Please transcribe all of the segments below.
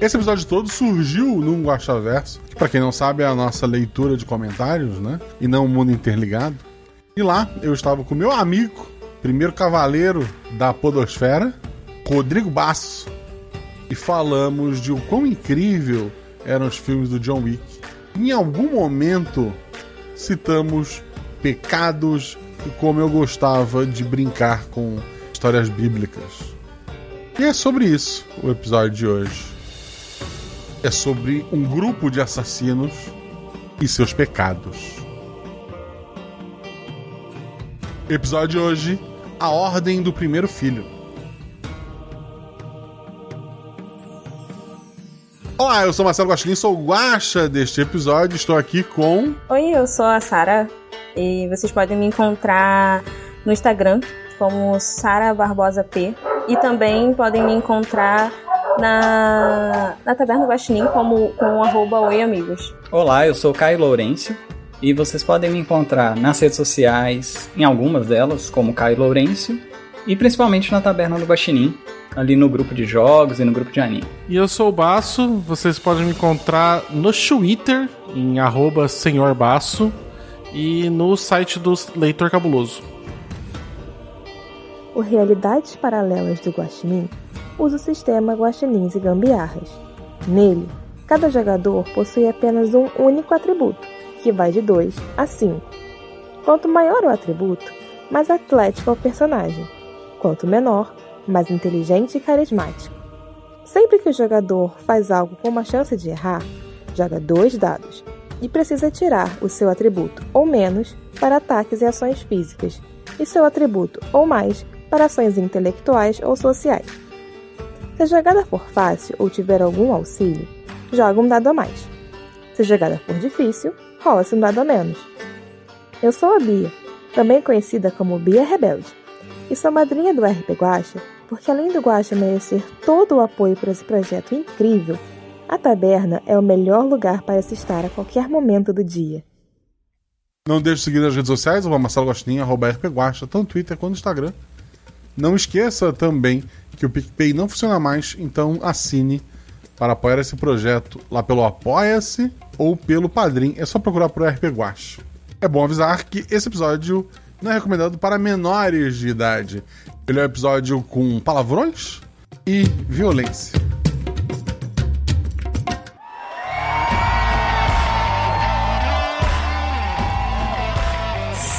Esse episódio todo surgiu num Guaxaverso, que pra quem não sabe é a nossa leitura de comentários, né? E não o mundo interligado. E lá eu estava com meu amigo, primeiro cavaleiro da podosfera, Rodrigo Basso, e falamos de o quão incrível eram os filmes do John Wick. Em algum momento citamos pecados e como eu gostava de brincar com histórias bíblicas. E é sobre isso o episódio de hoje é sobre um grupo de assassinos e seus pecados. Episódio de hoje: A Ordem do Primeiro Filho. Olá, eu sou Marcelo Guaxinim, sou o Guaxa deste episódio. Estou aqui com. Oi, eu sou a Sara e vocês podem me encontrar no Instagram como Sara Barbosa P e também podem me encontrar na, na Taverna Guaxinim como com arroba Oi Amigos. Olá, eu sou Caio Lourenço e vocês podem me encontrar nas redes sociais, em algumas delas, como Caio Lourenço, e principalmente na Taberna do Guaxinim, ali no grupo de jogos e no grupo de anime. E eu sou o Baço, vocês podem me encontrar no Twitter, em arroba Senhor Baço, e no site do Leitor Cabuloso. O Realidades Paralelas do Guaxinim usa o sistema Guaxinins e Gambiarras. Nele, cada jogador possui apenas um único atributo, que vai de 2 a 5. Quanto maior o atributo, mais atlético é o personagem. Quanto menor, mais inteligente e carismático. Sempre que o jogador faz algo com uma chance de errar, joga dois dados e precisa tirar o seu atributo ou menos para ataques e ações físicas, e seu atributo ou mais para ações intelectuais ou sociais. Se a jogada for fácil ou tiver algum auxílio, joga um dado a mais. Se a jogada for difícil, rola-se um dado a menos. Eu sou a Bia, também conhecida como Bia Rebelde, e sou madrinha do RP Guacha, porque além do Guacha merecer todo o apoio para esse projeto incrível, a taberna é o melhor lugar para se estar a qualquer momento do dia. Não deixe de seguir nas redes sociais, arroba Marcelo Gostinho, arroba RP Guacha, tanto no Twitter quanto no Instagram. Não esqueça também que o PicPay não funciona mais, então assine para apoiar esse projeto lá pelo Apoia-se ou pelo Padrim. É só procurar por RP Guache. É bom avisar que esse episódio não é recomendado para menores de idade. Ele é um episódio com palavrões e violência.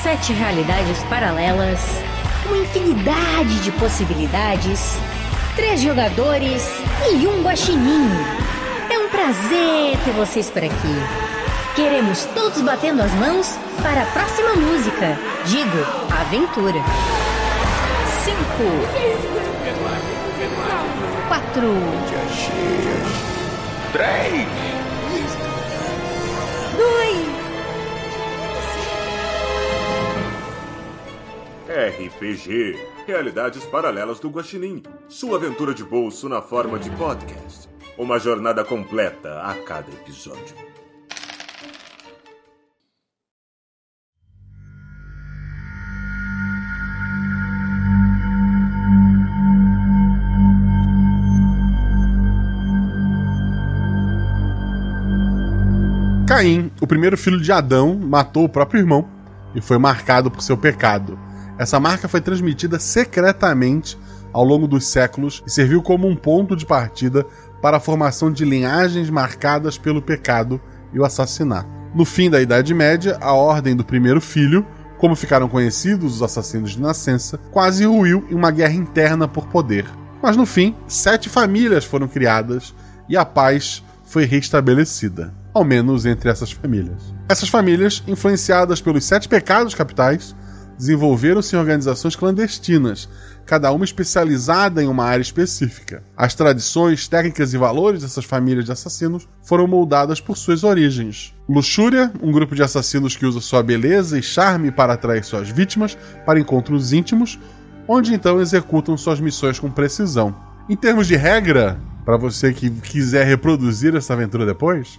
Sete realidades paralelas uma infinidade de possibilidades, três jogadores e um guaxinim. É um prazer ter vocês por aqui. Queremos todos batendo as mãos para a próxima música. Digo, aventura. Cinco. Quatro. Três. Dois. RPG Realidades Paralelas do Guaxinim. Sua aventura de bolso na forma de podcast. Uma jornada completa a cada episódio. Caim, o primeiro filho de Adão, matou o próprio irmão e foi marcado por seu pecado. Essa marca foi transmitida secretamente ao longo dos séculos e serviu como um ponto de partida para a formação de linhagens marcadas pelo pecado e o assassinato. No fim da Idade Média, a Ordem do Primeiro Filho, como ficaram conhecidos os assassinos de nascença, quase ruiu em uma guerra interna por poder. Mas no fim, sete famílias foram criadas e a paz foi restabelecida, ao menos entre essas famílias. Essas famílias, influenciadas pelos sete pecados capitais, desenvolveram-se em organizações clandestinas, cada uma especializada em uma área específica. As tradições, técnicas e valores dessas famílias de assassinos foram moldadas por suas origens. Luxúria, um grupo de assassinos que usa sua beleza e charme para atrair suas vítimas para encontros íntimos, onde então executam suas missões com precisão. Em termos de regra, para você que quiser reproduzir essa aventura depois,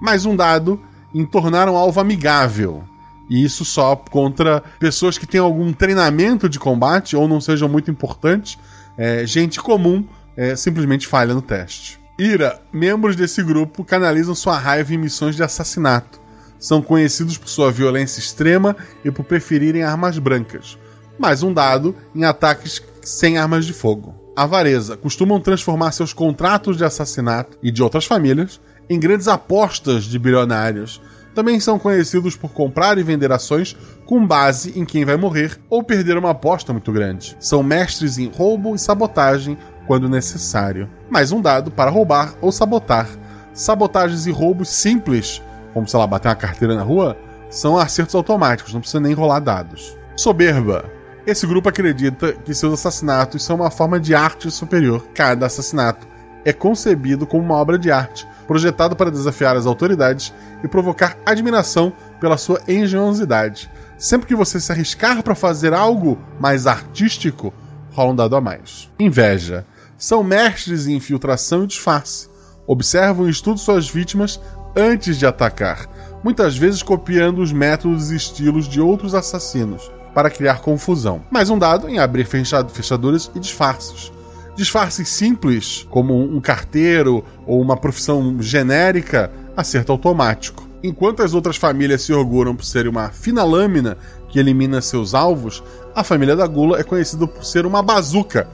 mais um dado em tornar um alvo amigável. E isso só contra pessoas que têm algum treinamento de combate ou não sejam muito importantes. É, gente comum é, simplesmente falha no teste. Ira, membros desse grupo canalizam sua raiva em missões de assassinato. São conhecidos por sua violência extrema e por preferirem armas brancas. Mais um dado em ataques sem armas de fogo. Avareza costumam transformar seus contratos de assassinato e de outras famílias em grandes apostas de bilionários. Também são conhecidos por comprar e vender ações com base em quem vai morrer ou perder uma aposta muito grande. São mestres em roubo e sabotagem quando necessário. Mais um dado para roubar ou sabotar. Sabotagens e roubos simples, como sei lá, bater uma carteira na rua, são acertos automáticos, não precisa nem rolar dados. Soberba. Esse grupo acredita que seus assassinatos são uma forma de arte superior. Cada assassinato é concebido como uma obra de arte, projetado para desafiar as autoridades e provocar admiração pela sua engenhosidade. Sempre que você se arriscar para fazer algo mais artístico, rola um dado a mais. Inveja. São mestres em infiltração e disfarce. Observam e estudam suas vítimas antes de atacar, muitas vezes copiando os métodos e estilos de outros assassinos para criar confusão. Mais um dado em abrir fechaduras e disfarces. Disfarces simples, como um carteiro ou uma profissão genérica, acerto automático. Enquanto as outras famílias se orgulham por ser uma fina lâmina que elimina seus alvos, a família da Gula é conhecida por ser uma bazuca,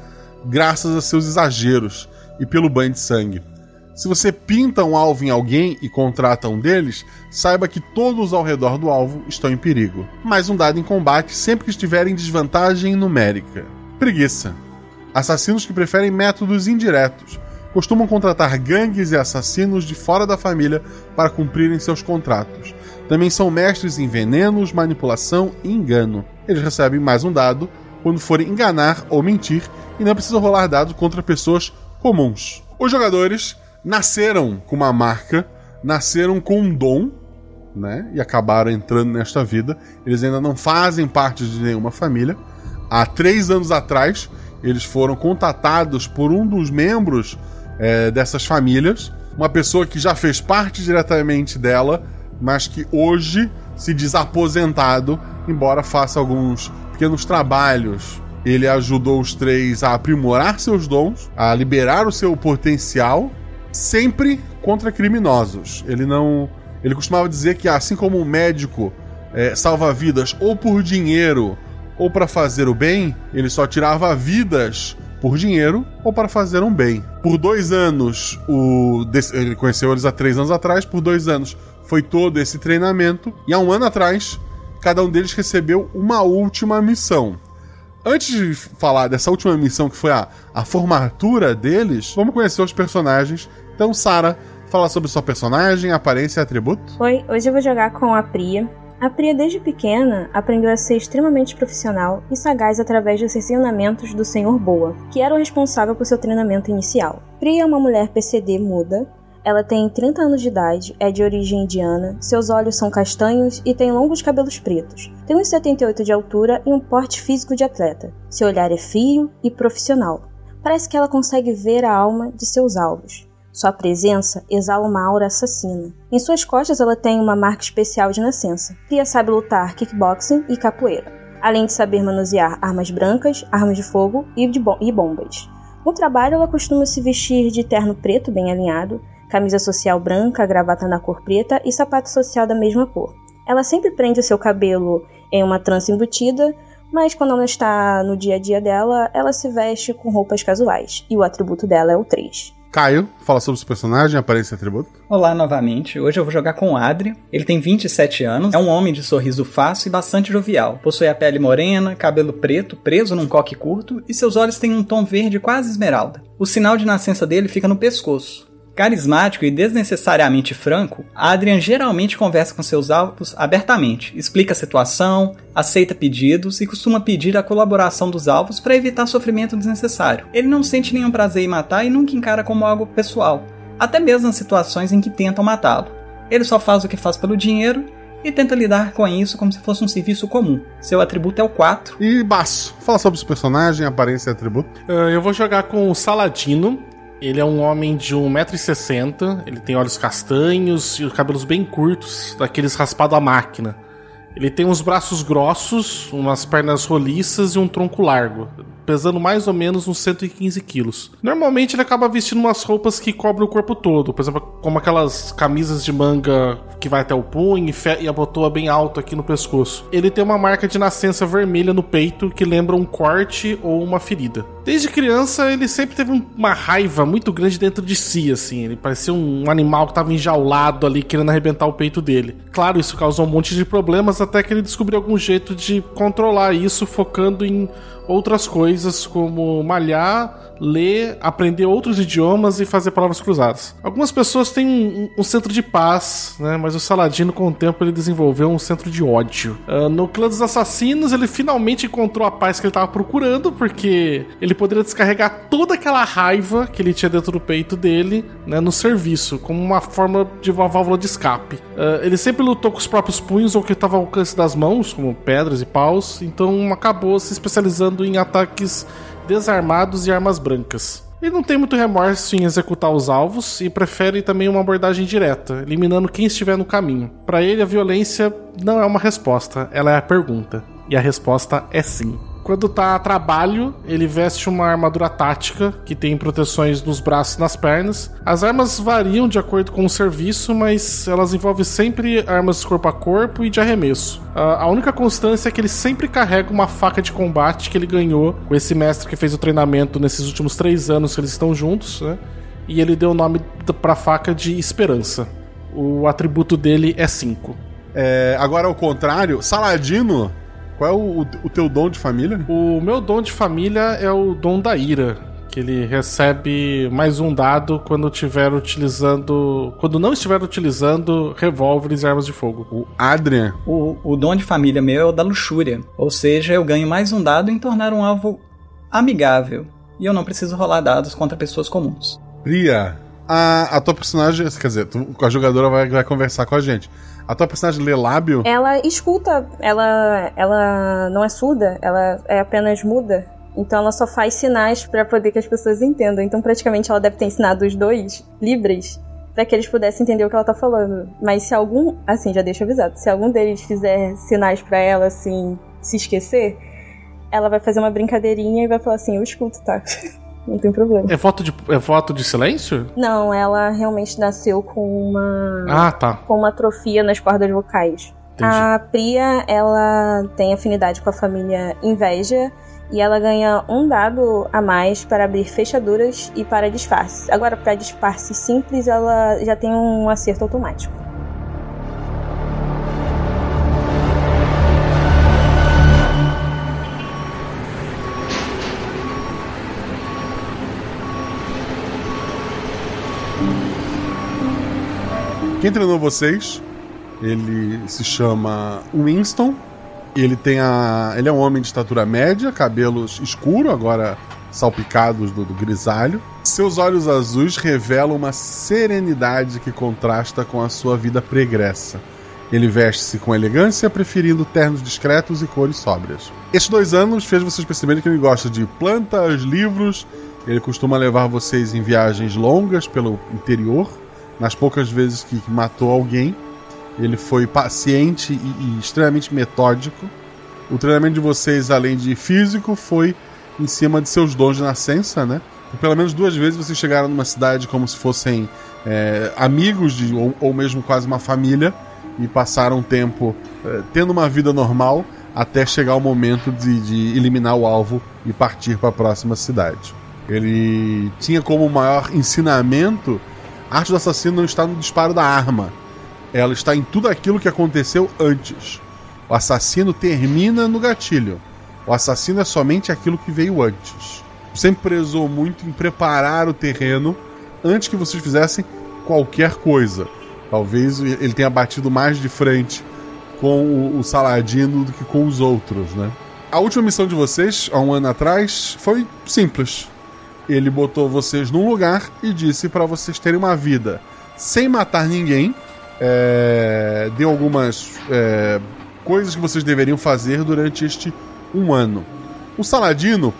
graças a seus exageros e pelo banho de sangue. Se você pinta um alvo em alguém e contrata um deles, saiba que todos ao redor do alvo estão em perigo. Mais um dado em combate sempre que estiver em desvantagem numérica. Preguiça. Assassinos que preferem métodos indiretos. Costumam contratar gangues e assassinos de fora da família para cumprirem seus contratos. Também são mestres em venenos, manipulação e engano. Eles recebem mais um dado quando forem enganar ou mentir e não precisam rolar dados contra pessoas comuns. Os jogadores nasceram com uma marca, nasceram com um dom, né? E acabaram entrando nesta vida. Eles ainda não fazem parte de nenhuma família. Há três anos atrás, eles foram contatados por um dos membros é, dessas famílias, uma pessoa que já fez parte diretamente dela, mas que hoje se diz aposentado, embora faça alguns pequenos trabalhos. Ele ajudou os três a aprimorar seus dons, a liberar o seu potencial sempre contra criminosos. Ele não. Ele costumava dizer que, assim como um médico é, salva vidas ou por dinheiro ou para fazer o bem, ele só tirava vidas por dinheiro ou para fazer um bem. Por dois anos, o ele conheceu eles há três anos atrás, por dois anos foi todo esse treinamento, e há um ano atrás, cada um deles recebeu uma última missão. Antes de falar dessa última missão que foi a, a formatura deles, vamos conhecer os personagens. Então, Sara, fala sobre sua personagem, aparência e atributo. Oi, hoje eu vou jogar com a Priya. A Priya, desde pequena, aprendeu a ser extremamente profissional e sagaz através dos ensinamentos do Senhor Boa, que era o responsável por seu treinamento inicial. Priya é uma mulher PCD muda, ela tem 30 anos de idade, é de origem indiana, seus olhos são castanhos e tem longos cabelos pretos. Tem uns 78 de altura e um porte físico de atleta. Seu olhar é frio e profissional. Parece que ela consegue ver a alma de seus alvos. Sua presença exala uma aura assassina. Em suas costas ela tem uma marca especial de nascença. Pia sabe lutar kickboxing e capoeira, além de saber manusear armas brancas, armas de fogo e, de e bombas. No trabalho ela costuma se vestir de terno preto bem alinhado, camisa social branca, gravata na cor preta e sapato social da mesma cor. Ela sempre prende o seu cabelo em uma trança embutida, mas quando ela está no dia a dia dela, ela se veste com roupas casuais, e o atributo dela é o 3. Caio, fala sobre o seu personagem, aparência e atributo. Olá novamente, hoje eu vou jogar com o Adri. Ele tem 27 anos, é um homem de sorriso fácil e bastante jovial. Possui a pele morena, cabelo preto, preso num coque curto, e seus olhos têm um tom verde quase esmeralda. O sinal de nascença dele fica no pescoço. Carismático e desnecessariamente franco, Adrian geralmente conversa com seus alvos abertamente, explica a situação, aceita pedidos e costuma pedir a colaboração dos alvos para evitar sofrimento desnecessário. Ele não sente nenhum prazer em matar e nunca encara como algo pessoal, até mesmo nas situações em que tentam matá-lo. Ele só faz o que faz pelo dinheiro e tenta lidar com isso como se fosse um serviço comum. Seu atributo é o 4. E Baço, fala sobre o personagem, aparência e atributo. Uh, eu vou jogar com o Saladino. Ele é um homem de 1,60m, ele tem olhos castanhos e os cabelos bem curtos, daqueles raspado à máquina. Ele tem uns braços grossos, umas pernas roliças e um tronco largo. Pesando mais ou menos uns 115 quilos. Normalmente ele acaba vestindo umas roupas que cobrem o corpo todo, por exemplo, como aquelas camisas de manga que vai até o punho e a botoa bem alta aqui no pescoço. Ele tem uma marca de nascença vermelha no peito que lembra um corte ou uma ferida. Desde criança ele sempre teve uma raiva muito grande dentro de si, assim. Ele parecia um animal que estava enjaulado ali querendo arrebentar o peito dele. Claro, isso causou um monte de problemas até que ele descobriu algum jeito de controlar isso focando em outras coisas como malhar, ler, aprender outros idiomas e fazer palavras cruzadas. Algumas pessoas têm um, um centro de paz, né? Mas o Saladino, com o tempo, ele desenvolveu um centro de ódio. Uh, no clã dos assassinos, ele finalmente encontrou a paz que ele estava procurando, porque ele poderia descarregar toda aquela raiva que ele tinha dentro do peito dele, né? No serviço, como uma forma de uma válvula de escape. Uh, ele sempre lutou com os próprios punhos ou que estava ao alcance das mãos, como pedras e paus, então acabou se especializando em ataques desarmados e armas brancas. Ele não tem muito remorso em executar os alvos e prefere também uma abordagem direta, eliminando quem estiver no caminho. Para ele, a violência não é uma resposta, ela é a pergunta. E a resposta é sim. Quando tá a trabalho, ele veste uma armadura tática que tem proteções nos braços e nas pernas. As armas variam de acordo com o serviço, mas elas envolvem sempre armas corpo a corpo e de arremesso. A única constância é que ele sempre carrega uma faca de combate que ele ganhou com esse mestre que fez o treinamento nesses últimos três anos que eles estão juntos, né? E ele deu o nome pra faca de Esperança. O atributo dele é 5. É, agora, ao contrário, Saladino qual é o, o teu dom de família? O meu dom de família é o dom da ira que ele recebe mais um dado quando tiver utilizando. Quando não estiver utilizando revólveres e armas de fogo. O Adrian. O, o dom de família meu é o da luxúria. Ou seja, eu ganho mais um dado em tornar um alvo amigável. E eu não preciso rolar dados contra pessoas comuns. Priya, a, a tua personagem. Quer dizer, tu, a jogadora vai, vai conversar com a gente. A tua personagem lê lábio? Ela escuta, ela, ela não é surda, ela é apenas muda. Então ela só faz sinais para poder que as pessoas entendam. Então praticamente ela deve ter ensinado os dois Libras para que eles pudessem entender o que ela tá falando. Mas se algum, assim, já deixa avisado, se algum deles fizer sinais para ela assim, se esquecer, ela vai fazer uma brincadeirinha e vai falar assim: "Eu escuto, tá?" não tem problema. É voto de, é voto de silêncio? Não, ela realmente nasceu com uma. Ah, tá. Com uma atrofia nas cordas vocais. Entendi. A Priya, ela tem afinidade com a família Inveja e ela ganha um dado a mais para abrir fechaduras e para disfarce. Agora, para disfarce simples, ela já tem um acerto automático. Quem treinou vocês? Ele se chama Winston. Ele tem a. Ele é um homem de estatura média, cabelos escuros, agora salpicados do, do grisalho. Seus olhos azuis revelam uma serenidade que contrasta com a sua vida pregressa. Ele veste-se com elegância, preferindo ternos discretos e cores sóbrias. Estes dois anos fez vocês perceberem que ele gosta de plantas, livros. Ele costuma levar vocês em viagens longas pelo interior nas poucas vezes que, matou alguém. Ele foi paciente e, e, extremamente metódico. O treinamento de vocês, além de físico, foi em cima de seus dons de nascença, né? Por pelo menos duas vezes vocês chegaram numa cidade como se fossem é, amigos de, ou, ou, mesmo quase uma família e passaram um tempo é, tendo uma vida normal até chegar o momento de, de eliminar o alvo e partir para a próxima cidade. Ele tinha como maior ensinamento a arte do assassino não está no disparo da arma. Ela está em tudo aquilo que aconteceu antes. O assassino termina no gatilho. O assassino é somente aquilo que veio antes. Sempre prezou muito em preparar o terreno antes que vocês fizessem qualquer coisa. Talvez ele tenha batido mais de frente com o, Saladino do que com os outros, né? A última missão de vocês, há um ano atrás, foi simples ele botou vocês num lugar e disse para vocês terem uma vida sem matar ninguém. É, deu algumas é, coisas que vocês deveriam fazer durante este um ano. O Saladino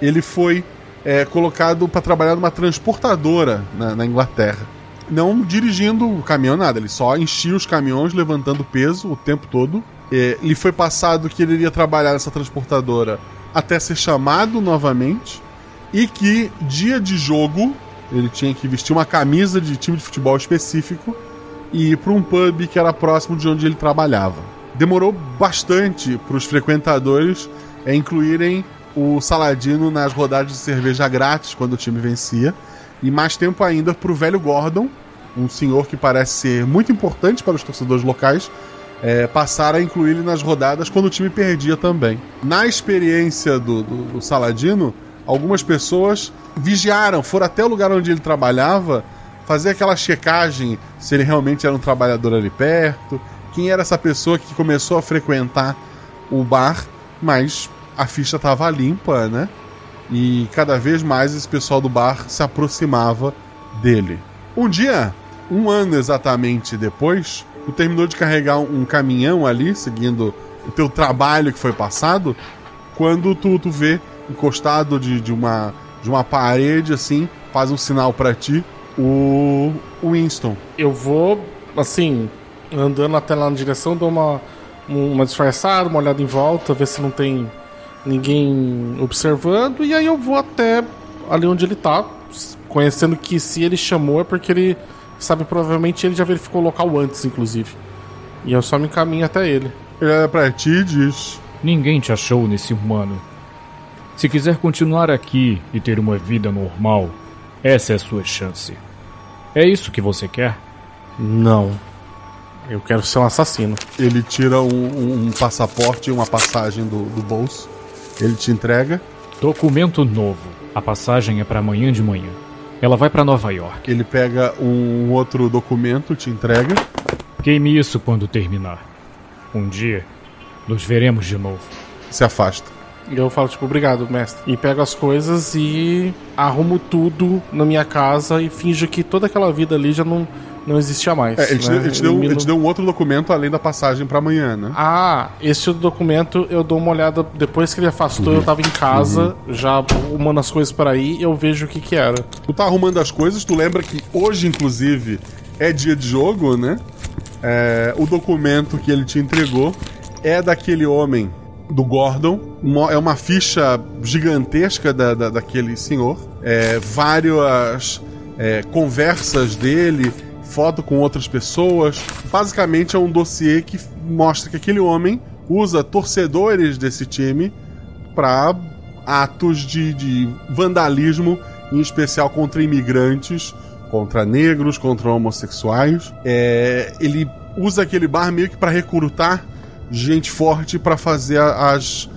ele foi é, colocado para trabalhar numa transportadora na, na, Inglaterra. Não dirigindo o caminhão, nada, ele só enchia os caminhões levantando peso o tempo todo. É, ele foi passado que ele iria trabalhar nessa transportadora até ser chamado novamente e que dia de jogo ele tinha que vestir uma camisa de time de futebol específico e ir para um pub que era próximo de onde ele trabalhava. Demorou bastante para os frequentadores é, incluírem o Saladino nas rodadas de cerveja grátis quando o time vencia, e mais tempo ainda para o velho Gordon, um senhor que parece ser muito importante para os torcedores locais, é, passar a incluir ele nas rodadas quando o time perdia também. Na experiência do, do, do Saladino, algumas pessoas vigiaram, foram até o lugar onde ele trabalhava, fazer aquela checagem se ele realmente era um trabalhador ali perto, quem era essa pessoa que começou a frequentar o bar, mas a ficha estava limpa, né? E cada vez mais esse pessoal do bar se aproximava dele. Um dia, um ano exatamente depois, tu terminou de carregar um caminhão ali, seguindo o teu trabalho que foi passado, quando tu, tu vê encostado de, de, uma, de uma parede assim, faz um sinal para ti, o, o Winston. Eu vou, assim, andando até lá na direção, dou uma, uma disfarçada, uma olhada em volta, ver se não tem ninguém observando, e aí eu vou até ali onde ele tá, conhecendo que se ele chamou é porque ele sabe, provavelmente ele já verificou o local antes, inclusive. E eu só me encaminho até ele. Ele é pra ti e diz: Ninguém te achou nesse humano. Se quiser continuar aqui e ter uma vida normal, essa é a sua chance. É isso que você quer? Não. Eu quero ser um assassino. Ele tira um, um passaporte e uma passagem do, do bolso. Ele te entrega. Documento novo. A passagem é para amanhã de manhã. Ela vai para Nova York. Ele pega um outro documento, te entrega. Queime isso quando terminar. Um dia, nos veremos de novo. Se afasta. E eu falo, tipo, obrigado, mestre. E pego as coisas e arrumo tudo na minha casa e finjo que toda aquela vida ali já não, não existia mais. É, ele, te, né? deu, ele, deu, ele deu um outro documento além da passagem para amanhã, né? Ah, esse documento eu dou uma olhada depois que ele afastou, eu tava em casa, já arrumando as coisas para aí, eu vejo o que que era. Tu tá arrumando as coisas, tu lembra que hoje, inclusive, é dia de jogo, né? É, o documento que ele te entregou é daquele homem, do Gordon. Uma- é uma ficha gigantesca da, da- daquele senhor. É, várias é, conversas dele, foto com outras pessoas. Basicamente é um dossiê que mostra que aquele homem usa torcedores desse time para atos de, de vandalismo, em especial contra imigrantes, contra negros, contra homossexuais. É, ele usa aquele bar meio que para recrutar gente forte para fazer as,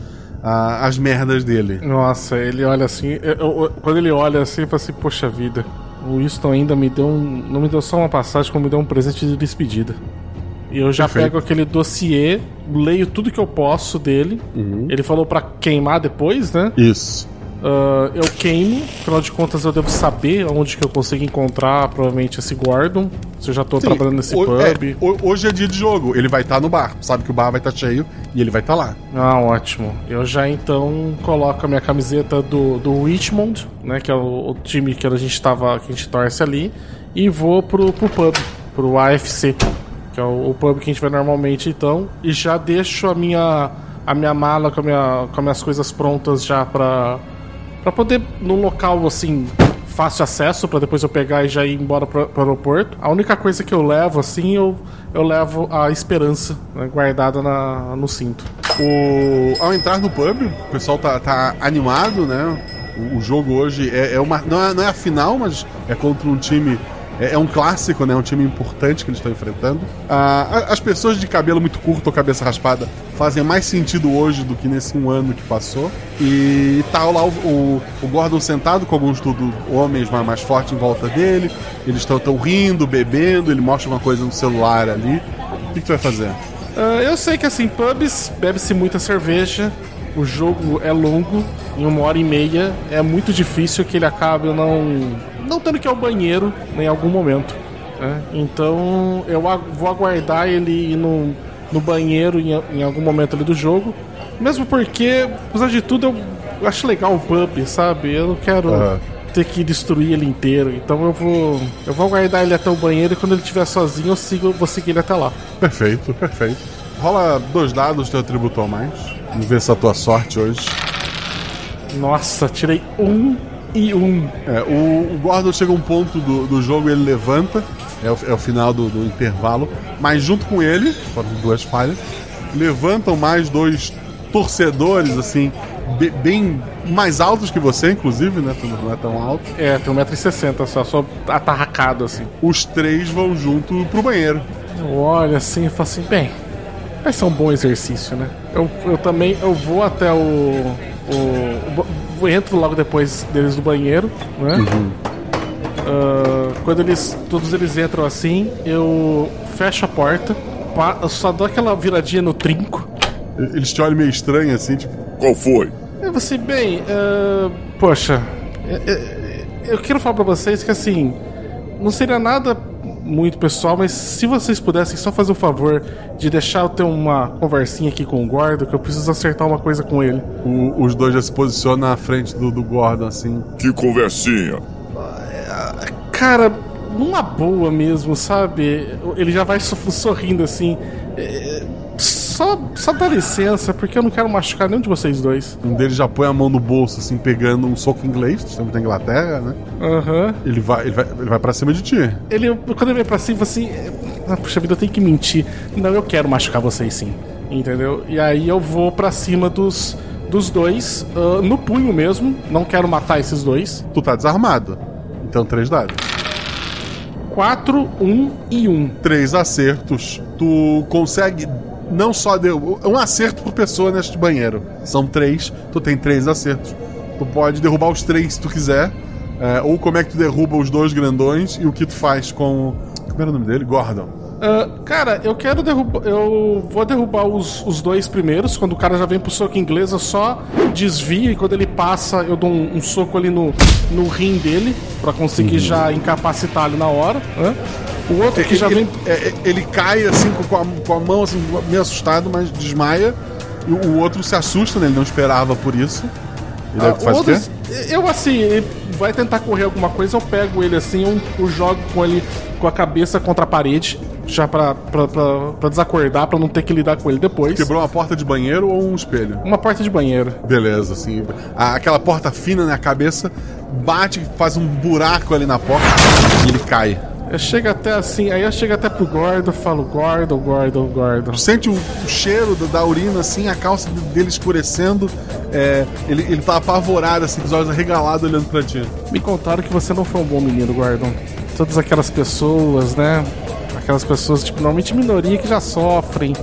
a- as merdas dele. Nossa, ele olha assim, eu- eu- quando ele olha assim, eu falo assim, poxa vida, o Winston ainda me deu um, não me deu só uma passagem, como me deu um presente de despedida. E eu já Perfeito. pego aquele dossiê, leio tudo que eu posso dele. Ele falou pra queimar depois, né? Isso. Ah, eu queimo, afinal de contas eu devo saber onde que eu consigo encontrar provavelmente esse Gordon. Se eu já tô Sim, trabalhando nesse ho- pub. é, ho- hoje é dia de jogo, ele vai estar no bar. Sabe que o bar vai estar cheio e ele vai estar lá. Ah, ótimo. Eu já então coloco a minha camiseta do, do Richmond, né? Que é o, o time que a gente tava. que a gente torce ali. E vou pro, pro pub, pro AFC, que é o, o pub que a gente vai normalmente então. E já deixo a minha. a minha mala com, a minha, com as minhas coisas prontas já pra. Pra poder num local assim. Fácil acesso pra depois eu pegar e já ir embora pro, pro aeroporto. A única coisa que eu levo, assim, eu, eu levo a esperança né, guardada na, no cinto. O, ao entrar no pub, o pessoal tá, tá animado, né? O, o jogo hoje é, é uma. Não é, não é a final, mas é contra um time. É, é um clássico, né? Um time importante que eles estão enfrentando. Ah, as pessoas de cabelo muito curto ou cabeça raspada fazem mais sentido hoje do que nesse um ano que passou. E tá lá o, o, o Gordon sentado com alguns tudo, homens mais, mais fortes em volta dele. Eles estão tão rindo, bebendo. Ele mostra uma coisa no celular ali. O que, que tu vai fazer? Ah, eu sei que assim, pubs bebe-se muita cerveja, o jogo é longo, em uma hora e meia, é muito difícil que ele acabe não, não tendo que ir ao banheiro em algum momento. né? Então eu a- vou aguardar ele ir no, no banheiro em, a- em algum momento ali do jogo. Mesmo porque, apesar de tudo, eu, acho legal o pub, sabe? Eu não quero Aham. ter que destruir ele inteiro. Então eu vou. Eu vou aguardar ele até o banheiro e quando ele estiver sozinho eu sigo, eu vou seguir ele até lá. Perfeito, perfeito. Rola dois dados, teu atributo ao mais. Vamos ver se a tua sorte hoje. Nossa, tirei um e um. É, o, o Gordon chega a um ponto do, do jogo ele levanta, é o, é o final do, do intervalo, mas junto com ele, foram duas falhas, levantam mais dois torcedores, assim, be- bem mais altos que você, inclusive, né? Tu não é tão alto. É, tem 1,60m só, só atarracado assim. Os três vão junto pro banheiro. Eu olho assim e falo assim, bem, vai ser um bom exercício, né? Eu, eu também eu vou até o. o, o entro logo depois deles do banheiro, né? Ah, quando eles. Todos eles entram assim, eu fecho a porta, eu só dou aquela viradinha no trinco. Eles te olham meio estranho, assim, tipo, Qual foi? E você, bem, ah, poxa, é- é- eu quero falar pra vocês que assim, não seria nada muito pessoal, mas se vocês pudessem só fazer o favor de deixar eu ter uma conversinha aqui com o Gordo, que eu preciso acertar uma coisa com ele. o- os dois já se posicionam na frente do, do Gordon, assim. Que conversinha. Cara, numa boa mesmo, sabe? Ele já vai so- sorrindo assim. Só, só dá licença, porque eu não quero machucar nenhum de vocês dois. Um deles já põe a mão no bolso, assim, pegando um soco inglês, estamos na Inglaterra, né? Aham. Ele vai, ele vai, ele vai pra cima de ti. Ele, quando ele vem pra cima, assim. Ah, puxa vida, eu tenho que mentir. Não, eu quero machucar vocês sim. Entendeu? E aí eu vou pra cima dos, dos dois, ah, no punho mesmo. Não quero matar esses dois. Tu tá desarmado. Então, três dados. 4, 1 e 1. Três acertos. Tu consegue não só deu um acerto por pessoa neste banheiro. São três. Tu tem três acertos. Tu pode derrubar os três se tu quiser. É, ou como é que tu derruba os dois grandões e o que tu faz com. Como era o nome dele? Gordon. Ah, cara, eu quero derrubar. Eu vou derrubar os, os dois primeiros. Quando o cara já vem pro soco inglês, eu só desvio e quando ele passa, eu dou um, um soco ali no, no rim dele. Pra conseguir já incapacitar ele na hora. né? O outro que já ele, vem. é, é, ele cai assim com a, com a mão assim, meio assustado, mas desmaia. E o, outro se assusta, né? Ele não esperava por isso. Ele Ah, faz o o quê? outro- Eu assim, ele vai tentar correr alguma coisa, eu pego ele assim, eu, eu jogo com ele com a cabeça contra a parede, já pra, pra, pra, pra desacordar, pra não ter que lidar com ele depois. Quebrou uma porta de banheiro ou um espelho? Uma porta de banheiro. Beleza, assim. a- aquela porta fina na cabeça bate, faz um buraco ali na porta e ele cai. Eu chego até assim, aí eu chego até pro Gordo, falo Gordo, Gordo, Gordo. Sente o, o cheiro da, da urina, assim, a calça dele escurecendo. é, ele, ele tá apavorado, assim, com os olhos arregalados olhando pra ti. Me contaram que você não foi um bom menino, Gordon. Todas aquelas pessoas, né? Aquelas pessoas, tipo, normalmente minoria que já sofrem.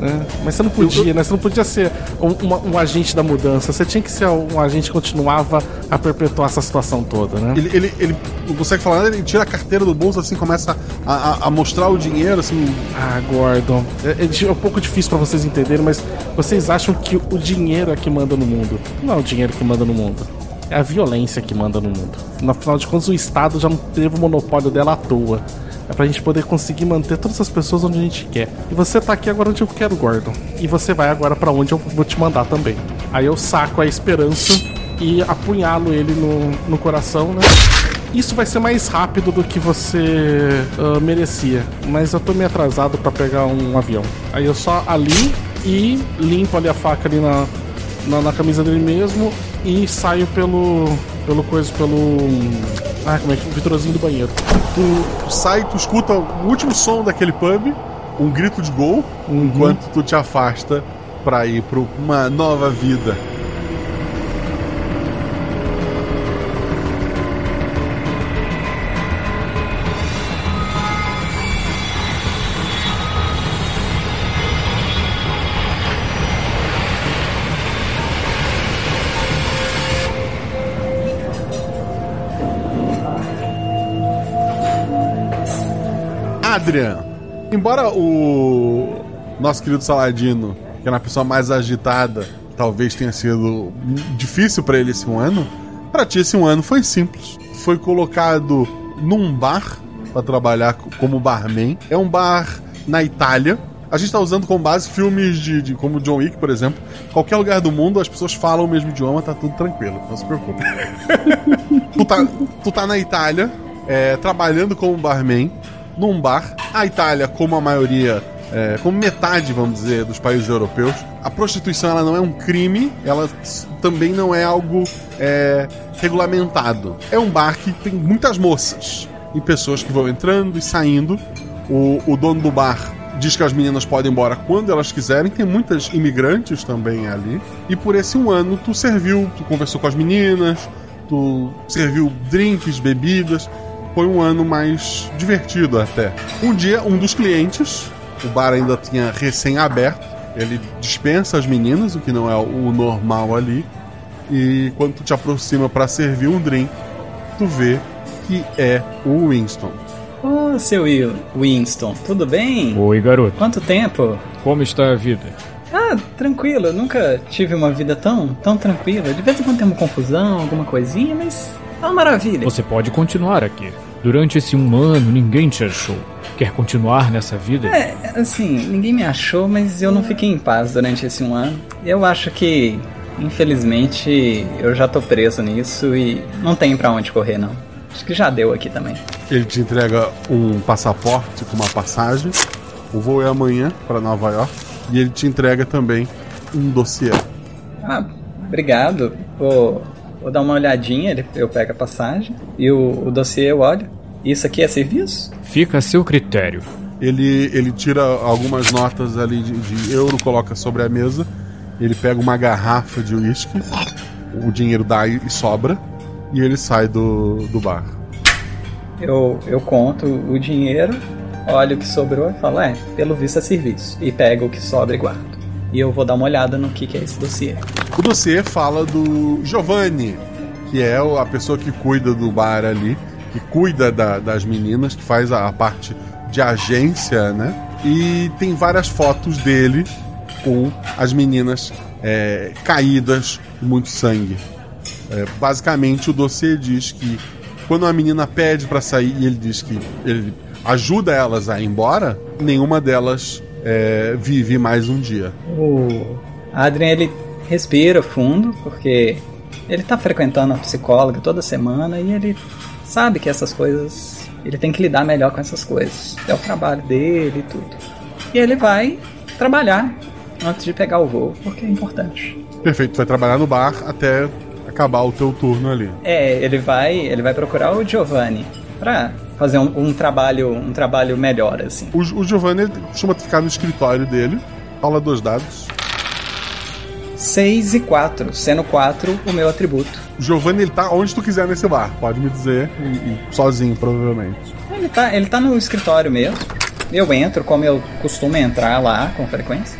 Né? Mas você não podia, né? Você não podia ser um, um agente da mudança. Você tinha que ser um agente que continuava a perpetuar essa situação toda, né? Ele, ele, ele não consegue falar nada, ele tira a carteira do bolso, assim, começa a, a- a mostrar o dinheiro, assim. Ah, Gordon. É, é é um pouco difícil pra vocês entenderem, mas vocês acham que o dinheiro é que manda no mundo. Não é o dinheiro que manda no mundo. É a violência que manda no mundo. No final de contas, o Estado já não teve o monopólio dela à toa. É pra gente poder conseguir manter todas as pessoas onde a gente quer. E você tá aqui agora onde eu quero, Gordon. E você vai agora pra onde eu vou te mandar também. Aí eu saco a esperança e apunhalo ele no, no coração, né? Isso vai ser mais rápido do que você ah, merecia. Mas eu tô meio atrasado pra pegar um avião. Aí eu só ali e limpo ali a faca ali na, na, na camisa dele mesmo e saio pelo. pelo coisa, pelo. Ah, como é que. Vitrozinho do banheiro. Tu, tu sai, tu escuta o último som daquele pub, um grito de gol, enquanto tu te afasta pra ir pra uma nova vida. Adrian, embora o nosso querido Saladino, que é uma pessoa mais agitada, talvez tenha sido difícil pra ele esse um ano, pra ti esse um ano foi simples. Foi colocado num bar pra trabalhar co- como barman. É um bar na Itália. A gente tá usando como base filmes de, de- como John Wick, por exemplo. Qualquer lugar do mundo as pessoas falam o mesmo idioma, tá tudo tranquilo, não se preocupe. tu, tá, tu tá na Itália, é, trabalhando como barman, num bar. A Itália, como a maioria é, como metade, vamos dizer, dos países europeus, a prostituição ela não é um crime, ela também não é algo é, regulamentado. É um bar que tem muitas moças e pessoas que vão entrando e saindo. O, o dono do bar diz que as meninas podem ir embora quando elas quiserem. Tem muitas imigrantes também ali. E por esse um ano tu serviu, tu conversou com as meninas, tu serviu drinks, bebidas. Foi um ano mais divertido até. Um dia, um dos clientes, o bar ainda tinha recém-aberto, ele dispensa as meninas, o que não é o normal ali. E quando tu te aproxima para servir um drink, tu vê que é o Winston. Ô, seu Will, Winston, tudo bem? Oi, garoto. Quanto tempo? Como está a vida? Ah, tranquilo, eu nunca tive uma vida tão, tão tranquila. De vez em quando tem uma confusão, alguma coisinha, mas uma maravilha. Você pode continuar aqui. Durante esse um ano, ninguém te achou. Quer continuar nessa vida? É, assim, ninguém me achou, mas eu não fiquei em paz durante esse um ano. Eu acho que, infelizmente, eu já tô preso nisso e não tem para onde correr, não. Acho que já deu aqui também. Ele te entrega um passaporte com uma passagem. O voo é amanhã para Nova York. E ele te entrega também um dossiê. Ah, obrigado. Vou, vou dar uma olhadinha, ele- eu pego a passagem e o, o dossiê eu olho. Isso aqui é serviço? Fica a seu critério. Ele, ele tira algumas notas ali de, de euro, coloca sobre a mesa. Ele pega uma garrafa de uísque. O dinheiro dá e sobra. E ele sai do, do bar. Eu, eu conto o dinheiro, olho o que sobrou e falo, é, pelo visto é serviço. E pego o que sobra e guardo. E eu vou dar uma olhada no que, que é esse dossiê. O dossiê fala do Giovanni, que é a pessoa que cuida do bar ali, que cuida da- das meninas, que faz a, a parte de agência, né? E tem várias fotos dele com as meninas é, caídas, muito sangue. É, basicamente, o dossiê diz que quando a menina pede pra sair e ele diz que ele ajuda elas a ir embora, nenhuma delas é, vive mais um dia. O Adrian, ele respira fundo, porque ele tá frequentando a psicóloga toda semana e ele sabe que essas coisas. Ele tem que lidar melhor com essas coisas. É o trabalho dele e tudo. E ele vai trabalhar antes de pegar o voo, porque é importante. Perfeito, tu vai trabalhar no bar até acabar o teu turno ali. É, ele vai, ele vai procurar o Giovanni pra fazer um, um trabalho, um trabalho melhor assim. O, o Giovanni costuma ficar no escritório dele, rola dois dados. 6 e 4, sendo 4 o meu atributo. O Giovanni ele tá onde tu quiser nesse bar, pode me dizer, e, e sozinho provavelmente. Ele tá, ele tá no escritório mesmo. Eu entro como eu costumo entrar lá com frequência.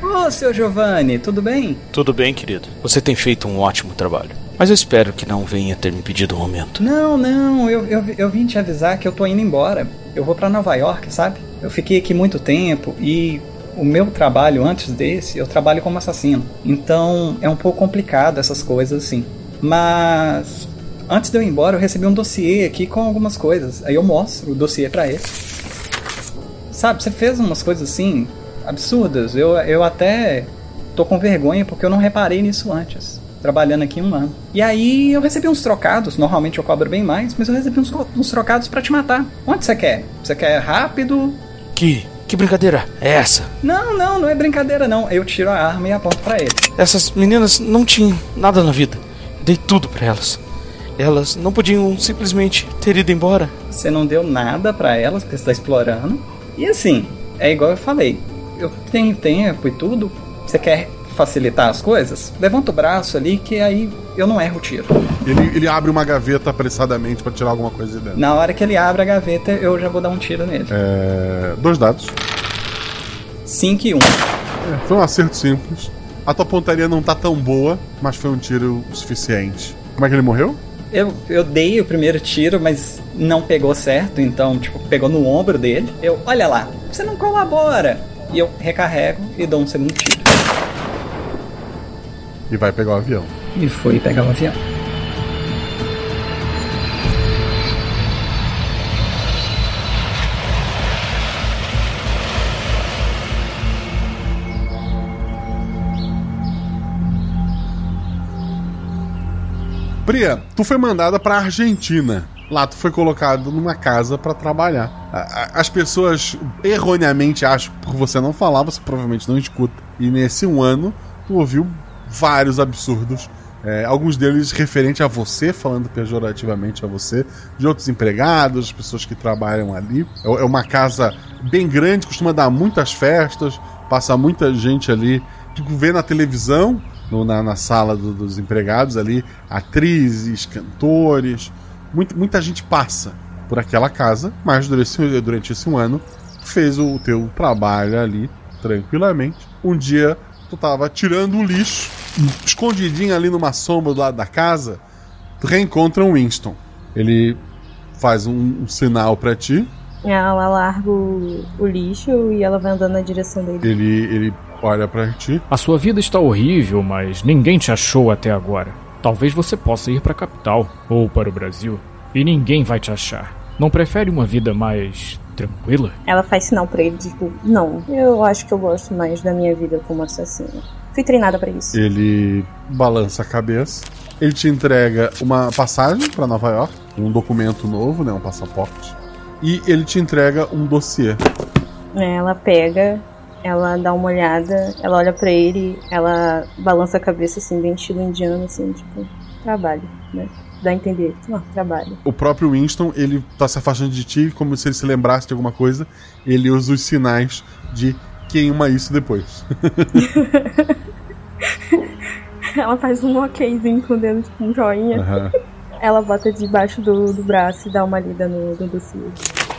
Ô, seu Giovanni, tudo bem? Tudo bem, querido. Você tem feito um ótimo trabalho. Mas eu espero que não venha ter me pedido um aumento. Não, não, eu, eu, eu vim te avisar que eu tô indo embora. Eu vou pra Nova York, sabe? Eu fiquei aqui muito tempo e o meu trabalho antes desse, eu trabalho como assassino. Então é um pouco complicado essas coisas assim. Mas antes de eu ir embora, eu recebi um dossiê aqui com algumas coisas. Aí eu mostro o dossiê pra ele. Sabe, você fez umas coisas assim absurdas. Eu, eu até tô com vergonha porque eu não reparei nisso antes. Trabalhando aqui um ano. E aí eu recebi uns trocados. Normalmente eu cobro bem mais, mas eu recebi uns, uns trocados pra te matar. Onde você quer? Você quer rápido? Que. Que brincadeira é essa? Não, não, não é brincadeira não. Eu tiro a arma e aponto pra ele. Essas meninas não tinham nada na vida. Dei tudo pra elas. Elas não podiam simplesmente ter ido embora. Você não deu nada pra elas porque você tá explorando. E assim, é igual eu falei. Eu tenho tempo e tudo. Você quer facilitar as coisas? Levanta o braço ali que aí eu não erro o tiro. Ele, ele abre uma gaveta apressadamente pra tirar alguma coisa de dentro. Na hora que ele abre a gaveta, eu já vou dar um tiro nele. É, dois dados. 5 e 1. Um. É, foi um acerto simples. A tua pontaria não tá tão boa, mas foi um tiro suficiente. Como é que ele morreu? Eu, eu dei o primeiro tiro, mas não pegou certo, então, tipo, pegou no ombro dele. Eu, olha lá, você não colabora. E eu recarrego e dou um segundo tiro. E vai pegar o avião. E fui pegar o avião. Priya, tu foi mandada pra Argentina. Lato foi colocado numa casa para trabalhar. As pessoas erroneamente acham, por você não falar, você provavelmente não escuta. E nesse um ano, tu ouviu vários absurdos. É, alguns deles referente a você, falando pejorativamente a você, de outros empregados, pessoas que trabalham ali. É, é uma casa bem grande, costuma dar muitas festas, passa muita gente ali que vê na televisão, no, na, na, sala do, dos empregados ali, atrizes, cantores, muita, muita gente passa por aquela casa, mas durante, durante esse um ano fez o teu trabalho ali tranquilamente. Um dia tu tava tirando o lixo, escondidinho ali numa sombra do lado da casa, tu reencontra um Winston. Ele faz um, um sinal para ti. Ela larga o, o, lixo e ela vai andando na direção dele. Ele, ele olha para ti. A sua vida está horrível, mas ninguém te achou até agora. Talvez você possa ir para a capital ou para o Brasil e ninguém vai te achar. Não prefere uma vida mais tranquila? Ela faz sinal para ele, tipo, não, eu acho que eu gosto mais da minha vida como assassina. Fui treinada para isso. Ele balança a cabeça. Ele te entrega uma passagem para Nova York, um documento novo, né, um passaporte. E ele te entrega um dossiê. É, ela pega, ela dá uma olhada, ela olha para ele, ela balança a cabeça assim, bem estilo indiano, assim, tipo, trabalho, né? Dá a entender, não, trabalho. O próprio Winston, ele tá se afastando de ti, como se ele se lembrasse de alguma coisa, ele usa os sinais de queima isso depois. ela faz um okzinho com o dedo, tipo um joinha. Uhum. Ela bota debaixo do, do braço e dá uma lida no, no dossiê.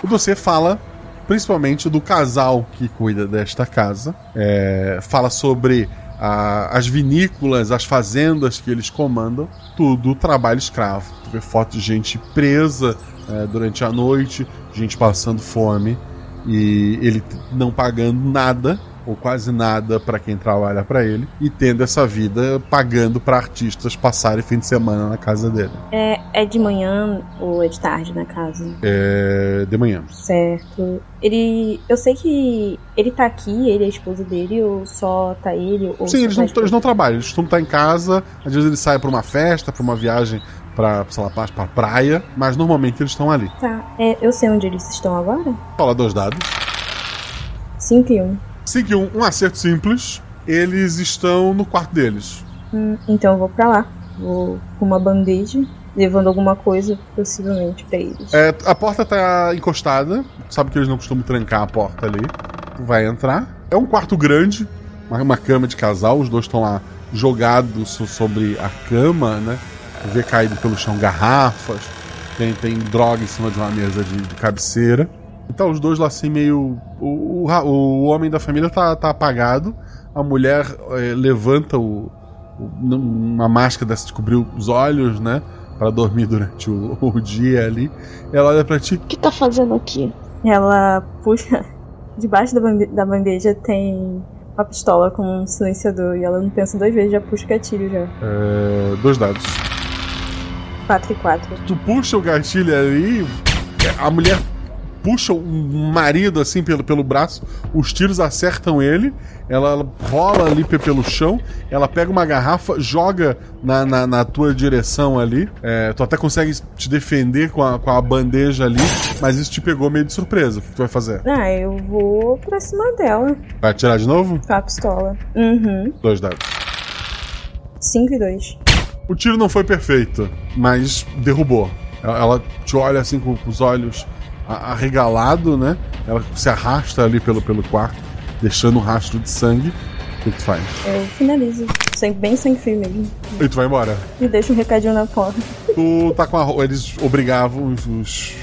O dossiê fala principalmente do casal que cuida desta casa. É, fala sobre a, as vinícolas, as fazendas que eles comandam, tudo trabalho escravo. Tu vê fotos de gente presa é, durante a noite, gente passando fome e ele não pagando nada ou quase nada para quem trabalha para ele e tendo essa vida pagando para artistas passarem fim de semana na casa dele. É, é de manhã ou é de tarde na casa? É de manhã. Certo. Ele, eu sei que ele tá aqui, ele é a esposa dele ou só tá ele ou Sim, eles tá não, eles não trabalham, eles estão tá em casa, às vezes ele sai para uma festa, para uma viagem pra, sei lá, pra praia, mas normalmente eles estão ali. Tá, é, eu sei onde eles estão agora? Fala dois dados. 5 e 1. Um. 5 e 1, um, um acerto simples. Eles estão no quarto deles. Hum, então eu vou pra lá. Vou com uma bandeja, levando alguma coisa, possivelmente, pra eles. É, a porta tá encostada. Sabe que eles não costumam trancar a porta ali. Tu vai entrar. É um quarto grande, uma, uma cama de casal. Os dois estão lá jogados sobre a cama, né? Vê caído pelo chão garrafas. Tem, tem droga em cima de uma mesa de, de cabeceira. Então os dois lá assim meio. O, o, o homem da família tá, tá apagado. A mulher é, levanta o, o, uma máscara dessa de cobrir os olhos, né? Pra dormir durante o, o dia ali. Ela olha pra ti. O que tá fazendo aqui? Ela puxa. Debaixo da, da bandeja tem uma pistola com um silenciador. E ela não pensa duas vezes, já puxa o gatilho já. É, dois dados. 4 e 4. Tu puxa o gatilho ali. A mulher puxa o marido assim pelo, pelo braço, os tiros acertam ele, ela rola ali pelo chão, ela pega uma garrafa, joga na, na, na tua direção ali. É, tu até consegue te defender com a, com a bandeja ali, mas isso te pegou meio de surpresa. O que tu vai fazer? Ah, eu vou pra cima dela. Vai atirar de novo? Com a pistola. Uhum. Dois dados. 5 e 2. O tiro não foi perfeito, mas derrubou. Ela te olha assim com os olhos arregalado, né? Ela se arrasta ali pelo, pelo quarto, deixando um rastro de sangue. O que tu faz? Eu finalizo. Sem, bem sem fio mesmo. E tu vai embora? E deixa um recadinho na porta. Tu tá com a roupa. Eles obrigavam os,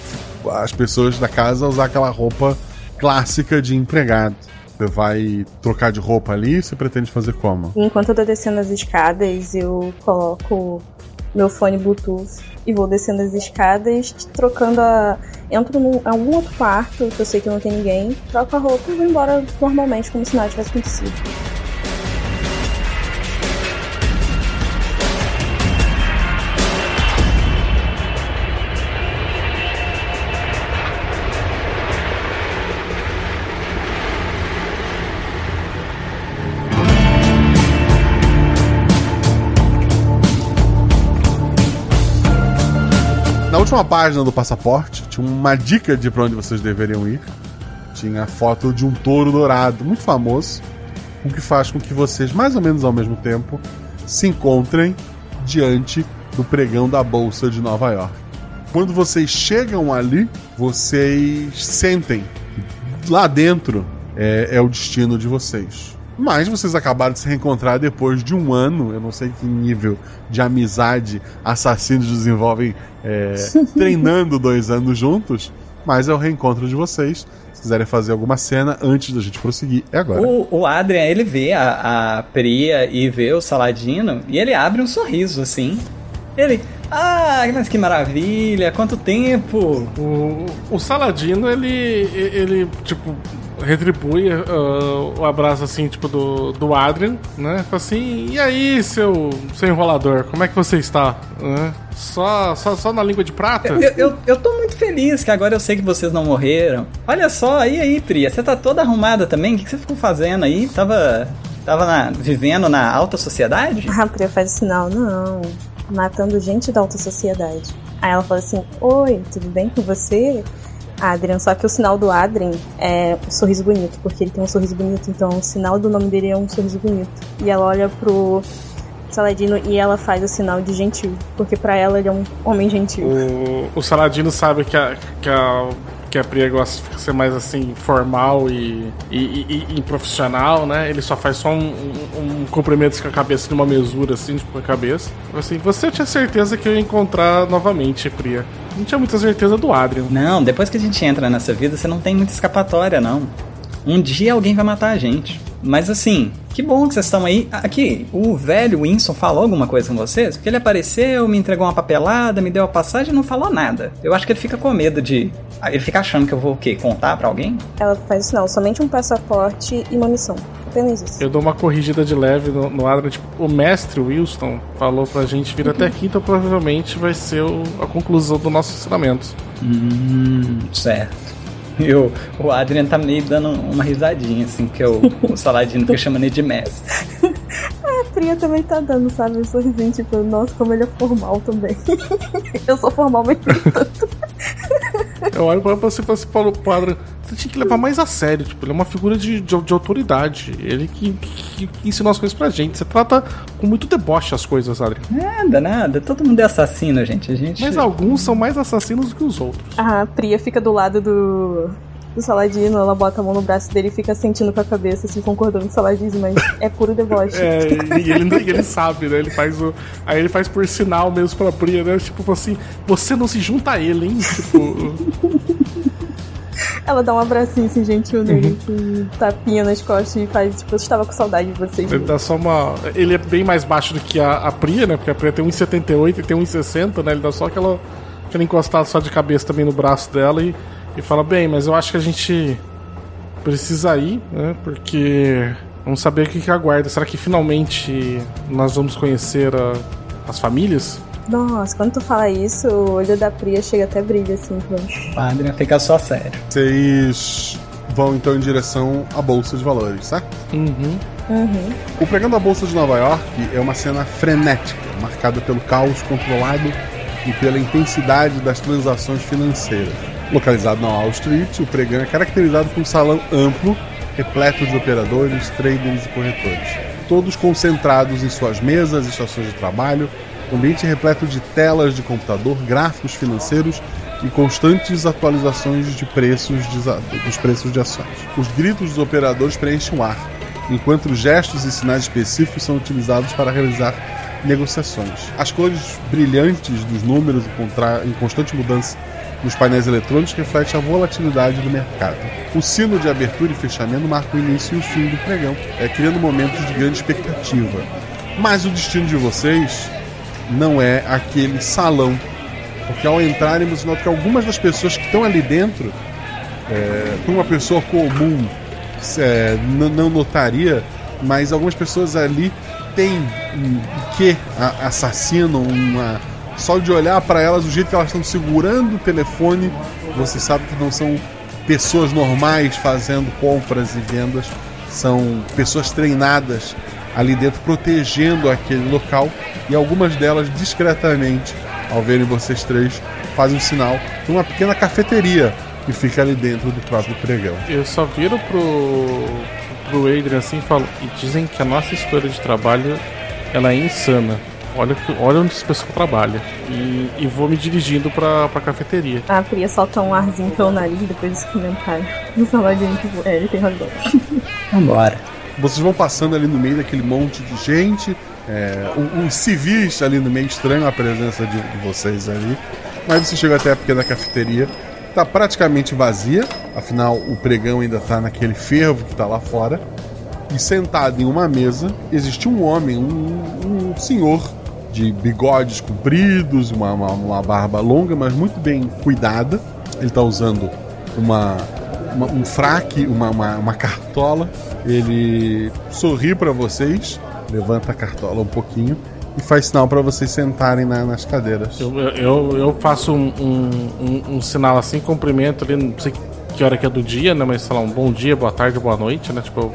as pessoas da casa a usar aquela roupa clássica de empregado. Você vai trocar de roupa ali? Você pretende fazer como? Enquanto eu tô descendo as escadas, eu coloco meu fone Bluetooth e vou descendo as escadas, trocando a. Entro em algum outro quarto que eu sei que não tem ninguém, troco a roupa e vou embora normalmente, como se nada tivesse acontecido. Última página do passaporte tinha uma dica de para onde vocês deveriam ir. Tinha a foto de um touro dourado, muito famoso, o que faz com que vocês, mais ou menos ao mesmo tempo, se encontrem diante do pregão da Bolsa de Nova York. Quando vocês chegam ali, vocês sentem lá dentro é, é o destino de vocês. Mas vocês acabaram de se reencontrar depois de um ano. Eu não sei que nível de amizade assassinos desenvolvem é, treinando dois anos juntos. Mas é o reencontro de vocês. Se quiserem fazer alguma cena antes da gente prosseguir, é agora. O, o Adrian, ele vê a, a Priya e vê o Saladino e ele abre um sorriso assim. Ele, ah, mas que maravilha, quanto tempo! O, o Saladino, ele, ele, tipo, retribui uh, o abraço assim, tipo, do, do Adrian, né? Fala assim, e aí, seu, seu enrolador, como é que você está? Né? Só, só, só na língua de prata? Eu, eu, eu tô muito feliz que agora eu sei que vocês não morreram. Olha só, e aí, Priya, você tá toda arrumada também? O que, que você ficou fazendo aí? Tava, tava na, vivendo na alta sociedade? Ah, Priya faz sinal, não. Matando gente da alta sociedade. Aí ela fala assim: Oi, tudo bem com você? Adrian, só que o sinal do Adrian é um sorriso bonito, porque ele tem um sorriso bonito, então o sinal do nome dele é um sorriso bonito. E ela olha pro Saladino e ela faz o sinal de gentil, porque para ela ele é um homem gentil. O, o Saladino sabe que a, que a que a Priya gosta de ser mais assim, formal e, e, e, e profissional, né? Ele só faz só um, um, um cumprimento com a cabeça numa mesura, assim, tipo, com a cabeça. Assim, você tinha certeza que eu ia encontrar novamente, Priya. Não tinha muita certeza do Adrian. Não, depois que a gente entra nessa vida, você não tem muita escapatória, não. Um dia alguém vai matar a gente. Mas assim, que bom que vocês estão aí. Aqui, o velho Winston falou alguma coisa com vocês? Porque ele apareceu, me entregou uma papelada, me deu a passagem e não falou nada. Eu acho que ele fica com medo de. Ele fica achando que eu vou o quê? Contar pra alguém? Ela faz isso não, somente um passaporte e uma missão. Apenas isso. Eu dou uma corrigida de leve no, no Adra, tipo, o mestre Wilson falou pra gente vir até aqui, então provavelmente vai ser o, a conclusão do nosso ensinamento. Hum, certo. E o, o Adrian tá meio dando uma risadinha, assim, porque o, o Saladino fica chamando ele de mestre. a Priya também tá dando, sabe? Um sorrisinho, tipo, nossa, como ele é formal também. Eu sou formal, mas tanto. Eu olho pra você e falo assim, Paulo Padre, você tinha que levar mais a sério, tipo, ele é uma figura de, de, de autoridade. Ele que, que, que, ensinou as coisas pra gente. Você trata com muito deboche as coisas, Adri. Nada, nada. Todo mundo é assassino, gente. A gente. Mas alguns são mais assassinos do que os outros. A Priya fica do lado do, do Saladino, ela bota a mão no braço dele e fica sentindo com a cabeça, assim, concordando com o Saladino, mas é puro deboche. É, e ele, e ele sabe, né? Ele faz o. Aí ele faz por sinal mesmo pra Priya, né? Tipo assim, você não se junta a ele, hein? Tipo. Ela dá um abracinho assim, gentil nele, uhum. tapinha nas costas e faz, tipo, eu estava com saudade de vocês. Ele dá só uma. Ele é bem mais baixo do que a, a Priya, né? Porque a Priya tem 1,78 e tem 1,60, né? Ele dá só aquela, aquela encostada só de cabeça também no braço dela e, e fala: Bem, mas eu acho que a gente precisa ir, né? Porque vamos saber o que, que aguarda. Será que finalmente nós vamos conhecer a, as famílias? Nossa, quando tu fala isso, o olho da Priya chega até brilha, assim. Padre, fica só sério. Vocês vão então em direção à Bolsa de Valores, certo? Uhum. Uhum. O pregão da Bolsa de Nova York é uma cena frenética, marcada pelo caos controlado e pela intensidade das transações financeiras. Localizado na Wall Street, o pregão é caracterizado por um salão amplo, repleto de operadores, traders e corretores. Todos concentrados em suas mesas e estações de trabalho, ambiente repleto de telas de computador, gráficos financeiros e constantes atualizações de preços de, dos preços de ações. Os gritos dos operadores preenchem o ar, enquanto os gestos e sinais específicos são utilizados para realizar negociações. As cores brilhantes dos números em constante mudança nos painéis eletrônicos refletem a volatilidade do mercado. O sino de abertura e fechamento marca o início e o fim do pregão, é, criando momentos de grande expectativa. Mas o destino de vocês não é aquele salão. Porque ao entrarem, você nota que algumas das pessoas que estão ali dentro, é, para uma pessoa comum, é, não notaria, mas algumas pessoas ali têm um que assassino, uma. Só de olhar para elas, o jeito que elas estão segurando o telefone, você sabe que não são pessoas normais fazendo compras e vendas, são pessoas treinadas ali dentro protegendo aquele local e algumas delas discretamente, ao verem vocês três, fazem um sinal de uma pequena cafeteria que fica ali dentro do próprio pregão. Eu só viro pro, pro Adrian assim e falo: e dizem que a nossa escolha de trabalho ela é insana. Olha, olha onde esse pessoal trabalha. E, e vou me dirigindo pra, pra cafeteria. A Priya solta um arzinho pelo nariz depois desse comentário. No saladinho, tipo, é, ele tem razão. Vambora. Vocês vão passando ali no meio daquele monte de gente, é, os civis ali no meio, estranho a presença de, de vocês ali. Mas você chega até a pequena cafeteria, tá praticamente vazia, afinal o pregão ainda tá naquele fervo que tá lá fora. E sentado em uma mesa existe um homem, um, um senhor de bigodes compridos, uma, uma, uma barba longa, mas muito bem cuidada. Ele tá usando uma, uma- um fraque, uma, uma, uma cartola. Ele sorri para vocês, levanta a cartola um pouquinho e faz sinal para vocês sentarem na- nas cadeiras. Eu, eu, eu faço um, um, um- um sinal assim, cumprimento ali, não sei que hora que é do dia, né? Mas sei lá, um bom dia, boa tarde, boa noite, né? Tipo, eu,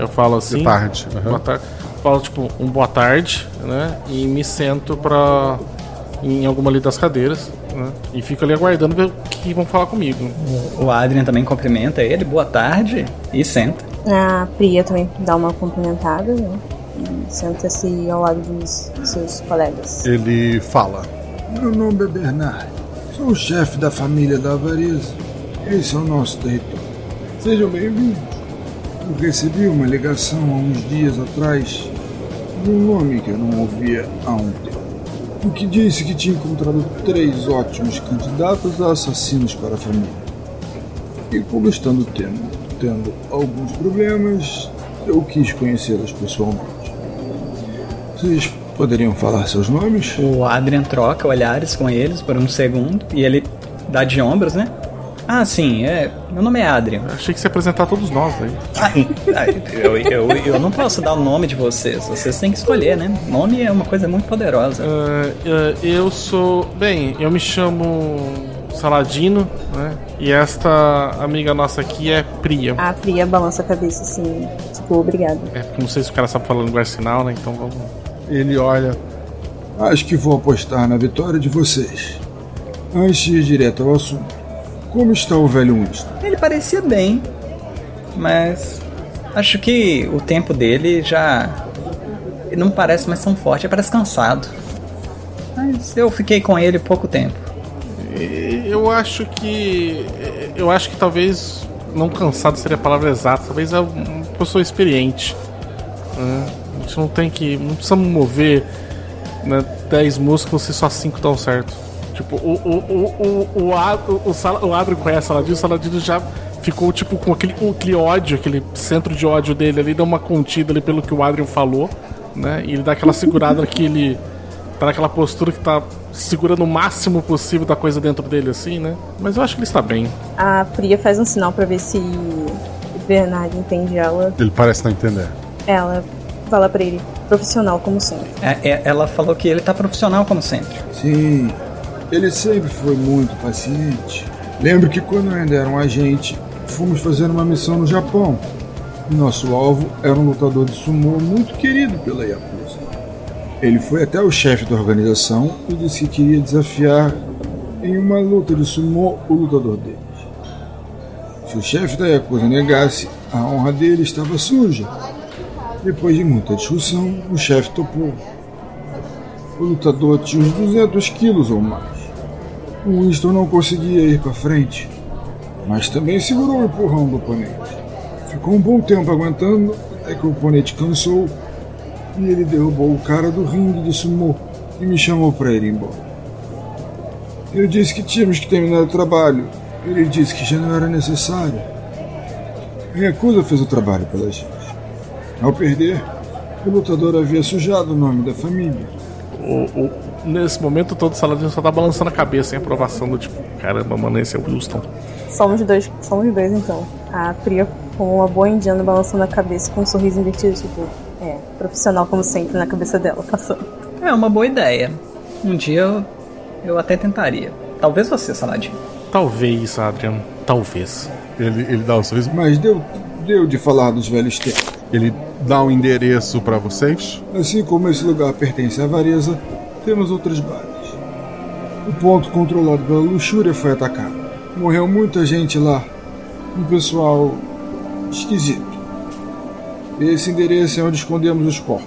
eu falo assim. De tarde, aham. Boa tarde. Falo, tipo, um boa tarde, né? E me sento pra. em alguma ali das cadeiras, né? E fico ali aguardando ver o que vão falar comigo. O Adrian também cumprimenta ele, boa tarde, e senta. A Priya também dá uma cumprimentada, né? E senta-se ao lado dos seus colegas. Ele fala: Meu nome é Bernard. Sou o chefe da família da Avareza. Esse é o nosso território. Sejam bem-vindos. Eu recebi uma ligação há uns dias atrás de um nome que eu não ouvia há um tempo. O que disse que tinha encontrado três ótimos candidatos a assassinos para a família. E como estando tendo, tendo alguns problemas, eu quis conhecê-los pessoalmente. Vocês poderiam falar seus nomes? O Adrian troca olhares com eles por um segundo e ele dá de ombros, né? Ah, sim, é. Meu nome é Adrian. Achei que você ia apresentar todos nós aí. Ah, eu, eu, eu não posso dar o nome de vocês, vocês têm que escolher, né? Nome é uma coisa muito poderosa. Ah, ah, eu sou. Bem, eu me chamo Saladino, né? E esta amiga nossa aqui é Priya. A Priya balança a cabeça assim, tipo, obrigado. É, porque não sei se o cara sabe falar linguagem sinal, né? Então vamos. Ele olha. Acho que vou apostar na vitória de vocês. Antes de ir direto ao assunto. Como está o velho Winston? Ele parecia bem, mas acho que o tempo dele já ele não parece mais tão forte, ele parece cansado. Mas eu fiquei com ele pouco tempo. Eu acho que. Eu acho que talvez. Não cansado seria a palavra exata, talvez é uma pessoa experiente. né? A gente não tem que. Não precisamos mover né, 10 músculos se só 5 dão certo. Tipo, o, o, o, o, o, o, o, Sala- o Adrien conhece o Saladino, o Saladino já ficou tipo com aquele, com aquele ódio, aquele centro de ódio dele ali, dá uma contida ali pelo que o Adrian falou, né? E ele dá aquela segurada que ele tá naquela postura que tá segurando o máximo possível da coisa dentro dele, assim, né? Mas eu acho que ele está bem. A Priya faz um sinal pra ver se o Bernard entende ela. Ele parece não entender. Ela fala pra ele, profissional como sempre. É, é, ela falou que ele tá profissional como sempre. Sim, ele sempre foi muito paciente. Lembro que quando ainda era um agente, fomos fazer uma missão no Japão. Nosso alvo era um lutador de sumô muito querido pela Yakuza. Ele foi até o chefe da organização e disse que queria desafiar em uma luta de sumô o lutador deles. Se o chefe da Yakuza negasse, a honra dele estava suja. Depois de muita discussão, o chefe topou. O lutador tinha uns 200 quilos ou mais. O Winston não conseguia ir para frente, mas também segurou o empurrão do oponente. Ficou um bom tempo aguentando até que o oponente cansou e ele derrubou o cara do ringue de sumô e me chamou para ir embora. Eu disse que tínhamos que terminar o trabalho. Ele disse que já não era necessário. A Yakuza fez o trabalho pela gente. Ao perder, o lutador havia sujado o nome da família. O, o- nesse momento todo o Saladino só tá balançando a cabeça em aprovação do tipo, caramba, mano, esse é o Wilson. Somos dois, somos dois então. A Priya com uma boa indiana balançando a cabeça com um sorriso invertido, tipo, é, profissional como sempre na cabeça dela, passando. É uma boa ideia. Um dia eu, eu até tentaria. Talvez você, Saladinho. Talvez, Adrian, talvez. Ele, ele dá o sorriso. Mas deu, deu de falar dos velhos tempos. Ele dá um endereço pra vocês. Assim como esse lugar pertence à Vareza, temos outros bares. O ponto controlado pela luxúria foi atacado. Morreu muita gente lá. Um pessoal esquisito. Esse endereço é onde escondemos os corpos.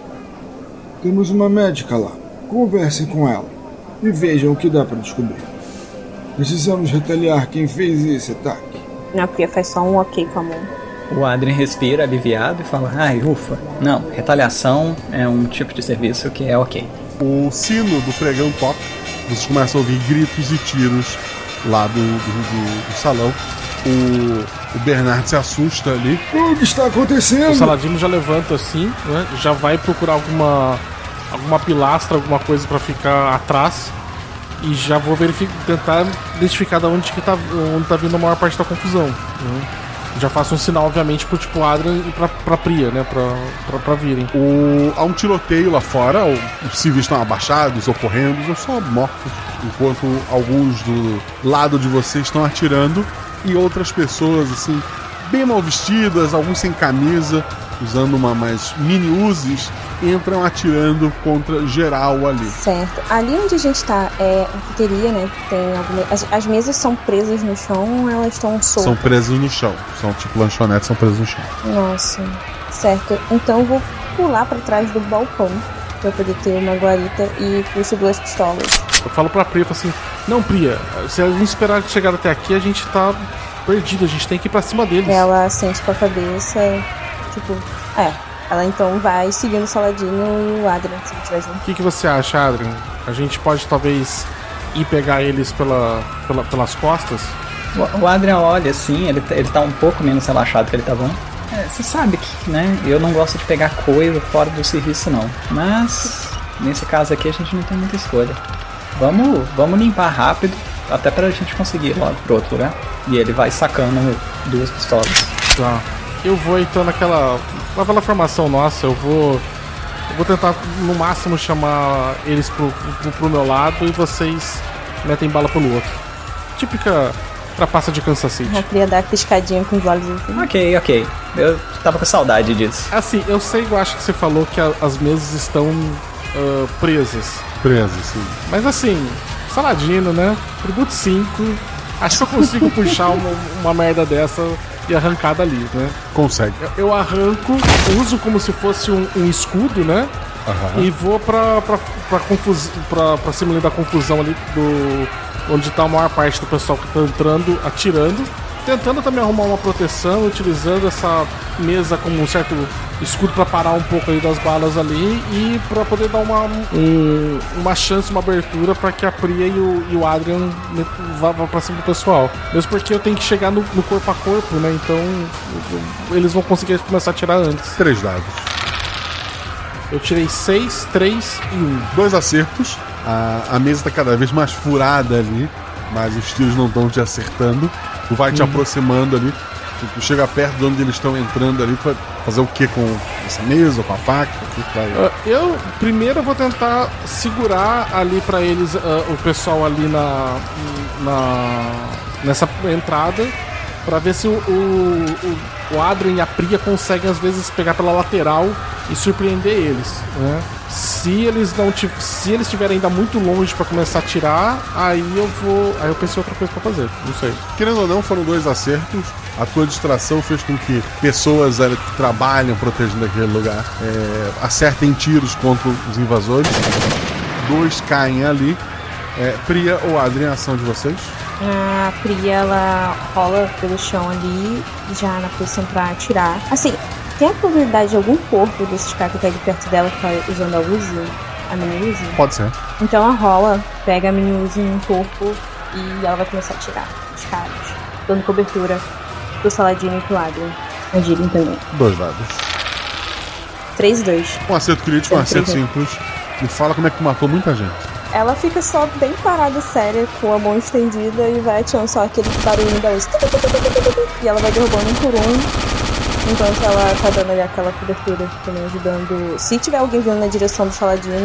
Temos uma médica lá. Conversem com ela e vejam o que dá para descobrir. Precisamos retaliar quem fez esse ataque. A Priya faz só um ok com a mão. O Adrien respira aliviado e fala: Ai, ufa. Não, retaliação é um tipo de serviço que é ok. O sino do pregão toca. Vocês começam a ouvir gritos e tiros lá do, do, do- do salão. O, o Bernard se assusta ali. O que está O acontecendo? Saladino já levanta assim, né? Já vai procurar alguma alguma pilastra, alguma coisa pra ficar atrás e já vou verificar, tentar identificar de onde que tá, onde tá vindo a maior parte da confusão. né? Já faço um sinal, obviamente, pro tipo Adrian e pra, pra Priya, né? Pra, pra, pra virem. O, há um tiroteio lá fora, os civis estão abaixados ou correndo, ou só mortos, enquanto alguns do lado de vocês estão atirando e outras pessoas, assim, bem mal vestidas, alguns sem camisa, usando uma mais mini Uzis, entram atirando contra geral ali. Certo. Ali onde a gente tá é a cafeteria, né? Tem alguma... as, as mesas são presas no chão, elas estão São soltas. presos no chão, são tipo lanchonetes, são presos no chão. Nossa. Certo. Então eu vou pular pra trás do balcão pra poder ter uma guarita e puxo duas pistolas. Eu falo pra Priya, eu falo assim, não, Priya, se a gente esperar chegar até aqui, a gente tá perdido, a gente tem que ir pra cima deles. Ela sente com a cabeça, tipo, é. Ela então vai seguindo o Saladino e o Adrian, se tiver junto. O que, que você acha, Adrian? A gente pode talvez ir pegar eles pela, pela- pelas costas? O, o Adrian olha assim, ele, tá- ele tá um pouco menos relaxado que ele tava. É, você sabe que, né? Eu não gosto de pegar coisa fora do serviço, não. Mas, nesse caso aqui, a gente não tem muita escolha. Vamos, vamos limpar rápido, até pra gente conseguir ir logo pro outro lugar. E ele vai sacando duas pistolas. Tá. Eu vou então naquela. Naquela formação nossa, eu vou. Eu vou tentar no máximo chamar eles pro, pro, pro meu lado e vocês metem bala pelo outro. Típica trapaça de Kansas City. A Priya dá a piscadinha com os olhos assim. Ok, ok. Eu tava com saudade disso. Assim, eu sei, eu acho que você falou que a- as mesas estão ah, presas. Presos, sim. Mas assim, Saladino, né? Tributo 5. Acho que eu consigo puxar uma, uma merda dessa e arrancar dali, né? Consegue. Eu, eu arranco, uso como se fosse um, um escudo, né? Aham. E vou pra, pra, pra, confus, pra, pra cima da confusão ali do. Onde tá a maior parte do pessoal que tá entrando, atirando. Tentando também arrumar uma proteção, utilizando essa mesa como um certo escudo pra parar um pouco aí das balas ali e pra poder dar uma, um- uma chance, uma abertura pra que a Priya e o, e o Adrian vá, vá pra cima do pessoal. Mesmo porque eu tenho que chegar no, no corpo a corpo, né? Então eles vão conseguir começar a atirar antes. Três dados. Eu tirei 6, 3 e 1. Dois acertos. A, a mesa tá cada vez mais furada ali, mas os tiros não estão te acertando. Tu vai te Uhum. aproximando ali. Chega perto de onde eles estão entrando ali, vai fazer o que com essa mesa, com a faca? Que vai- Ah, eu primeiro eu vou tentar segurar ali pra eles ah, o pessoal ali na, na nessa entrada pra ver se o, o, o, Adrian e a Priya conseguem às vezes pegar pela lateral e surpreender eles, né? Se eles não se eles estiverem ainda muito longe pra começar a tirar, aí eu vou, aí eu pensei outra coisa pra fazer, não sei. Querendo ou não, foram dois acertos. A tua distração fez com que pessoas que trabalham protegendo aquele lugar é, acertem tiros contra os invasores. Dois caem ali. É, Priya ou Adrien, a ação de vocês? A Priya, ela rola pelo chão ali, já na posição pra atirar. Assim, tem a probabilidade de algum corpo desses caras que tá ali perto dela que tá usando a Uzi, a mini Uzi? Pode ser. Então ela rola, pega a mini Uzi no corpo e ela vai começar a atirar os caras, dando cobertura pro Saladino e pro Adrian. A Jiren também. Dois dados. 3 2. Um acerto crítico, um acerto três, simples. Me fala como é que matou muita gente. Ela fica só bem parada, séria, com a mão estendida e vai atirando só aquele barulhinho da Uzi. E ela vai derrubando um por um. Enquanto ela tá dando ali aquela cobertura também ajudando. Se tiver alguém vindo na direção do Saladino,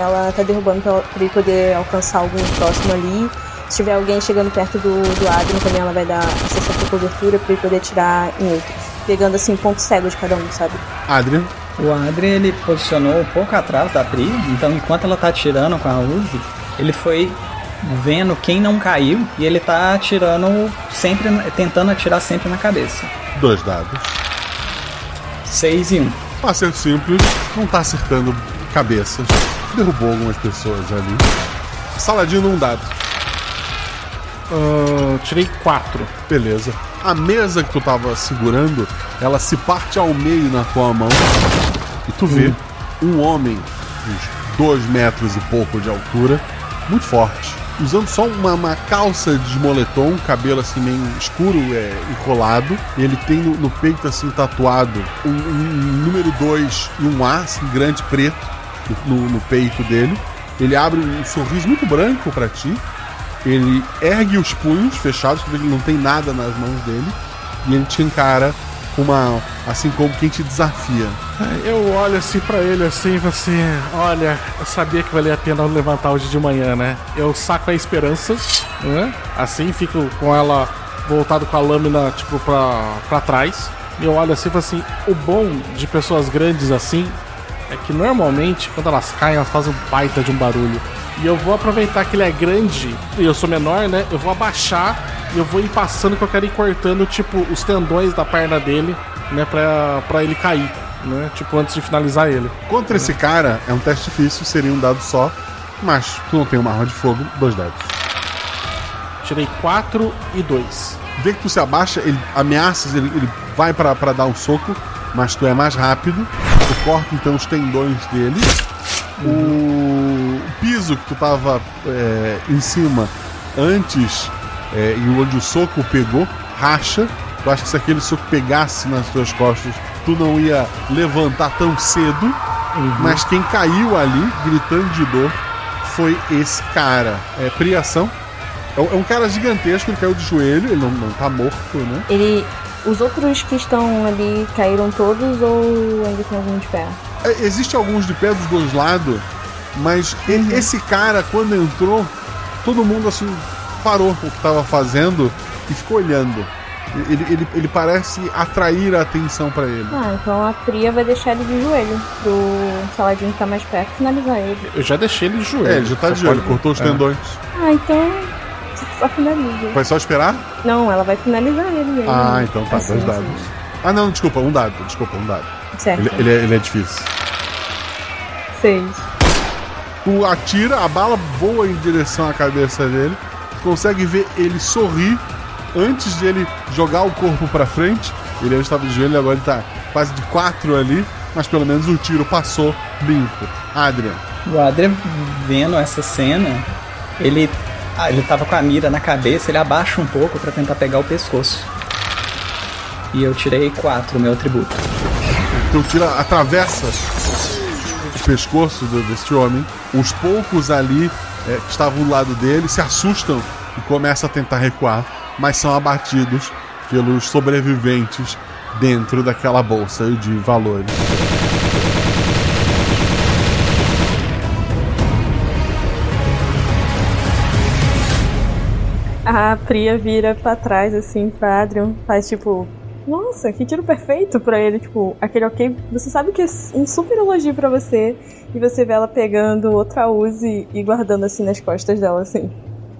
ela tá derrubando pra, pra ele poder alcançar algum próximo ali. Se tiver alguém chegando perto do, do Adrian também, ela vai dar à cobertura pra ele poder atirar em outros. Pegando assim, ponto cego de cada um, sabe? Adrian. O Adrien ele posicionou um pouco atrás da Pri, então enquanto ela tá atirando com a Uzi, ele foi vendo quem não caiu e ele tá atirando sempre, tentando atirar sempre na cabeça. Dois dados. 6 e 1. Um. Um acerto simples, não tá acertando cabeças. Derrubou algumas pessoas ali. Saladino, um dado. Uh, tirei 4. Beleza. A mesa que tu tava segurando, ela se parte ao meio na tua mão. E tu vê um homem, uns dois metros e pouco de altura, muito forte, usando só uma, uma calça de moletom, cabelo assim meio escuro, é, enrolado. Ele tem no, no peito assim tatuado um, um número 2 e um A assim, grande preto no, no, peito dele. Ele abre um sorriso muito branco para ti. Ele ergue os punhos fechados, porque ele não tem nada nas mãos dele. E ele te encara uma assim como quem te desafia. Eu olho assim para ele assim e assim, olha, eu sabia que valia a pena levantar hoje de manhã, né? Eu saco a esperança, né? Assim, fico com ela voltado com a lâmina tipo pra, pra trás. E eu olho assim assim, o bom de pessoas grandes assim é que normalmente quando elas caem elas fazem um baita de um barulho. E eu vou aproveitar que ele é grande e eu sou menor, né? Eu vou abaixar e eu vou ir passando que eu quero ir cortando, tipo, os tendões da perna dele, né? Pra, pra ele cair, né? Tipo, antes de finalizar ele. Contra esse cara, é um teste difícil, seria um dado só. Mas tu não tem uma arma de fogo, dois dados. Tirei 4 e 2. Vê que tu se abaixa, ele ameaça, ele, ele vai para dar um soco, mas tu é mais rápido. Tu corta então os tendões dele. O piso que tu tava é, em cima antes é, e onde o soco pegou, racha. Eu acho que se aquele soco pegasse nas tuas costas, tu não ia levantar tão cedo. Uhum. Mas quem caiu ali, gritando de dor, foi esse cara. É Priação. É, é um cara gigantesco, ele caiu de joelho, ele não, não tá morto, né? Ele. Os outros que estão ali caíram todos ou ainda tem algum de pé? É, existe alguns de pé dos dois lados, mas uhum. esse cara, quando entrou, todo mundo assim parou o que estava fazendo e ficou olhando. Ele, ele, ele parece atrair a atenção para ele. Ah, então a Priya vai deixar ele de joelho pro Saladino que tá mais perto finalizar ele. Eu já deixei ele de joelho. É, ele já tá de joelho, cortou os é. tendões. Ah, então só finaliza. Vai só esperar? Não, ela vai finalizar ele mesmo. Ah, então tá, assim, dois dados. Assim. Ah, não, desculpa, um dado, desculpa, um dado. Certo. Ele, ele, é, ele é difícil. Seis. Tu atira, a bala voa em direção à cabeça dele consegue ver ele sorrir antes de ele jogar o corpo para frente. Ele antes estava de joelho, agora ele tá quase de quatro ali, mas pelo menos o tiro passou limpo. Adrian. O Adrian vendo essa cena, ele ah, ele tava com a mira na cabeça, ele abaixa um pouco para tentar pegar o pescoço. E eu tirei quatro, meu atributo. Então tira atravessa pescoço desse homem. Os poucos ali é, que estavam do lado dele se assustam e começam a tentar recuar, mas são abatidos pelos sobreviventes dentro daquela bolsa de valores. A Priya vira para trás assim pra Adrian, faz tipo, nossa, que tiro perfeito pra ele, tipo, aquele ok. Você sabe que é um super elogio para você. E você vê ela pegando outra Uzi e guardando assim nas costas dela, assim,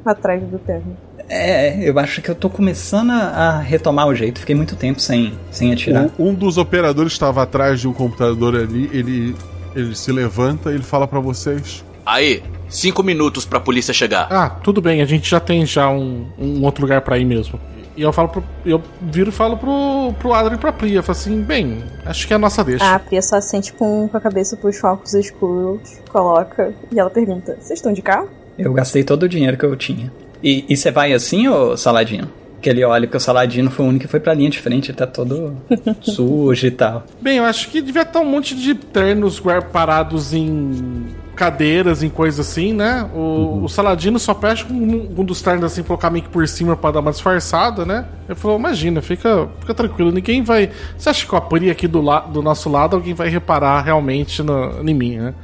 atrás do terno. É, eu acho que eu tô começando a retomar o jeito. Fiquei muito tempo sem, sem atirar. Um, um dos operadores estava atrás de um computador ali. Ele, ele se levanta e ele fala para vocês: Aí, cinco minutos pra polícia chegar. Ah, tudo bem. A gente já tem já um, um outro lugar para ir mesmo. E eu falo pro, eu viro e falo pro, pro Adrian e pra Priya. Falo assim, bem, acho que é a nossa deixa. Ah, a Priya só sente com, com a cabeça pros focos escuros, coloca, e ela pergunta, vocês estão de carro? Eu gastei todo o dinheiro que eu tinha. E você vai assim, ô Saladino? Que ele olha, porque o Saladino foi o único que foi pra linha de frente, ele tá todo sujo e tal. Bem, eu acho que devia estar um monte de ternos parados em cadeiras, em coisas assim, né? O, uhum. o Saladino só pede um, um dos ternos assim, colocar meio que por cima para dar uma disfarçada, né? Ele falou: imagina, fica, fica tranquilo, ninguém vai. Você acha que com a Pri aqui do, la, do nosso lado, alguém vai reparar realmente no, em mim, né?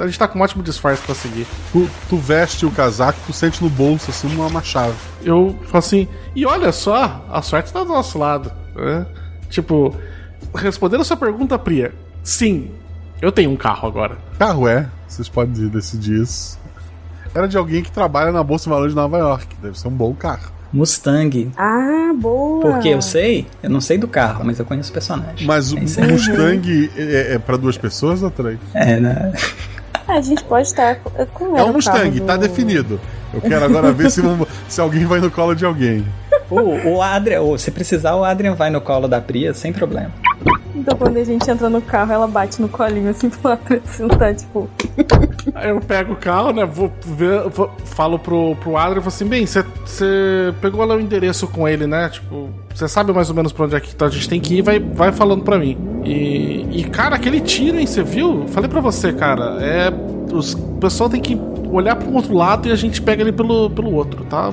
A gente tá com um ótimo disfarce pra seguir. Tu, tu, veste o casaco, tu sente no bolso, assim, uma chave. Eu falo assim, e olha só, a sorte tá do nosso lado. Né? Tipo, respondendo a sua pergunta, Priya, sim, eu tenho um carro agora. Carro é, vocês podem decidir isso. era de alguém que trabalha na Bolsa de Valores de Nova York. Deve ser um bom carro. Mustang. Ah, boa. Porque eu sei, eu não sei do carro, mas eu conheço o personagem. Mas o É isso aí. Mustang é, é pra duas pessoas ou três? É, né? A gente pode estar com. É o um Mustang, carro tá do- definido. Eu quero agora ver se, se alguém vai no colo de alguém. O, o Adrian, o- se precisar, o Adrian vai no colo da Priya sem problema. Então quando a gente entra no carro, ela bate no colinho assim pra sentar, tipo. Aí eu pego o carro, né? Vou ver, vou- falo pro, pro Adrian e falo assim: bem, você pegou lá o endereço com ele, né? Tipo, você sabe mais ou menos pra onde é que a gente tem que ir, vai, vai falando pra mim. E, e, cara, aquele tiro, hein? Você viu? Falei pra você, cara. É. Os, o pessoal tem que olhar pro outro lado e a gente pega ele pelo, pelo outro, tá?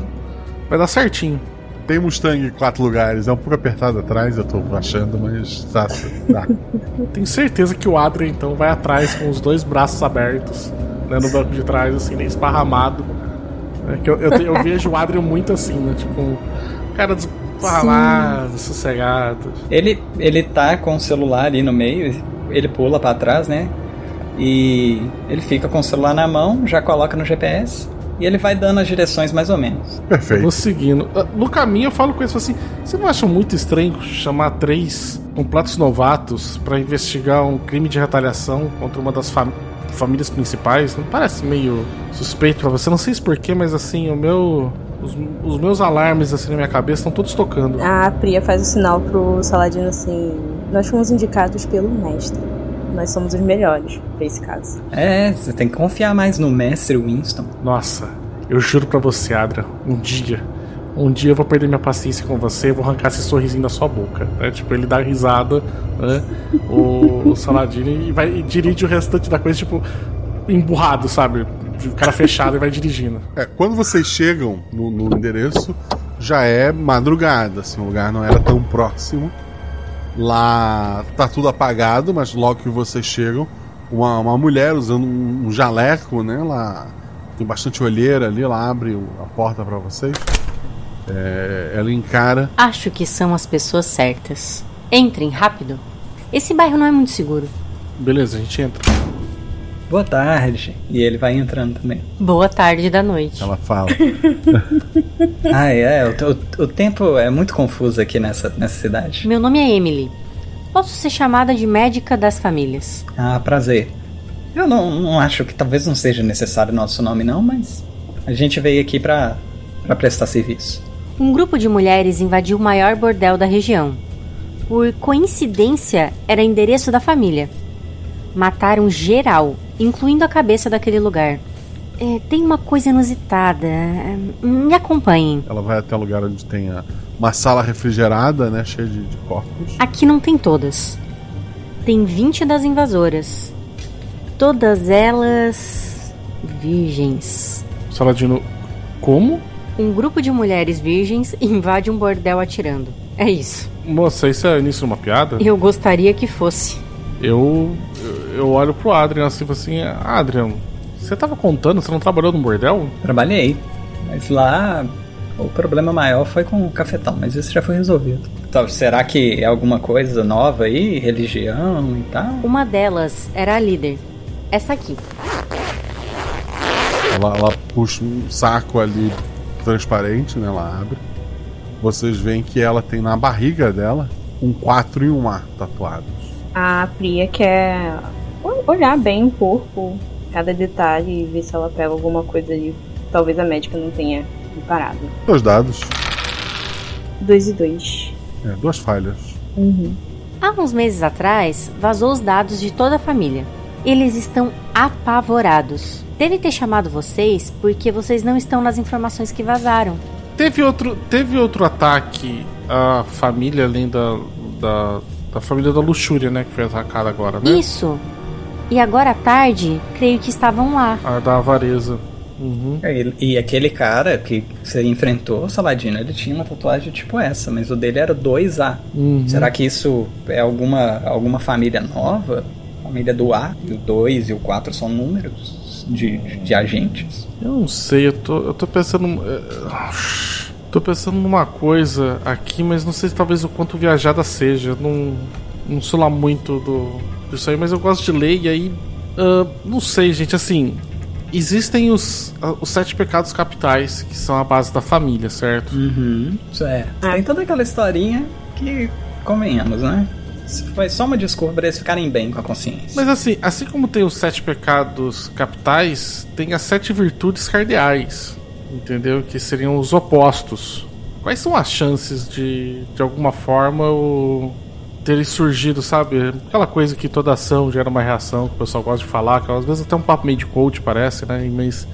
Vai dar certinho. Tem Mustang em quatro lugares, é um pouco apertado atrás, eu tô achando, mas tá. tá. Tenho certeza que o Adrian, então, vai atrás com os dois braços abertos, né, no banco de trás, assim, né, esparramado. É que eu, eu, te- eu vejo o Adrian muito assim, né? Tipo, um cara desparramado, sossegado. Ele, ele tá com o celular ali no meio, ele pula pra trás, né? E ele fica com o celular na mão, já coloca no GPS e ele vai dando as direções mais ou menos. Perfeito. Vou seguindo. Ah, No caminho eu falo com eles falo assim: você não acha muito estranho chamar três completos novatos pra investigar um crime de retaliação contra uma das fam- famílias principais? Não parece meio suspeito pra você? Não sei se porquê, mas assim, o meu. Os, os meus alarmes assim na minha cabeça estão todos tocando. A Priya faz o sinal pro Saladino assim. Nós fomos indicados pelo mestre. Nós somos os melhores pra esse caso. É, você tem que confiar mais no mestre Winston. Nossa, eu juro pra você, Adra, um dia. Um dia eu vou perder minha paciência com você e vou arrancar esse sorrisinho da sua boca. Né? Tipo, ele dá risada, né? O, o Saladino e vai e dirige o restante da coisa, tipo, emburrado, sabe? De cara fechado e vai dirigindo. É, quando vocês chegam no, no endereço, já é madrugada, assim, o lugar não era tão próximo. Lá tá tudo apagado, mas logo que vocês chegam, uma, uma mulher usando um, um jaleco, né? Ela tem bastante olheira ali, ela abre a porta pra vocês. É, ela encara. Acho que são as pessoas certas. Entrem rápido. Esse bairro não é muito seguro. Beleza, a gente entra. Boa tarde. E ele vai entrando também. Boa tarde da noite. Ela fala. Ah, é. O, o- o tempo é muito confuso aqui nessa, nessa cidade. Meu nome é Emily. Posso ser chamada de médica das famílias. Ah, prazer. Eu não, não acho que talvez não seja necessário nosso nome, não, mas a gente veio aqui pra, pra prestar serviço. Um grupo de mulheres invadiu o maior bordel da região. Por coincidência, era endereço da família. Mataram geral, incluindo a cabeça daquele lugar. É, tem uma coisa inusitada. Me acompanhem. Ela vai até o lugar onde tem a- uma sala refrigerada, né? Cheia de, de corpos. Aqui não tem todas. Tem 20 das invasoras. Todas elas. virgens. Saladino, como? Um grupo de mulheres virgens invade um bordel atirando. É isso. Moça, isso é início de uma piada? Eu gostaria que fosse. Eu, eu, olho pro Adrian assim e falo assim: Adrian, você tava contando, você não trabalhou no bordel? Trabalhei, mas lá o problema maior foi com o cafetão, mas isso já foi resolvido. Então, será que é alguma coisa nova aí? Religião e tal? Uma delas era a líder. Essa aqui. Ela, ela puxa um saco ali transparente, né? Ela abre. Vocês veem que ela tem na barriga dela um 4 e um A tatuados. A Priya quer o- olhar bem o corpo, cada detalhe e ver se ela pega alguma coisa ali. Talvez a médica não tenha reparado. Dois dados. Dois e dois. É, duas falhas. Uhum. Há uns meses atrás, vazou os dados de toda a família. Eles estão apavorados. Deve ter chamado vocês porque vocês não estão nas informações que vazaram. Teve outro, teve outro ataque à família além da, da, da família da luxúria, né? Que foi atacada agora, né? Isso. E agora à tarde, creio que estavam lá. A da avareza. Uhum. E, e aquele cara que você enfrentou, Saladino, ele tinha uma tatuagem tipo essa, mas o dele era 2A. Uhum. Será que isso é alguma, alguma família nova? Família do A, e o 2 e o 4 são números de, de, de agentes? Eu não sei, eu tô, eu tô pensando. eh, Tô pensando numa coisa aqui, mas não sei se talvez o quanto viajada seja. Eu Não, não sou lá muito do, disso aí, mas eu gosto de ler e aí. ah, não sei, gente, assim. existem os, os sete pecados capitais, que são a base da família, certo? Uhum, certo. Tem toda aquela historinha que, convenhamos, né? Foi só uma desculpa para eles ficarem bem com a consciência. Mas assim, assim como tem os sete pecados capitais, tem as sete virtudes cardeais, entendeu? Que seriam os opostos. Quais são as chances de, de alguma forma, o terem surgido, sabe? Aquela coisa que toda ação gera uma reação, que o pessoal gosta de falar, que às vezes até um papo meio de coach parece, né? Mas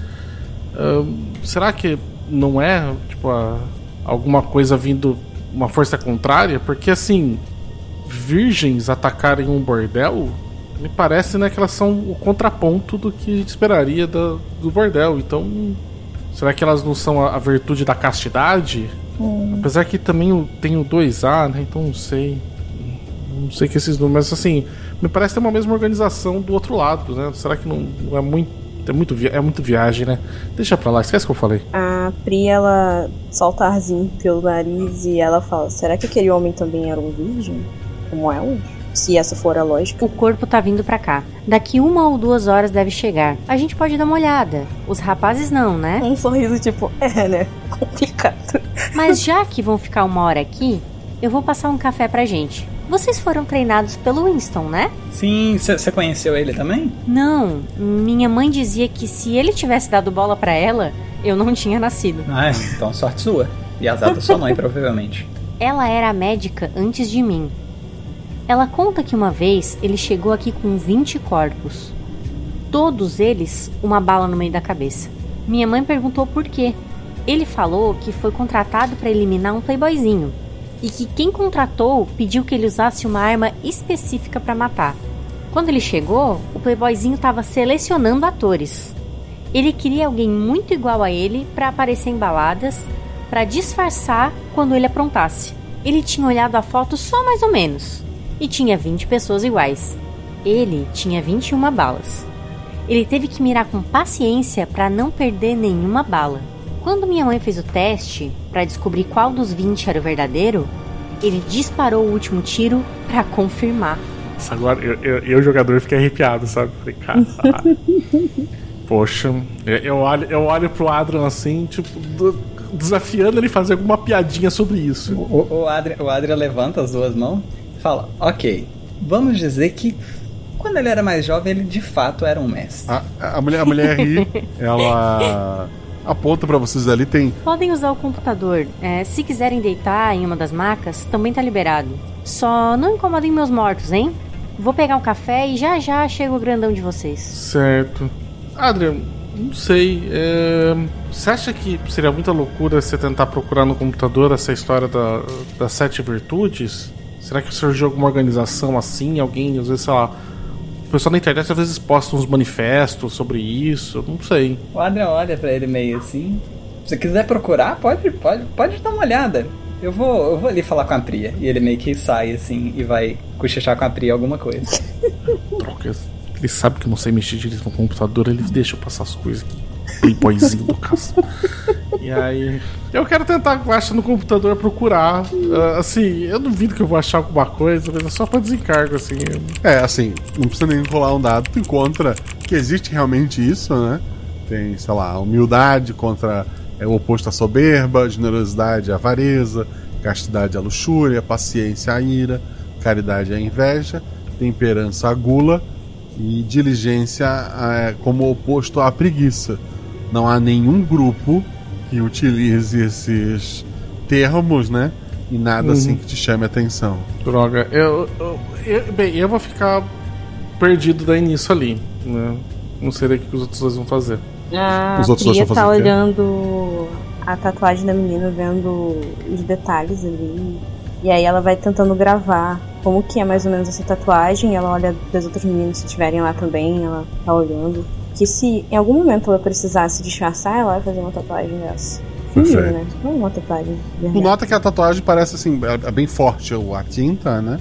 será que não é tipo a, alguma coisa vindo uma força contrária? Porque assim, virgens atacarem um bordel, me parece né, que elas são o contraponto do que a gente esperaria do, do bordel. Então, será que elas não são a, a virtude da castidade? Hum. Apesar que também tem o 2A, né? Então não sei. Não sei que esses números, assim, me parece ter uma mesma organização do outro lado, né? Será que não, não é muito. É muito, é muito viagem, né? Deixa pra lá, esquece o que eu falei. A Pri, ela solta arzinho pelo nariz e ela fala: será que aquele homem também era um virgem? Como ela? Se essa for a lógica. O corpo tá vindo pra cá. Daqui uma ou duas horas deve chegar. A gente pode dar uma olhada. Os rapazes não, né? Um sorriso tipo, é, né? Complicado. Mas já que vão ficar uma hora aqui, eu vou passar um café pra gente. Vocês foram treinados pelo Winston, né? Sim, você conheceu ele também? Não. Minha mãe dizia que se ele tivesse dado bola para ela, eu não tinha nascido. Ah, então sorte sua. E azar da sua mãe, provavelmente. Ela era médica antes de mim. Ela conta que uma vez ele chegou aqui com 20 corpos. Todos eles uma bala no meio da cabeça. Minha mãe perguntou por quê. Ele falou que foi contratado para eliminar um playboyzinho e que quem contratou pediu que ele usasse uma arma específica para matar. Quando ele chegou, o playboyzinho estava selecionando atores. Ele queria alguém muito igual a ele para aparecer em baladas, para disfarçar quando ele aprontasse. Ele tinha olhado a foto só mais ou menos e tinha 20 pessoas iguais. Ele tinha 21 balas. Ele teve que mirar com paciência para não perder nenhuma bala. Quando minha mãe fez o teste para descobrir qual dos 20 era o verdadeiro, ele disparou o último tiro para confirmar. Nossa, agora eu, eu, eu, jogador, fiquei arrepiado, sabe? Falei, cara. Poxa, eu olho, eu olho pro Adrian assim, tipo, desafiando ele fazer alguma piadinha sobre isso. O, o, Adrian, o Adrian levanta as duas mãos e fala: Ok, vamos dizer que quando ele era mais jovem, ele de fato era um mestre. A, a mulher, a mulher ri, ela aponta para vocês ali, tem. Podem usar o computador. É, se quiserem deitar em uma das macas, também tá liberado. Só não incomodem meus mortos, hein? Vou pegar um café e já já chega o grandão de vocês. Certo. Adrian, não sei. É... Você acha que seria muita loucura você tentar procurar no computador essa história da, das sete virtudes? Será que surgiu alguma organização assim? Alguém, às vezes, sei lá, o pessoal na internet às vezes posta uns manifestos sobre isso, não sei. O Adrian olha pra ele meio assim. Se quiser procurar, pode, pode, pode dar uma olhada. Eu vou, eu vou ali falar com a Priya. E ele meio que sai assim e vai cochichar com a Priya alguma coisa. Troca. Ele sabe que eu não sei mexer direito no computador, ele deixa eu passar as coisas aqui. Playboyzinho do caso. E aí. Eu quero tentar achar no computador procurar. Uh, assim, eu duvido que eu vou achar alguma coisa, mas é só pra desencargo, assim. É, assim, não precisa nem rolar um dado. Tu encontra que existe realmente isso, né? Tem, sei lá, humildade contra é, o oposto à soberba, generosidade à avareza, castidade à luxúria, paciência à ira, caridade à inveja, temperança à gula e diligência a, como oposto à preguiça. Não há nenhum grupo que utilize esses termos, né? E nada Uhum. assim que te chame a atenção. Droga, eu, eu, eu- Bem, eu vou ficar perdido daí nisso ali, né? Não sei o que os outros dois vão fazer. A Os outros dois vão tá fazer quê? olhando a tatuagem da menina, vendo os detalhes ali. E aí ela vai tentando gravar como que é mais ou menos essa tatuagem. Ela olha das outras meninas se estiverem lá também, ela tá olhando. Que se em algum momento ela precisasse disfarçar, ela vai fazer uma tatuagem dessa. Fingindo, né? Não uma tatuagem. de Tu nota que a tatuagem parece assim, é é bem forte. o- A tinta, né?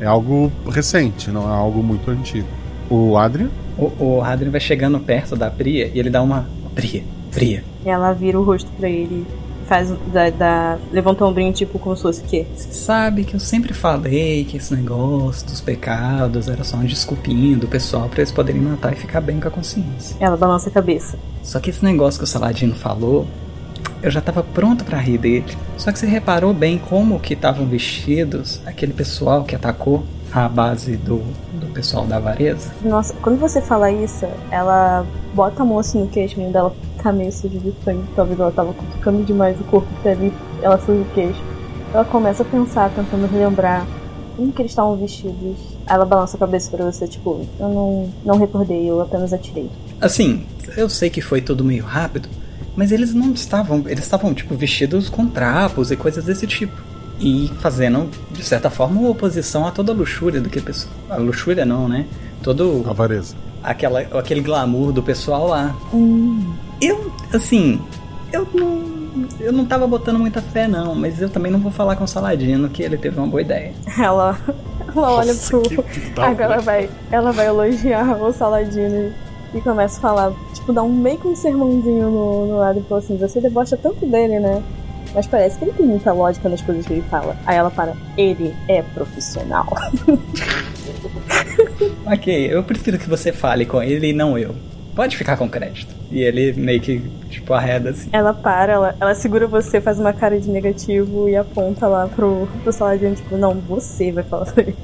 É algo recente, não é algo muito antigo. O Adrian? O, o Adrian vai chegando perto da Priya e ele dá uma. Priya, Priya. Ela vira o rosto pra ele faz. Da, da, levanta o ombrinho, tipo, como se fosse o quê? Você sabe que eu sempre falei que esse negócio dos pecados era só uma desculpinha do pessoal pra eles poderem matar e ficar bem com a consciência. Ela balança a cabeça. Só que esse negócio que o Saladino falou, eu já tava pronto para rir dele. Só que você reparou bem como que estavam vestidos aquele pessoal que atacou a base do, do pessoal da avareza? Nossa, quando você fala isso, ela bota a mão assim no queixo dela, tá meio sujo de sangue. Talvez ela tava cutucando demais o corpo dela ela suja o queixo. Ela começa a pensar, tentando relembrar como que eles estavam vestidos. Aí ela balança a cabeça pra você, tipo, eu não, não recordei, eu apenas atirei. Assim, eu sei que foi tudo meio rápido, mas eles não estavam. Eles estavam, tipo, vestidos com trapos e coisas desse tipo. E fazendo, de certa forma, uma oposição a toda a luxúria do que pessoal. A luxúria não, né? Todo. Avareza. Aquela, aquele glamour do pessoal lá. Hum. Eu, assim, eu não. Eu não tava botando muita fé, não, mas eu também não vou falar com o Saladino que ele teve uma boa ideia. Ela, ela olha pro. Agora ela vai, ela vai elogiar o Saladino e começa a falar, tipo, dá um meio que um sermãozinho no, no lado e fala assim: Você debocha tanto dele, né? Mas parece que ele tem muita lógica nas coisas que ele fala. Aí ela para, ele é profissional. ok, eu prefiro que você fale com ele e não eu. Pode ficar com crédito. E ele meio que, tipo, arreda assim. Ela para, ela, ela segura você, faz uma cara de negativo e aponta lá pro, pro Saladino, tipo, não, você vai falar pra ele.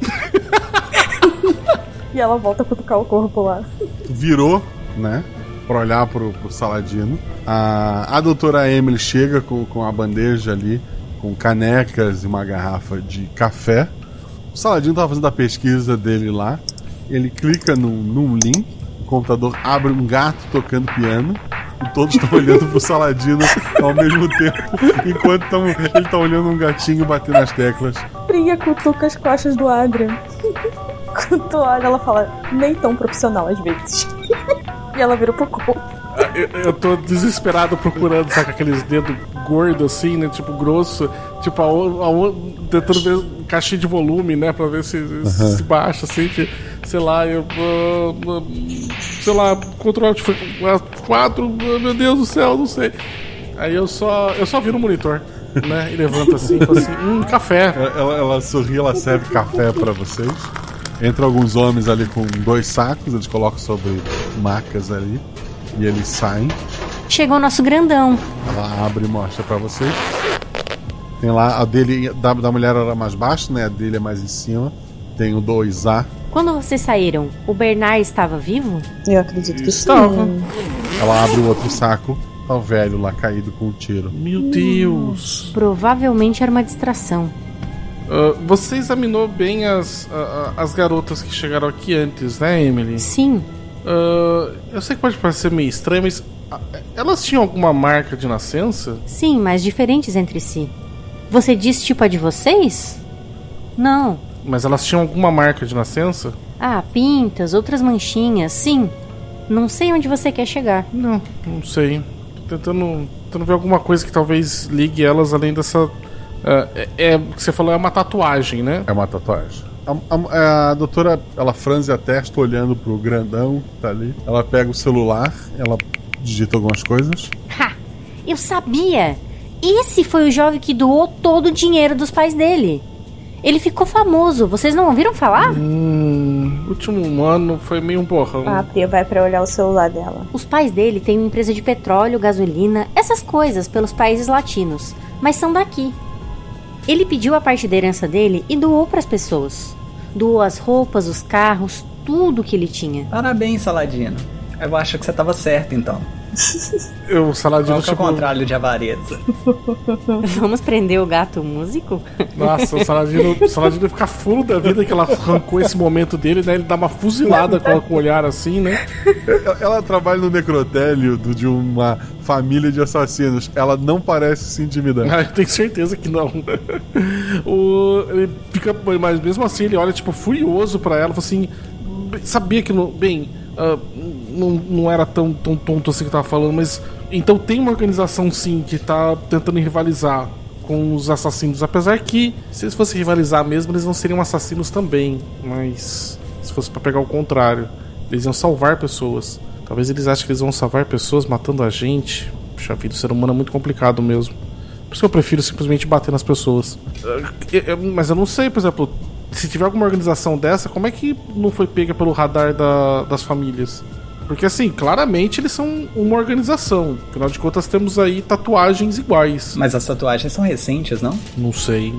e ela volta a cutucar o corpo lá. Virou, né? Pra olhar pro, pro Saladino. A, a doutora Emily chega com, com a bandeja ali, com canecas e uma garrafa de café. O Saladino tava fazendo a pesquisa dele lá. Ele clica num, num link, computador abre um gato tocando piano. E todos estão olhando pro Saladino ao mesmo tempo, enquanto tão, ele tá olhando um gatinho batendo as teclas. Fria cutuca as costas do Adrian. Quando tu olha, ela fala, nem tão profissional às vezes. e ela vira pro corpo. Eu, eu tô desesperado procurando, sabe, aqueles dedos gordos assim, né? Tipo, grosso. Tipo, a, a, tentando ver caixinha de volume, né? Pra ver se, uhum. se baixa, assim. Que, sei lá, eu. Uh, sei lá, controle tipo, quatro, meu Deus do céu, não sei. Aí eu só. Eu só viro o monitor. Né, e levanta assim e fala assim: hum, café. Ela, ela sorri, ela serve café para vocês. Entra alguns homens ali com dois sacos, eles colocam sobre macas ali. E eles saem. Chegou o nosso grandão. Ela abre e mostra para vocês. Tem lá, a dele, da, da mulher era mais baixo, né? A dele é mais em cima. Tem o 2A. Quando vocês saíram, o Bernard estava vivo? Eu acredito que estava. Ela abre o outro saco. Tá o velho lá caído com o um tiro. Meu Deus! Provavelmente era uma distração. Uh, você examinou bem as, uh, as garotas que chegaram aqui antes, né, Emily? Sim. Uh, eu sei que pode parecer meio estranho, mas elas tinham alguma marca de nascença? Sim, mas diferentes entre si. Você disse tipo a de vocês? Não. Mas elas tinham alguma marca de nascença? Ah, pintas, outras manchinhas, sim. Não sei onde você quer chegar. Não, não sei. Tô tentando, tentando ver alguma coisa que talvez ligue elas além dessa. Uh, é, é, que você falou, é uma tatuagem, né? É uma tatuagem. A, a, a, doutora, ela franze a testa olhando pro grandão que tá ali. Ela pega o celular, ela digita algumas coisas. Ha! Eu sabia! Esse foi o jovem que doou todo o dinheiro dos pais dele. Ele ficou famoso, vocês não ouviram falar? Hum, último ano foi meio um borrão. A Pia vai para olhar o celular dela. Os pais dele têm uma empresa de petróleo, gasolina, essas coisas pelos países latinos, mas são daqui. Ele pediu a parte da herança dele e doou para as pessoas. Doou as roupas, os carros, tudo que ele tinha. Parabéns, Saladino. Eu acho que você estava certo então. Eu, Saladino, Qual tipo... é o contrário de avareza? Vamos prender o gato músico? Nossa, o Saladino, o Saladino fica fulo da vida que ela arrancou esse momento dele, né? Ele dá uma fuzilada com, com o olhar assim, né? Ela trabalha no necrotério de uma família de assassinos. Ela não parece se intimidar. Ah, eu tenho certeza que não. o, ele fica, mas mesmo assim ele olha tipo furioso para ela, assim, sabia que não, bem, uh, não, não era tão, tão tonto assim que tava falando, mas então tem uma organização sim que tá tentando rivalizar com os assassinos, apesar que se eles fossem rivalizar mesmo, eles não seriam assassinos também, mas se fosse para pegar o contrário, eles iam salvar pessoas. Talvez eles achem que eles vão salvar pessoas matando a gente. Puxa vida, o ser humano é muito complicado mesmo. Por isso que eu prefiro simplesmente bater nas pessoas. Eu- eu- mas eu não sei, por exemplo, se tiver alguma organização dessa, como é que não foi pega pelo radar da- das famílias? Porque assim, claramente eles são uma organização. Afinal de contas, temos aí tatuagens iguais. Mas as tatuagens são recentes, não? Não sei.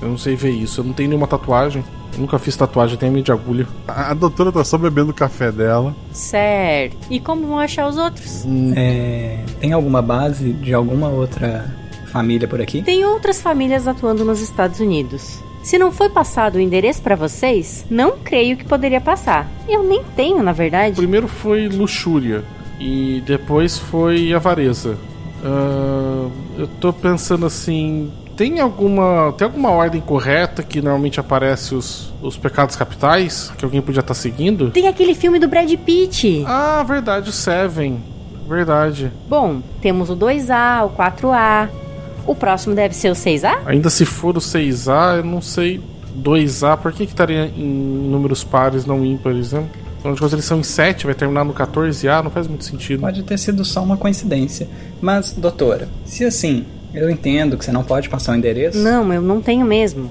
Eu não sei ver isso. Eu não tenho nenhuma tatuagem. Eu nunca fiz tatuagem, tenho medo de agulha. A, a doutora tá só bebendo o café dela. Certo. E como vão achar os outros? É, tem alguma base de alguma outra família por aqui? Tem outras famílias atuando nos Estados Unidos. Se não foi passado o endereço pra vocês, não creio que poderia passar. Eu nem tenho, na verdade. Primeiro foi luxúria e depois foi avareza. Ah, eu tô pensando assim, tem alguma tem alguma ordem correta que normalmente aparece os, os pecados capitais que alguém podia estar seguindo? Tem aquele filme do Brad Pitt. Ah, verdade, o Seven. Verdade. Bom, temos o 2A, o 4A. O próximo deve ser o 6A? Ainda se for o 6A, eu não sei 2A, por que que estaria em números pares, não ímpares, né? Afinal de contas, eles são em 7, vai terminar no 14A, não faz muito sentido. Pode ter sido só uma coincidência. Mas, doutora, se assim, eu entendo que você não pode passar o endereço. Não, eu não tenho mesmo.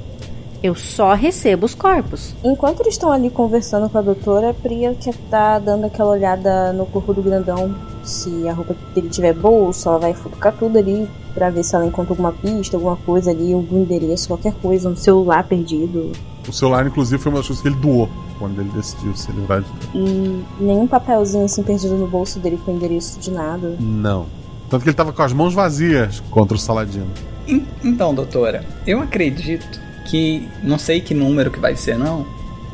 Eu só recebo os corpos. Enquanto eles estão ali conversando com a doutora, a Priya que tá dando aquela olhada no corpo do grandão. Se a roupa dele tiver bolso, ela vai futucar tudo ali pra ver se ela encontra alguma pista, alguma coisa ali, algum endereço, qualquer coisa, um celular perdido. O celular, inclusive, foi uma das coisas que ele doou quando ele decidiu se livrar de. E nenhum papelzinho assim perdido no bolso dele com endereço de nada. Não. Tanto que ele tava com as mãos vazias contra o Saladino. En- Então, doutora, eu acredito que. Não sei que número que vai ser, não.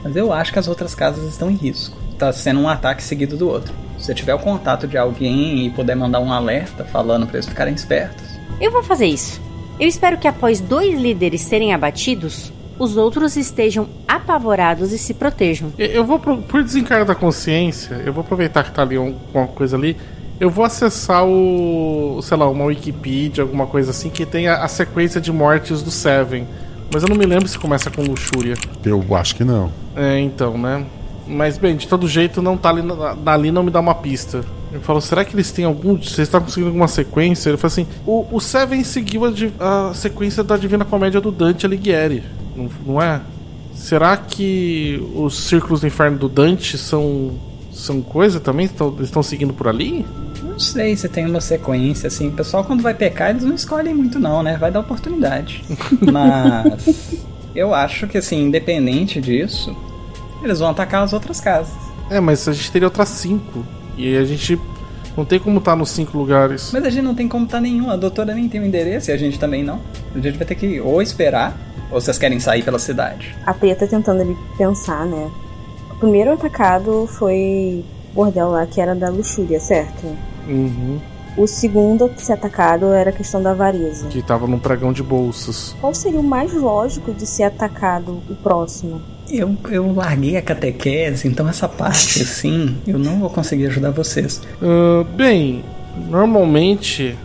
Mas eu acho que as outras casas estão em risco. Tá sendo um ataque seguido do outro. Se você tiver o contato de alguém e puder mandar um alerta falando pra eles ficarem espertos. Eu vou fazer isso. Eu espero que após dois líderes serem abatidos, os outros estejam apavorados e se protejam. Eu- vou, pro- por desencargo da consciência, eu vou aproveitar que tá ali um- alguma coisa ali. Eu vou acessar o. sei lá, uma Wikipedia, alguma coisa assim, que tenha a sequência de mortes do Seven. Mas eu não me lembro se começa com luxúria. Eu acho que não. É, então, né? Mas, bem, de todo jeito, não tá ali, ali não me dá uma pista. Eu falo, será que eles têm algum. Vocês estão conseguindo alguma sequência? Ele fala assim: o, o Seven seguiu a, a sequência da Divina Comédia do Dante Alighieri, não, não é? Será que os círculos do inferno do Dante são. são coisa também? Estão- Eles estão seguindo por ali? Não sei se tem uma sequência, assim. O pessoal, quando vai pecar, eles não escolhem muito, não, né? Vai dar oportunidade. Mas. Eu acho que, assim, independente disso, eles vão atacar as outras casas. É, mas a gente teria outras cinco. E aí a gente. Não tem como estar nos cinco lugares. Mas a gente não tem como estar nenhum. A doutora nem tem o endereço e a gente também não. A gente vai ter que ou esperar, ou vocês querem sair pela cidade. A Priya tá tentando ali pensar, né? O primeiro atacado foi o bordel lá que era da luxúria, certo? Uhum. O segundo a ser atacado era a questão da avareza. Que tava num pregão de bolsas. Qual seria o mais lógico de ser atacado o próximo? Eu, eu larguei a catequese, então essa parte, assim, eu não vou conseguir ajudar vocês. Ah, bem, normalmente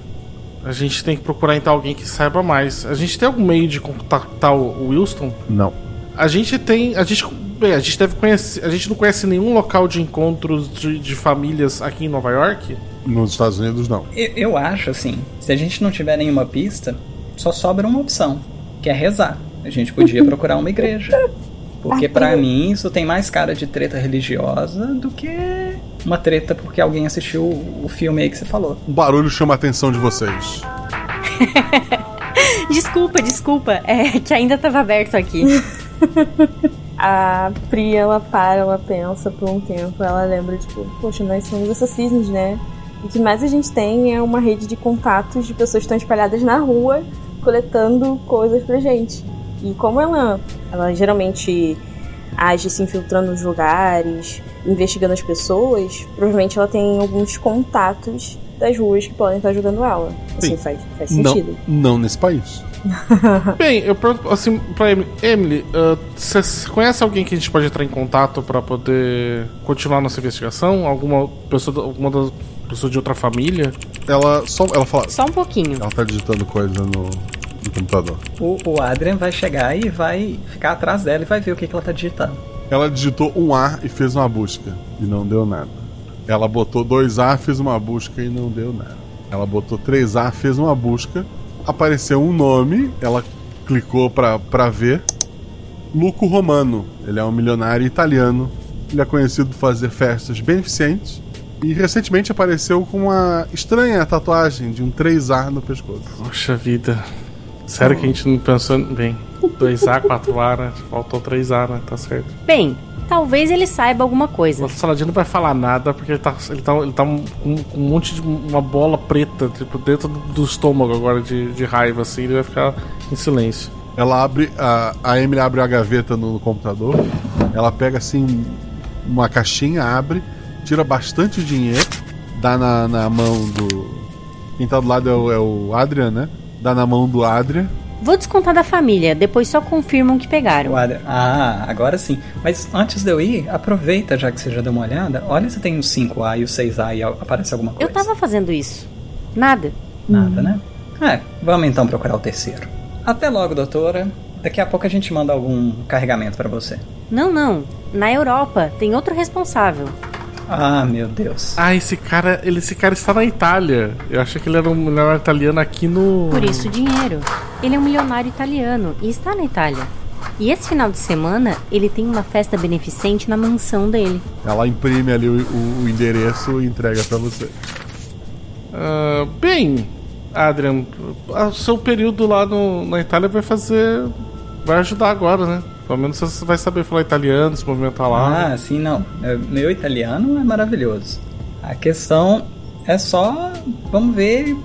a gente tem que procurar então alguém que saiba mais. A gente tem algum meio de contactar o Wilson? Não. A gente tem. A gente. Bem, a gente deve conhecer. A gente não conhece nenhum local de encontros de, de famílias aqui em Nova York? Nos Estados Unidos, não. Eu, eu acho, assim, se a gente não tiver nenhuma pista, só sobra uma opção, que é rezar. A gente podia procurar uma igreja. Porque pra mim isso tem mais cara de treta religiosa do que uma treta porque alguém assistiu o filme aí que você falou. O barulho chama a atenção de vocês. Desculpa, desculpa. É que ainda tava aberto aqui. A Priya, ela para, ela pensa por um tempo, ela lembra, tipo, poxa, nós somos assassinos, né? O que mais a gente tem é uma rede de contatos de pessoas que estão espalhadas na rua, coletando coisas pra gente. E como ela, ela geralmente age se infiltrando nos lugares, investigando as pessoas, provavelmente ela tem alguns contatos das ruas que podem estar ajudando ela. Assim, Sim. faz, faz Não, sentido. não nesse país. Bem, eu pergunto assim pra Emily. Emily, ah, você conhece alguém que a gente pode entrar em contato pra poder continuar nossa investigação? Alguma pessoa, alguma das pessoas de outra família? Ela só. Ela fala. Só um pouquinho. Ela tá digitando coisa no, no computador. O, o Adrian vai chegar e vai ficar atrás dela e vai ver o que, que ela tá digitando. Ela digitou um A e fez uma busca. E não deu nada. Ela botou dois A, fez uma busca e não deu nada. Ela botou três A, fez uma busca. apareceu um nome, ela clicou pra, pra ver. Luco Romano. Ele é um milionário italiano. Ele é conhecido por fazer festas beneficentes. E recentemente apareceu com uma estranha tatuagem de um 3A no pescoço. Poxa vida. Sério que a gente não pensou bem. 2A, 4A, né? Faltou 3A, né? Tá certo. Bem, talvez ele saiba alguma coisa. O Saladino não vai falar nada porque ele tá, ele tá, ele tá um- com, com um monte de uma bola preta, tipo, dentro do, do estômago agora de, de raiva, assim. Ele vai ficar em silêncio. Ela abre. A, a Emily abre a gaveta no, no computador. Ela pega assim uma caixinha, abre, tira bastante dinheiro, dá na, na mão do. Quem tá do lado é o, é o Adrian, né? Dá na mão do Adrian. Vou descontar da família, depois só confirmam que pegaram. Ah, agora sim. Mas antes de eu ir, aproveita já que você já deu uma olhada. Olha se tem o 5A e o 6A e aparece alguma coisa. Eu tava fazendo isso. Nada. Nada, né? É, vamos então procurar o terceiro. Até logo, doutora. Daqui a pouco a gente manda algum carregamento pra você. Não, não. Na Europa tem outro responsável. Ah, meu Deus. Ah, esse cara, ele, esse cara está na Itália. Eu achei que ele era um milionário italiano aqui no. Por isso o dinheiro. Ele é um milionário italiano e está na Itália. E esse final de semana ele tem uma festa beneficente na mansão dele. Ela imprime ali o, o- o endereço e entrega pra você. Ah, bem, Adrian, o seu período lá no, na Itália vai fazer. Vai ajudar agora, né? Pelo menos você vai saber falar italiano, se movimentar lá. Ah, sim, não. É, Meu italiano é maravilhoso. A questão é só. Vamos ver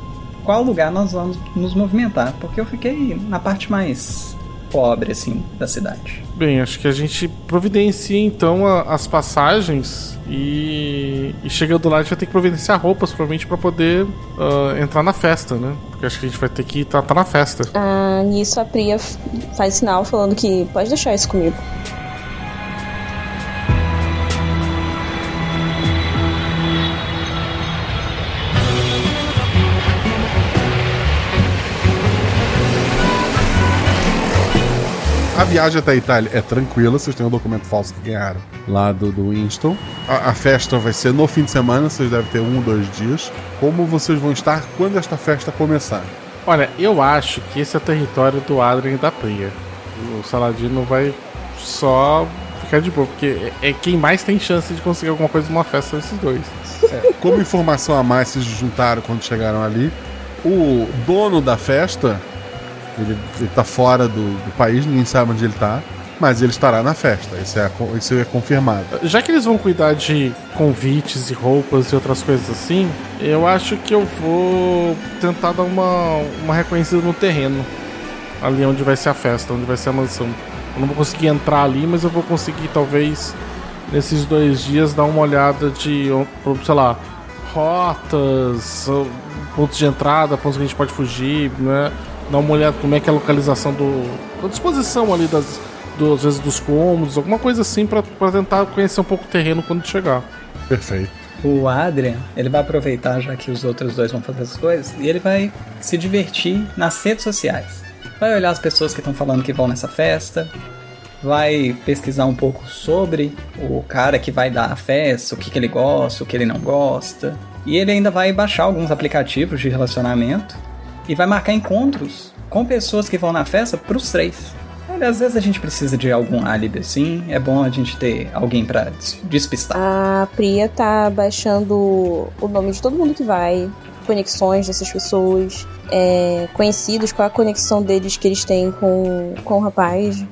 qual lugar nós vamos nos movimentar. Porque eu fiquei na parte mais pobre, assim, da cidade. Bem, acho que a gente providencia então a- as passagens e, e chegando lá a gente vai ter que providenciar roupas provavelmente para poder ah, entrar na festa, né? Porque acho que a gente vai ter que estar na festa. Ah, nisso a Priya faz sinal falando que pode deixar isso comigo. A viagem até a Itália é tranquila, vocês têm um documento falso que ganharam lá do, do Winston. A, a festa vai ser no fim de semana, vocês devem ter um ou dois dias. Como vocês vão estar quando esta festa começar? Olha, eu acho que esse é o território do Adrien e da Priya. O Saladino vai só ficar de boa, porque é é quem mais tem chance de conseguir alguma coisa numa festa são esses dois. É, como informação a mais, vocês juntaram quando chegaram ali. O dono da festa, ele, ele tá fora do, do país, ninguém sabe onde ele tá, mas ele estará na festa. Isso é, isso é confirmado. Já que eles vão cuidar de convites e roupas e outras coisas assim, eu acho que eu vou tentar dar uma, uma reconhecida no terreno. Ali onde vai ser a festa, onde vai ser a mansão. Eu não vou conseguir entrar ali, mas eu vou conseguir talvez nesses dois dias dar uma olhada de, sei lá, rotas, pontos de entrada, pontos que a gente pode fugir, né? Dar uma olhada como é que é a localização do. a disposição ali das. Do, às vezes dos cômodos, alguma coisa assim pra, pra tentar conhecer um pouco o terreno quando chegar. Perfeito. O Adrian, ele vai aproveitar já que os outros dois vão fazer as coisas e ele vai se divertir nas redes sociais. Vai olhar as pessoas que estão falando que vão nessa festa, vai pesquisar um pouco sobre o cara que vai dar a festa, o que, que ele gosta, o que ele não gosta. E ele ainda vai baixar alguns aplicativos de relacionamento e vai marcar encontros com pessoas que vão na festa pros três. Olha, às vezes a gente precisa de algum álibi assim, é bom a gente ter alguém des- despistar. A Priya tá baixando o nome de todo mundo que vai, conexões dessas pessoas, é, conhecidos, qual a conexão deles que eles têm com, com o rapaz.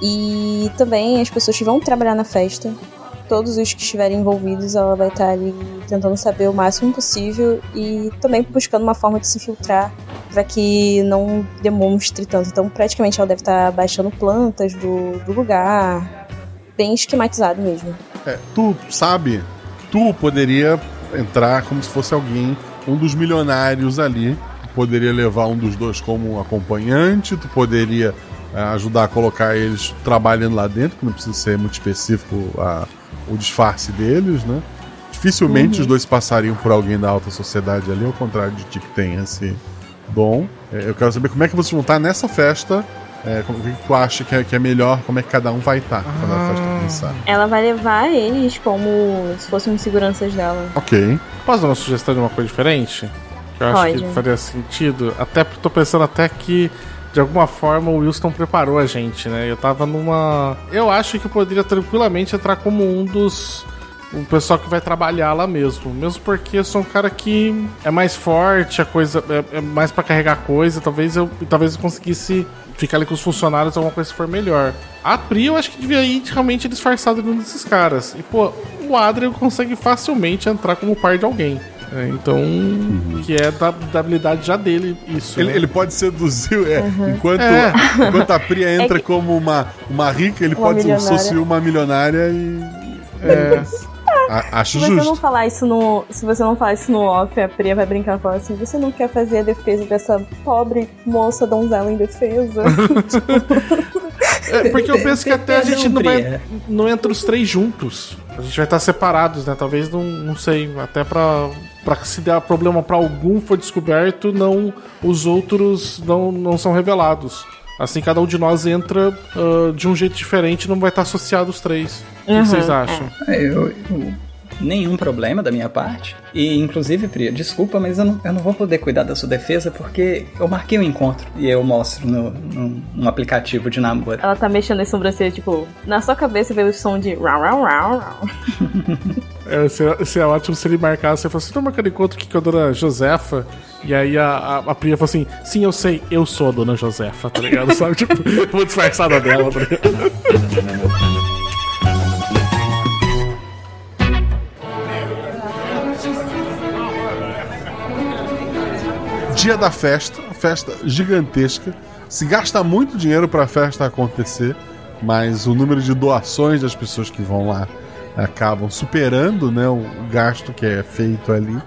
E também as pessoas que vão trabalhar na festa. Todos os que estiverem envolvidos, ela vai estar ali tentando saber o máximo possível e também buscando uma forma de se filtrar para que não demonstre tanto. Então, praticamente, ela deve estar baixando plantas do, do lugar, bem esquematizado mesmo. É, tu sabe, tu poderia entrar como se fosse alguém, um dos milionários ali. Tu poderia levar um dos dois como acompanhante, tu poderia é, ajudar a colocar eles trabalhando lá dentro, que não precisa ser muito específico a, o disfarce deles, né? Dificilmente Uhum. os dois passariam por alguém da alta sociedade ali, ao contrário de ti que tem esse dom. É, eu quero saber como é que vocês vão estar nessa festa. É, como, o que tu acha que é, que é melhor? Como é que cada um vai estar quando a festa começar? Ela vai levar eles como se fossem seguranças dela. Ok. Posso dar uma sugestão de uma coisa diferente? Que eu acho que faria sentido. Até tô pensando até que de alguma forma o Wilson preparou a gente, né? Eu tava numa. Eu acho que poderia tranquilamente entrar como um dos. O pessoal que vai trabalhar lá mesmo. Mesmo porque eu sou um cara que é mais forte, a coisa é, é mais para carregar coisa. Talvez eu, talvez eu conseguisse ficar ali com os funcionários, alguma coisa for melhor. A Pri, eu acho que devia ir realmente disfarçado de um desses caras. E, pô, o Adrian consegue facilmente entrar como par de alguém. É, então, uhum. que é da, da, habilidade já dele, isso. Ele, né? ele pode seduzir, é, uhum. enquanto, é. enquanto a Priya é entra é que... como uma, uma rica, ele uma pode associar uma milionária e. É. A, acho se justo. Você não falar isso no, se você não falar isso no off, a Priya vai brincar e falar assim: você não quer fazer a defesa dessa pobre moça donzela indefesa? é, porque eu penso que até a gente não, vai, não entra os três juntos. A gente vai estar separados, né? Talvez não, não sei, até pra, pra se der problema para algum for descoberto, não os outros não, não são revelados. Assim, cada um de nós entra uh, de um jeito diferente não vai estar associado os três. Uhum, o que vocês acham? É, eu, eu, nenhum problema da minha parte. E, inclusive, Priya, desculpa, mas eu não, eu não vou poder cuidar da sua defesa porque eu marquei o um encontro e eu mostro no, no, no, aplicativo de namoro. Ela tá mexendo em sobrancelha, tipo, na sua cabeça veio o som de rau, rau, rau, rau. É, seria, é ótimo se ele marcasse e falasse, tô marcando encontro aqui com a dona Josefa. E aí a, a, a Priya falou assim, sim, eu sei, eu sou a dona Josefa, tá ligado? Sabe, tipo, vou disfarçada dela, tá ligado? dia da festa, festa gigantesca. Se gasta muito dinheiro para a festa acontecer, mas o número de doações das pessoas que vão lá acabam superando né, o gasto que é feito ali.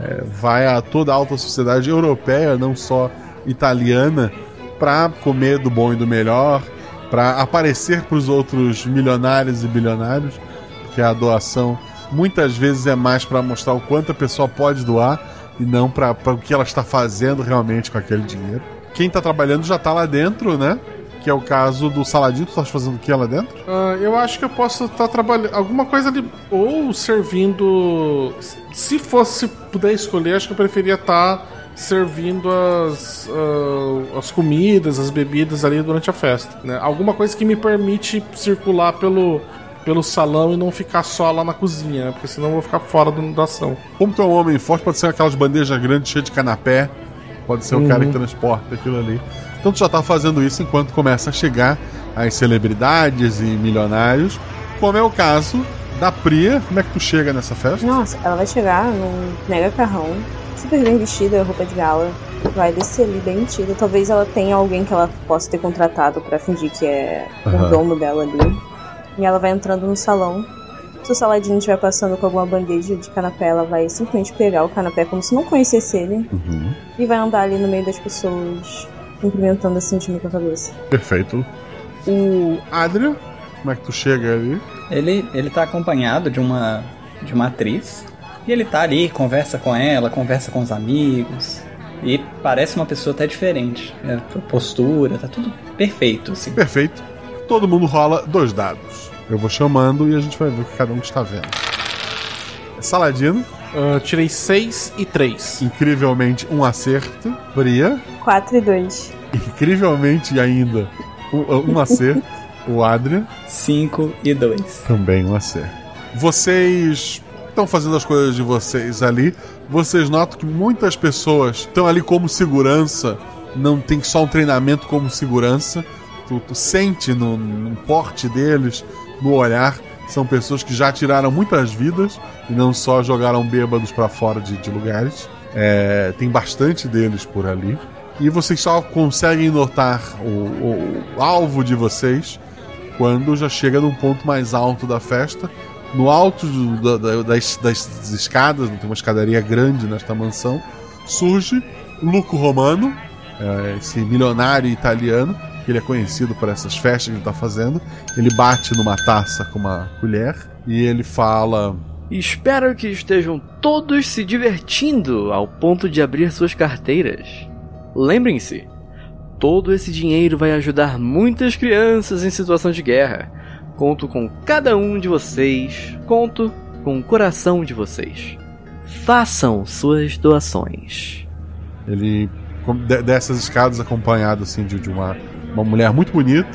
É, vai a toda a alta sociedade europeia, não só italiana, para comer do bom e do melhor, para aparecer para os outros milionários e bilionários, porque a doação muitas vezes é mais para mostrar o quanto a pessoa pode doar e não para o que ela está fazendo realmente com aquele dinheiro. Quem está trabalhando já está lá dentro, né? Que é o caso do Saladinho. Tu tá fazendo o que lá dentro? Uh, eu acho que eu posso estar tá trabalhando. Alguma coisa ali. Ou servindo. Se fosse puder escolher, acho que eu preferia estar tá servindo as, uh, as comidas, as bebidas ali durante a festa. Né? Alguma coisa que me permite circular pelo, pelo salão e não ficar só lá na cozinha, né? porque senão eu vou ficar fora da inundação. Como tu é um homem forte, pode ser aquelas bandejas grandes cheias de canapé, pode ser uhum. o cara que transporta aquilo ali. Então tu já tá fazendo isso enquanto começa a chegar as celebridades e milionários, como é o caso da Priya. Como é que tu chega nessa festa? Nossa, ela vai chegar num mega carrão, super bem vestida, roupa de gala, vai descer ali bem metida. Talvez ela tenha alguém que ela possa ter contratado para fingir que é uhum. o domo dela ali. E ela vai entrando no salão. Se o Saladino estiver passando com alguma bandeja de canapé, ela vai simplesmente pegar o canapé como se não conhecesse ele. Uhum. E vai andar ali no meio das pessoas, cumprimentando assim de com a cabeça. Perfeito. O Adrian, como é que tu chega ali? Ele, ele tá acompanhado de uma, de uma atriz. E ele tá ali, conversa com ela, conversa com os amigos. E parece uma pessoa até diferente. É, postura, tá tudo perfeito, assim. Perfeito. Todo mundo rola dois dados. Eu vou chamando e a gente vai ver o que cada um está vendo. Saladino. Uh, tirei 6 e 3. Incrivelmente, um acerto. Bria. 4 e 2. Incrivelmente ainda, um, um acerto. o Adrian. 5 e 2. Também um acerto. Vocês estão fazendo as coisas de vocês ali. Vocês notam que muitas pessoas estão ali como segurança. Não tem só um treinamento como segurança. Tu, tu sente no, no porte deles no olhar. São pessoas que já tiraram muitas vidas e não só jogaram bêbados para fora de, de lugares. É, tem bastante deles por ali. E vocês só conseguem notar o, o, alvo de vocês quando já chega num ponto mais alto da festa. No alto do, da, das, das, escadas, tem uma escadaria grande nesta mansão, surge Luco Romano, é, esse milionário italiano, que ele é conhecido por essas festas que ele está fazendo. Ele bate numa taça com uma colher e ele fala: Espero que estejam todos se divertindo ao ponto de abrir suas carteiras. Lembrem-se, todo esse dinheiro vai ajudar muitas crianças em situação de guerra. Conto com cada um de vocês, conto com o coração de vocês. façam suas doações. Ele desce as escadas acompanhado assim de, de uma, uma mulher muito bonita.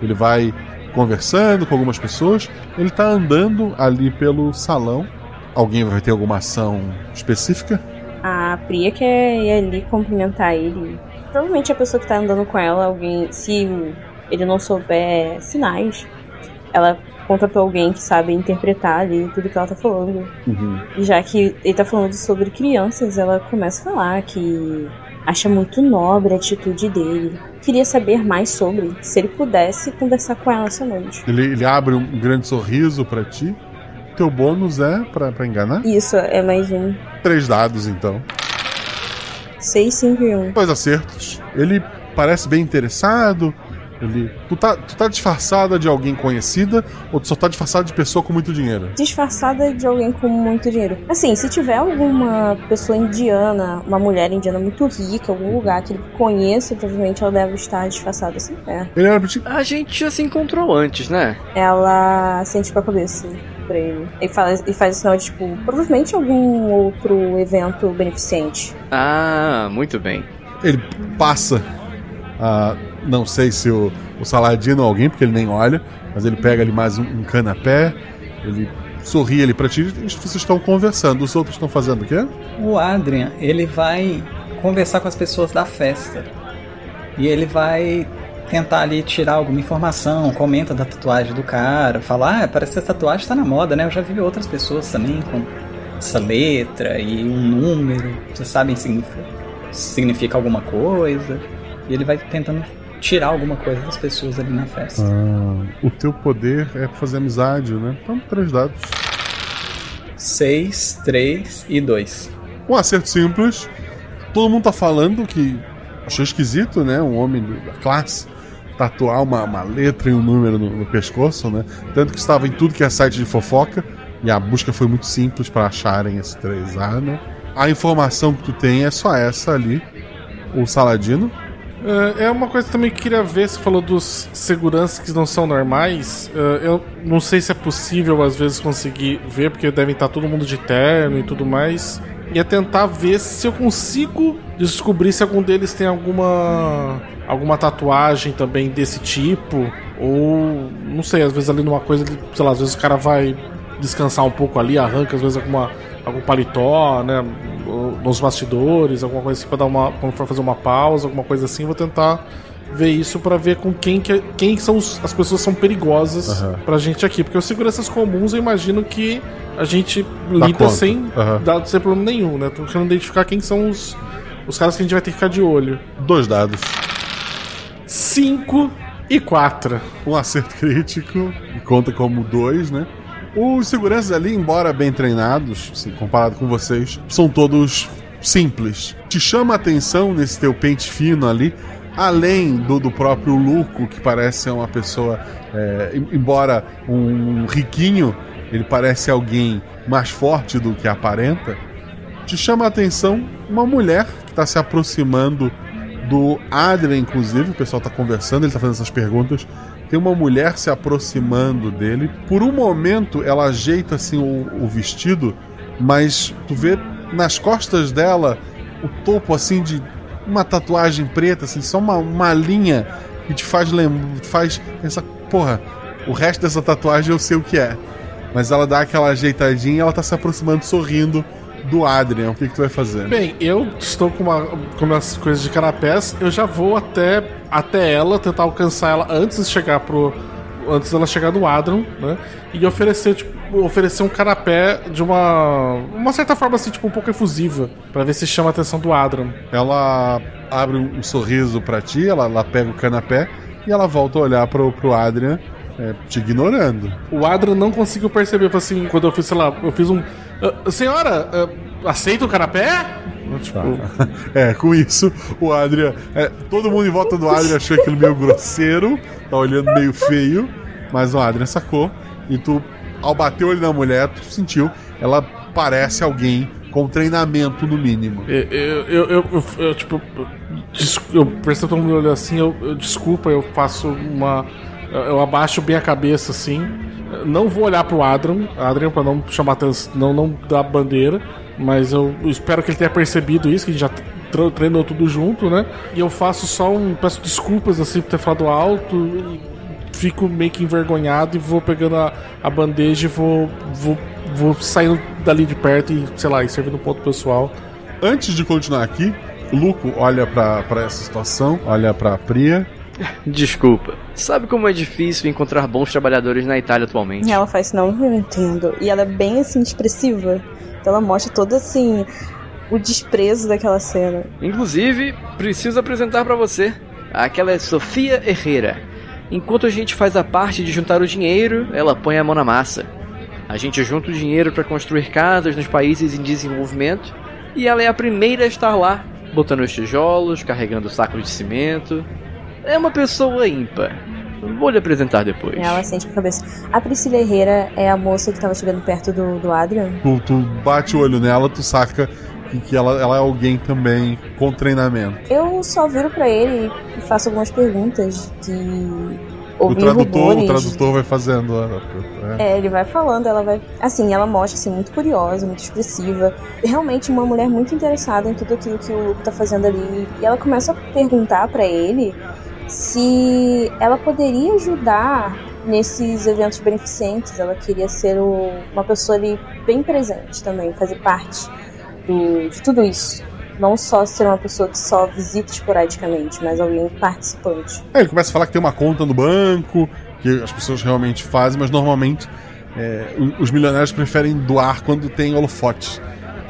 Ele vai conversando com algumas pessoas. Ele tá andando ali pelo salão. Alguém vai ter alguma ação específica? A Priya quer ir ali cumprimentar ele. Provavelmente a pessoa que tá andando com ela, alguém. Se ele não souber sinais, ela contratou alguém que sabe interpretar ali tudo que ela tá falando. E já que ele tá falando sobre crianças, ela começa a falar que acha muito nobre a atitude dele. Queria saber mais sobre, se ele pudesse conversar com ela essa noite. Ele, ele abre um grande sorriso pra ti. Teu bônus é pra enganar? Isso, é mais um. Três dados então. 6, 5 e 1. Dois acertos. Ele parece bem interessado. Ele. Tu tá, tu tá disfarçada de alguém conhecida ou tu só tá disfarçada de pessoa com muito dinheiro? Disfarçada de alguém com muito dinheiro. Assim, se tiver alguma pessoa indiana, uma mulher indiana muito rica, algum lugar que ele conheça, provavelmente ela deve estar disfarçada assim. É. Ele era pra ti. A gente já se encontrou antes, né? Ela sente pra cabeça pra ele. E faz, e faz sinal de, tipo, provavelmente algum outro evento beneficente. Ah, muito bem. Ele passa. a não sei se o, o Saladino ou alguém, porque ele nem olha, mas ele pega ali mais um, um canapé. Ele sorri ali pra ti e vocês estão conversando. Os outros estão fazendo o quê? O Adrian, ele vai conversar com as pessoas da festa. E ele vai tentar ali tirar alguma informação, comenta da tatuagem do cara, fala, ah, parece que essa tatuagem tá na moda, né? Eu já vi outras pessoas também com essa letra e um número. Vocês sabem significa, significa alguma coisa. E ele vai tentando tirar alguma coisa das pessoas ali na festa. Ah, o teu poder é fazer amizade, né? Então, três dados. 6, 3 e 2. Um acerto simples. Todo mundo tá falando que achou esquisito, né? Um homem da classe tatuar uma, uma letra e um número no, no pescoço, né? Tanto que estava em tudo que é site de fofoca. E a busca foi muito simples para acharem esse 3A, né? A informação que tu tem é só essa ali. O Saladino. É, é uma coisa também que queria ver, você falou dos seguranças que não são normais. É, eu não sei se é possível às vezes conseguir ver, porque devem estar todo mundo de terno e tudo mais. Ia tentar ver se eu consigo descobrir se algum deles tem alguma alguma tatuagem também desse tipo ou não sei, às vezes ali numa coisa, sei lá, às vezes o cara vai descansar um pouco ali, arranca às vezes alguma algum paletó, né, nos bastidores, alguma coisa assim pra dar uma quando for fazer uma pausa, alguma coisa assim, vou tentar ver isso pra ver com quem que quem são os- as pessoas que são perigosas Aham. pra gente aqui, porque os seguranças comuns eu imagino que a gente Dá lida conta. sem Aham. dar sem problema nenhum, né? Tô querendo identificar quem são os os caras que a gente vai ter que ficar de olho. Dois dados. 5 e 4. Um acerto crítico, e conta como dois, né? Os seguranças ali, embora bem treinados, assim, comparado com vocês, são todos simples. Te chama a atenção nesse teu pente fino ali, além do, do próprio Luco, que parece uma pessoa, é, em- embora um riquinho, ele parece alguém mais forte do que aparenta. Te chama a atenção uma mulher que está se aproximando do Adrian, inclusive. O pessoal tá conversando, ele tá fazendo essas perguntas. Tem uma mulher se aproximando dele. Por um momento, ela ajeita assim o, o vestido, mas tu vê nas costas dela o topo assim de uma tatuagem preta, assim, só uma, uma linha que te faz lembrar, faz pensar, porra, o resto dessa tatuagem eu sei o que é. Mas ela dá aquela ajeitadinha e ela tá se aproximando sorrindo do Adrian. O que, que tu vai fazer? Bem, eu estou com, uma, com umas coisas de canapés, eu já vou até, até ela, tentar alcançar ela antes de chegar pro. Antes dela chegar no Adron, né? E oferecer, tipo, oferecer um canapé de uma. Uma certa forma assim, tipo, um pouco efusiva. Pra ver se chama a atenção do Adron. Ela abre um sorriso pra ti, ela, ela pega o canapé e ela volta a olhar pro, pro Adrian, é, te ignorando. O Adron não conseguiu perceber, falou assim, quando eu fiz, sei lá, eu fiz um. "Ah, senhora, ah, aceita o canapé? Tipo, É, com isso, o Adrian. é, todo mundo em volta do Adrian achou aquilo meio grosseiro, tá olhando meio feio, mas o Adrian sacou. E tu, ao bater o olho na mulher, tu sentiu, ela parece alguém com treinamento no mínimo. Eu, eu, eu, eu- eu, tipo, eu, des- eu percebo todo mundo olhando assim, eu, eu- desculpa, eu faço uma. Eu abaixo bem a cabeça assim. Não vou olhar pro Adrian, Adrian pra não chamar atenção, não, não dar bandeira, Mas eu espero que ele tenha percebido isso, que a gente já tre- treinou tudo junto, né? E eu faço só um. Peço desculpas assim por ter falado alto. E fico meio que envergonhado e vou pegando a, a bandeja e vou, vou, vou saindo dali de perto e, sei lá, e servindo um ponto pessoal. Antes de continuar aqui, Luco olha pra, pra essa situação, olha pra Priya. Desculpa. Sabe como é difícil encontrar bons trabalhadores na Itália atualmente? Ela faz, não, eu entendo. E ela é bem assim, expressiva. Ela mostra todo assim. O desprezo daquela cena. Inclusive, preciso apresentar pra você. Aquela é Sofia Herrera. Enquanto a gente faz a parte de juntar o dinheiro, ela põe a mão na massa. A gente junta o dinheiro para construir casas nos países em desenvolvimento e ela é a primeira a estar lá, botando os tijolos, carregando sacos de cimento. É uma pessoa ímpar. Vou lhe apresentar depois. Ela sente com a cabeça. A Priscila Herrera é a moça que tava chegando perto do, do Adrian. Tu, tu bate o olho nela, tu saca que, que ela, ela é alguém também com treinamento. Eu só viro pra ele e faço algumas perguntas de O tradutor, o tradutor vai fazendo. é. É, ele vai falando, ela vai. Assim, ela mostra assim, muito curiosa, muito expressiva. Realmente uma mulher muito interessada em tudo aquilo que o Luke tá fazendo ali. E ela começa a perguntar pra ele se ela poderia ajudar nesses eventos beneficentes. Ela queria ser o- uma pessoa ali bem presente também, fazer parte do- de tudo isso. Não só ser uma pessoa que só visita esporadicamente, mas alguém participante. Aí ele começa a falar que tem uma conta no banco, que as pessoas realmente fazem, mas normalmente é, os milionários preferem doar quando tem holofote.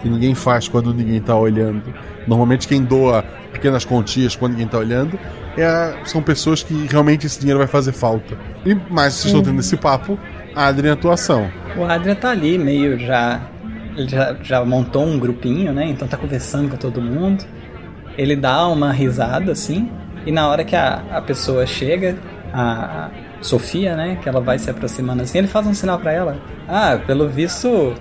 Que ninguém faz quando ninguém tá olhando. Normalmente quem doa pequenas quantias quando ninguém tá olhando é, são pessoas que realmente esse dinheiro vai fazer falta. E mais vocês estão tendo esse papo, Adrien atuação. O Adrian tá ali meio já. Ele já, já montou um grupinho, né? Então tá conversando com todo mundo. Ele dá uma risada assim. E na hora que a, a pessoa chega, a Sofia, né? Que ela vai se aproximando assim, ele faz um sinal pra ela. Ah, pelo visto,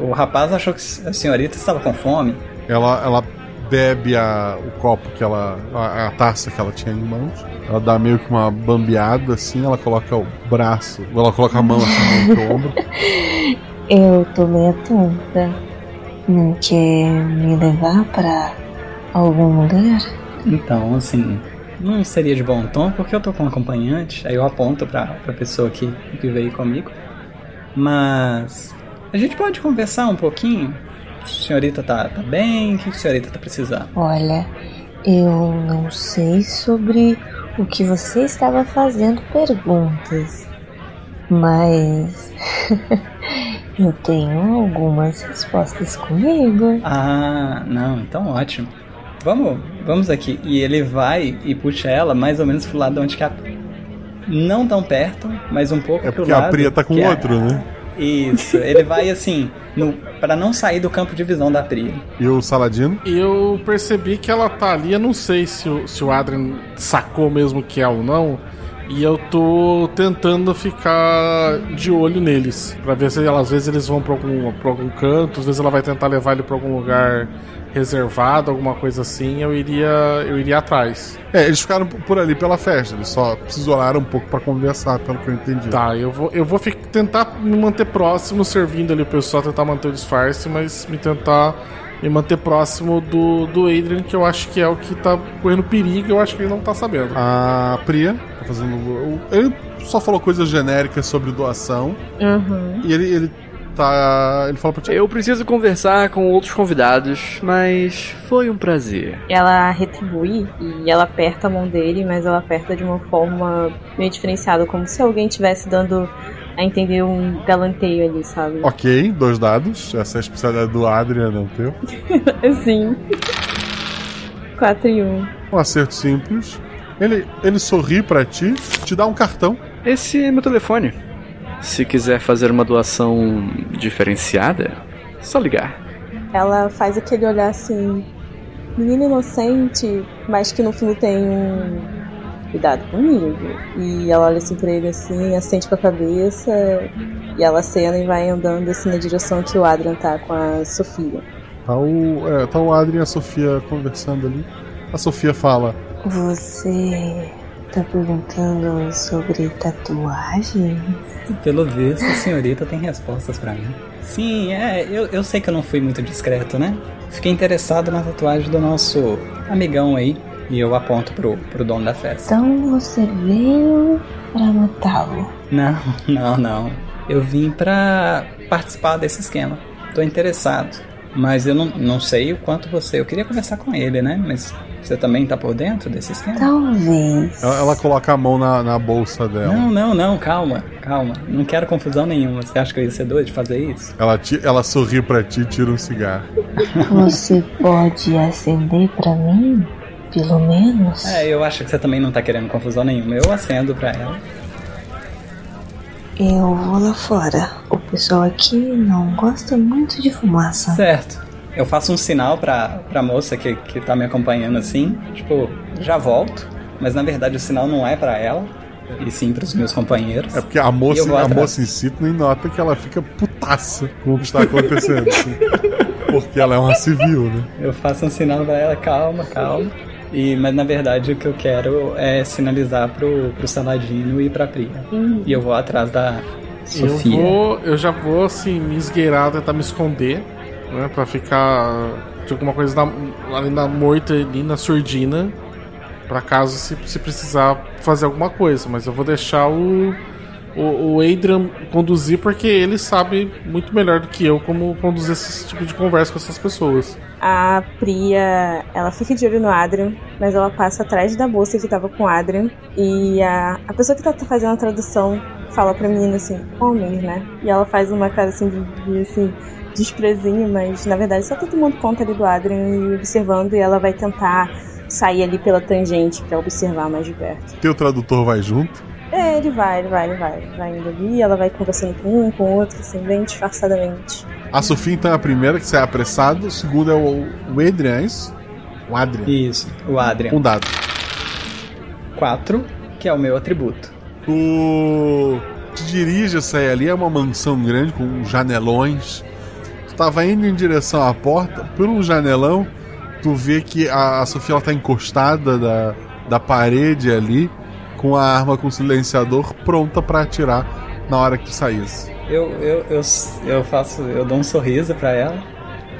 o rapaz achou que a senhorita estava com fome. Ela, ela bebe a, o copo que ela. A, a taça que ela tinha em mãos. Ela dá meio que uma bambeada assim, ela coloca o braço, ela coloca a mão assim no ombro. Eu tô meio tonta. Não quer me levar pra algum lugar? Então, assim, não seria de bom tom porque eu tô com um acompanhante, aí eu aponto pra, pra pessoa que, que veio comigo. Mas a gente pode conversar um pouquinho? Senhorita tá, tá bem? O que a senhorita tá precisando? Olha, eu não sei sobre o que você estava fazendo perguntas, mas eu tenho algumas respostas comigo. Ah, não, então ótimo. Vamos, vamos aqui. E ele vai e puxa ela mais ou menos pro lado onde que a. Não tão perto, mas um pouco É pro porque lado. a Priya tá com é- outro, né? Isso, ele vai assim, no, para não sair do campo de visão da Priya. E o Saladino? Eu percebi que ela tá ali, eu não sei se o, se o Adrian sacou mesmo que é ou não. E eu tô tentando ficar de olho neles. Pra ver se às vezes eles vão pra algum, pra algum canto, às vezes ela vai tentar levar ele pra algum lugar reservado, alguma coisa assim. Eu iria, eu iria atrás. É, eles ficaram por ali pela festa, eles só se isolaram um pouco pra conversar, pelo que eu entendi. Tá, eu vou, eu vou fi- tentar me manter próximo, servindo ali o pessoal, tentar manter o disfarce, mas me tentar me manter próximo do, do Adrian, que eu acho que é o que tá correndo perigo, eu acho que ele não tá sabendo. A Priya tá fazendo. Ele só falou coisas genéricas sobre doação. Uhum. E ele, ele tá. Ele fala pra ti. Eu preciso conversar com outros convidados, mas foi um prazer. Ela retribui e ela aperta a mão dele, mas ela aperta de uma forma meio diferenciada, como se alguém estivesse dando a entender um galanteio ali, sabe? Ok, dois dados. Essa é a especialidade do Adrian, não teu. Sim. 4 e 1. Um acerto simples. Ele, ele sorri pra ti, te dá um cartão. Esse é meu telefone. Se quiser fazer uma doação diferenciada, só ligar. Ela faz aquele olhar assim, menino inocente, mas que no fundo tem um cuidado comigo. E ela olha assim pra ele assim, assente com a cabeça, e ela cena e vai andando assim na direção que o Adrian tá com a Sofia. Tá o, é, tá o Adrian e a Sofia conversando ali. A Sofia fala: Você tá perguntando sobre tatuagem? Pelo visto, a senhorita tem respostas pra mim. Sim, é, eu, eu sei que eu não fui muito discreto, né? Fiquei interessado na tatuagem do nosso amigão aí. E eu aponto pro, pro dono da festa. Então você veio pra matá-lo. Não, não, não. Eu vim pra participar desse esquema. Tô interessado. Mas eu não, não sei o quanto você. Eu queria conversar com ele, né? Mas você também tá por dentro desse esquema? Talvez. Ela, ela coloca a mão na, na bolsa dela. Não, não, não, calma, calma. Não quero confusão nenhuma. Você acha que eu ia ser doido de fazer isso? Ela, ti- ela sorri pra ti e tira um cigarro. Você pode acender pra mim? Pelo menos? É, eu acho que você também não tá querendo confusão nenhuma. Eu acendo pra ela. Eu vou lá fora. O pessoal aqui não gosta muito de fumaça. Certo. Eu faço um sinal pra, pra moça que, que tá me acompanhando assim. Tipo, já volto. Mas na verdade o sinal não é pra ela. E sim pros meus companheiros. É porque a moça, a atrás. moça em si nem nota que ela fica putaça com o que está acontecendo. assim. porque ela é uma civil, né? Eu faço um sinal pra ela, calma, calma. E, mas na verdade o que eu quero é sinalizar pro, pro Saladino e pra Priya. E eu vou atrás da Sofia. Eu vou, eu já vou assim me esgueirar, tentar me esconder, né, para ficar de alguma coisa na, ali na morta ali na surdina, para caso se, se precisar fazer alguma coisa, mas eu vou deixar o o, o Adrian conduzir porque ele sabe muito melhor do que eu como conduzir esse tipo de conversa com essas pessoas. A Priya, ela fica de olho no Adrian, mas ela passa atrás da bolsa que tava com o Adrian. E a, a pessoa que tá fazendo a tradução fala pra menina assim, homens, né? E ela faz uma cara assim de, de assim, desprezinho, mas na verdade só todo mundo conta ali do Adrian e observando, e ela vai tentar sair ali pela tangente pra observar mais de perto. Teu tradutor vai junto. É, ele vai, ele vai, ele vai. Vai indo ali, ela vai conversando com um, com o outro, assim, bem disfarçadamente. A Sofia, então, é a primeira que sai apressado. O segundo é o, o Adrian, é isso? O Adrian. Isso, o Adrian. Um dado. 4, que é o meu atributo. Tu te dirige a sair ali, é uma mansão grande com janelões. Tu tava indo em direção à porta, por um janelão, tu vê que a, a Sofia ela tá encostada da, da parede ali, com a arma com silenciador pronta pra atirar na hora que tu saísse. Eu, eu, eu, eu faço, eu dou um sorriso pra ela.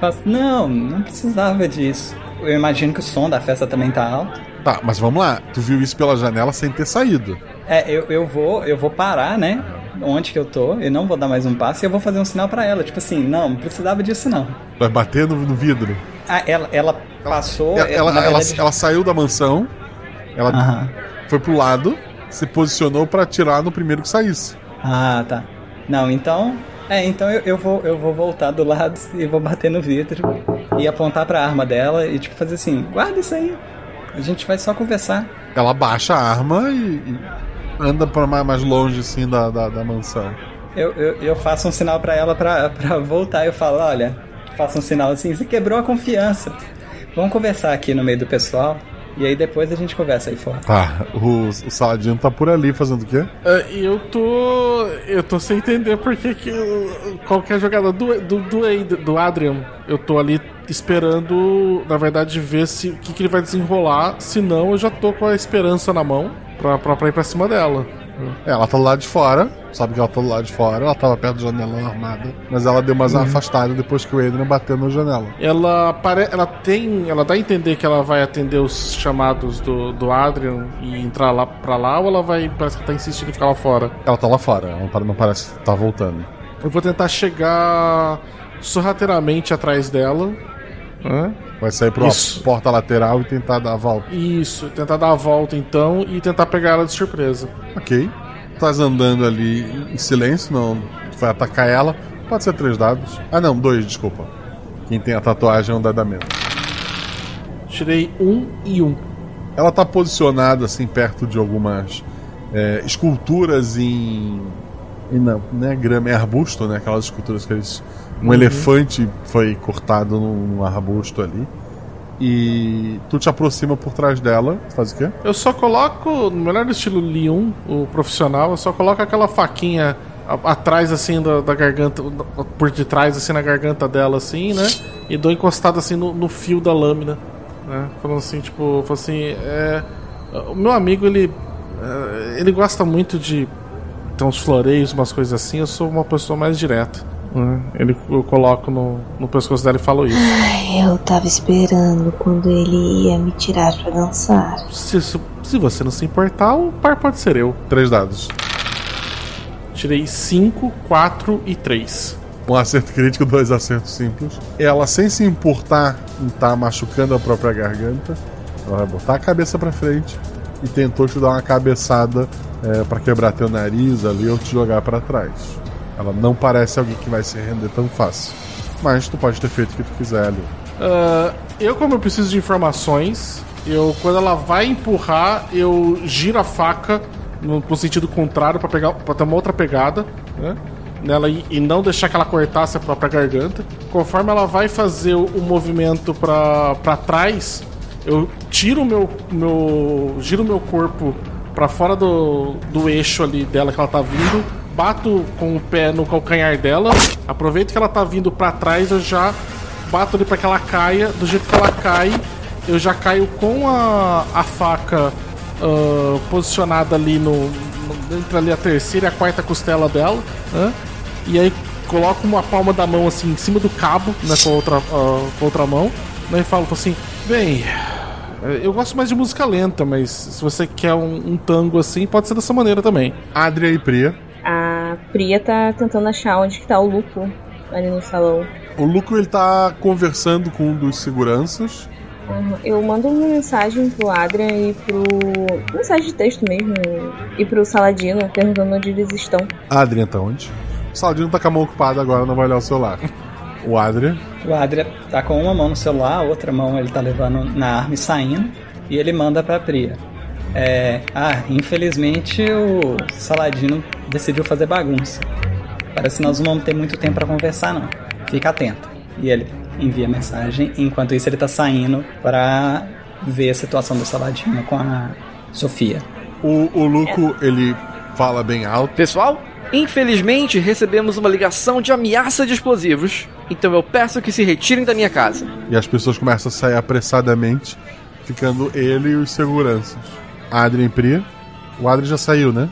Faço, não, não precisava disso. Eu imagino que o som da festa também tá alto. Tá, mas vamos lá. Tu viu isso pela janela sem ter saído. É, eu, eu vou, eu vou parar, né? Onde que eu tô, eu não vou dar mais um passo e eu vou fazer um sinal pra ela, tipo assim, não, não precisava disso não. Vai bater no, no vidro. Ah, ela, ela passou. Ela, ela, ela- verdade- ela saiu da mansão, ela foi pro lado, se posicionou pra atirar no primeiro que saísse. Ah, tá. Não, então. É, então eu, eu, vou, eu vou voltar do lado e vou bater no vidro e apontar pra arma dela e tipo fazer assim, guarda isso aí. A gente vai só conversar. Ela baixa a arma e, e anda pra mais, mais longe assim da, da, da mansão. Eu, eu, eu faço um sinal pra ela pra, pra voltar. Eu falo, olha, faço um sinal assim, você quebrou a confiança. Vamos conversar aqui no meio do pessoal. E aí depois a gente conversa aí fora. Tá, o, o Saladino tá por ali fazendo o quê? É, E eu tô. Eu tô sem entender porque que eu- qualquer jogada do, do, do, do Adrian, eu tô ali esperando, na verdade, ver se o que, que ele vai desenrolar. Se não, eu já tô com a esperança na mão pra, pra, pra ir pra cima dela. É, ela tá do lado de fora, sabe que ela tá do lado de fora, ela tava perto do janelão armada, mas ela deu mais uma Uhum. afastada depois que o Adrian bateu na janela. Ela pare... ela tem. Ela dá a entender que ela vai atender os chamados do, do Adrian e entrar lá pra lá, ou ela vai. Parece que tá insistindo em ficar lá fora. Ela tá lá fora, ela não pare- não parece que tá voltando. Eu vou tentar chegar sorrateiramente atrás dela. Né? Vai sair pra uma Isso. porta lateral e tentar dar a volta. Isso, tentar dar a volta então e tentar pegar ela de surpresa. Ok. Estás andando ali em silêncio, não vai atacar ela. Pode ser três dados. Ah não, dois, desculpa. Quem tem a tatuagem é um dado a menos. Tirei um e um. Ela tá posicionada assim perto de algumas é, esculturas em. em não, não é grama, é arbusto, né? Aquelas esculturas que eles. Um Uhum. elefante foi cortado num, arbusto ali. E tu te aproxima por trás dela. Faz o quê? Eu só coloco, no melhor estilo Leon, o profissional, eu só coloco aquela faquinha atrás assim da, da garganta, por detrás assim na garganta dela assim, né? E dou encostado assim no, no fio da lâmina, né? Falando assim, tipo, falo assim, é, o meu amigo ele é, ele gosta muito de ter uns floreios, umas coisas assim. Eu sou uma pessoa mais direta. Né? Ele, eu coloco no, no pescoço dela e falo isso. Ai, eu tava esperando quando ele ia me tirar pra dançar. Se, se, se você não se importar, o par pode ser eu. Três dados. Tirei 5, 4 e 3. Um acerto crítico, dois acertos simples. Ela, sem se importar em estar machucando a própria garganta, ela vai botar a cabeça pra frente e tentou te dar uma cabeçada é, para quebrar teu nariz ali ou te jogar para trás. Ela não parece alguém que vai se render tão fácil. Mas tu pode ter feito o que tu quiser ali. Uh, eu, como eu preciso de informações, eu quando ela vai empurrar, eu giro a faca no, no sentido contrário para pegar para ter uma outra pegada, né? Nela e, e, não deixar que ela cortasse a própria garganta. Conforme ela vai fazer o, o movimento para trás, eu tiro o meu, meu giro meu corpo para fora do, do eixo ali dela que ela tá vindo, bato com o pé no calcanhar dela, aproveito que ela tá vindo para trás, eu já bato ali para que ela caia, do jeito que ela cai, eu já caio com a, a faca uh, posicionada ali no, no, entre ali a terceira e a quarta costela dela, né? e aí coloco uma palma da mão assim em cima do cabo, né, com a outra, uh, com a outra mão, né, e falo assim, bem, eu gosto mais de música lenta, mas se você quer um, um tango assim, pode ser dessa maneira também. Adria e Priya. A Priya tá tentando achar onde que tá o Luco ali no salão. O Luco ele tá conversando com um dos seguranças. Uhum. Eu mando uma mensagem pro Adrian e pro. mensagem de texto mesmo. E pro Saladino perguntando onde eles estão. Adrian tá onde? O Saladino tá com a mão ocupada agora, não vai olhar o celular. O Adria. O Adria tá com uma mão no celular, a outra mão ele tá levando na arma e saindo. E ele manda pra Priya. É, ah, infelizmente o Saladino decidiu fazer bagunça. Parece que nós não vamos ter muito tempo para conversar, não. Fica atento. E ele envia mensagem. Enquanto isso, ele tá saindo para ver a situação do Saladino com a Sofia. O, o Luco, ele fala bem alto. Pessoal, Infelizmente, recebemos uma ligação de ameaça de explosivos, então eu peço que se retirem da minha casa. E as pessoas começam a sair apressadamente, ficando ele e os seguranças. Adrien e Priya. O Adrien já saiu, né?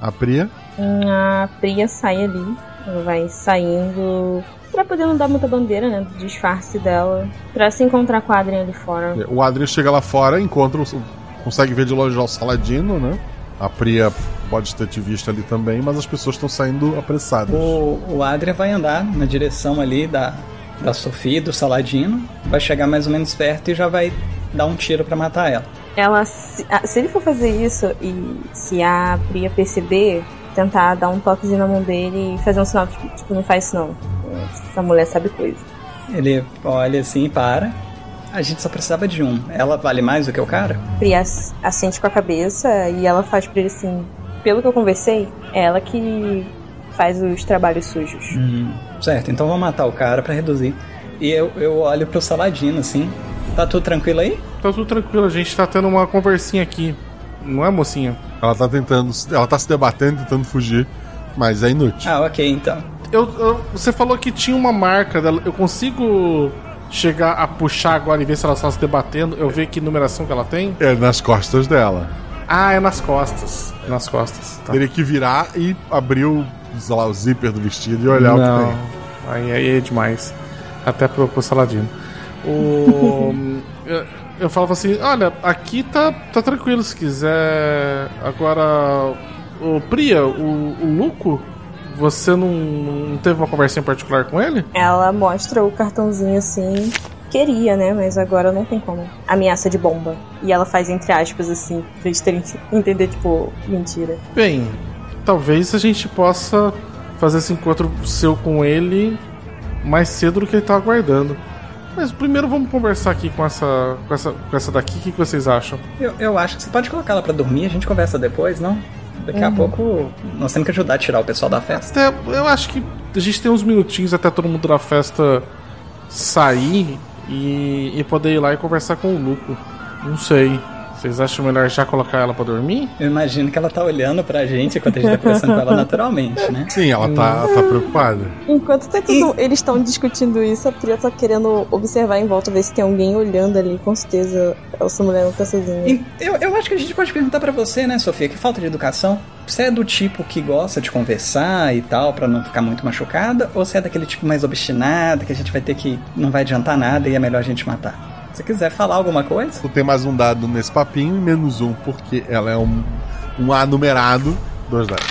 A Priya. A Priya sai ali. Ela vai saindo pra poder não dar muita bandeira, né? Do disfarce dela. Pra se encontrar com o Adrien ali fora. O Adrien chega lá fora, encontra. Consegue ver de longe o Saladino, né? A Priya pode ter te visto ali também, mas as pessoas estão saindo apressadas. O, o Adria vai andar na direção ali da, da Sofia e do Saladino, vai chegar mais ou menos perto e já vai dar um tiro para matar ela. Ela, se, se, ele for fazer isso e se a Priya perceber, tentar dar um toquezinho na mão dele e fazer um sinal tipo, tipo não faz isso não. Essa mulher sabe coisa. Ele olha assim e para. A gente só precisava de um. Ela vale mais do que o cara? Priya assente com a cabeça e ela faz pra ele assim: pelo que eu conversei, é ela que faz os trabalhos sujos. Hum, certo, então vamos matar o cara para reduzir. E eu, eu olho pro Saladino assim: tá tudo tranquilo aí? Tá tudo tranquilo, a gente tá tendo uma conversinha aqui. Não é, mocinha? Ela tá tentando. Ela tá se debatendo, tentando fugir, mas é inútil. Ah, ok, então. Eu, eu, você falou que tinha uma marca dela. Eu consigo chegar a puxar agora e ver se ela está se debatendo, eu ver que numeração que ela tem? É nas costas dela. Ah, é nas costas. Nas costas. Tá. Teria que virar e abrir o, lá, o zíper do vestido e olhar Não. o que tem. Aí, aí é demais. Até pro, pro Saladino. O. eu, eu falava assim: olha, aqui tá, tá tranquilo se quiser. Agora. O Priya, o, o Luco, você não, não teve uma conversinha particular com ele? Ela mostra o cartãozinho assim. Queria, né? Mas agora não tem como. Ameaça de bomba. E ela faz entre aspas assim, pra eles terem que entender, tipo, mentira. Bem, talvez a gente possa fazer esse encontro seu com ele mais cedo do que ele tá aguardando. Mas primeiro vamos conversar aqui com essa, com essa, com essa daqui. O que, que vocês acham? Eu, eu acho que você pode colocar ela pra dormir, a gente conversa depois, não? Daqui uhum. a pouco nós temos que ajudar a tirar o pessoal da festa. Até, eu acho que a gente tem uns minutinhos até todo mundo da festa sair e, e poder ir lá e conversar com o Luco. Não sei. Vocês acham melhor já colocar ela pra dormir? Eu imagino que ela tá olhando pra gente enquanto a gente tá conversando com ela naturalmente, né? Sim, ela tá, tá preocupada. Enquanto tá tudo- eles estão discutindo isso, a Priya tá querendo observar em volta, ver se tem alguém olhando ali. Com certeza, essa mulher não tá sozinha. E Eu, eu acho que a gente pode perguntar pra você, né, Sofia, que falta de educação. Você é do tipo que gosta de conversar e tal, pra não ficar muito machucada? Ou você é daquele tipo mais obstinado, que a gente vai ter que. não vai adiantar nada e é melhor a gente matar? Se quiser falar alguma coisa. Tu tem mais um dado nesse papinho e menos um, porque ela é um, um A numerado. Dois dados.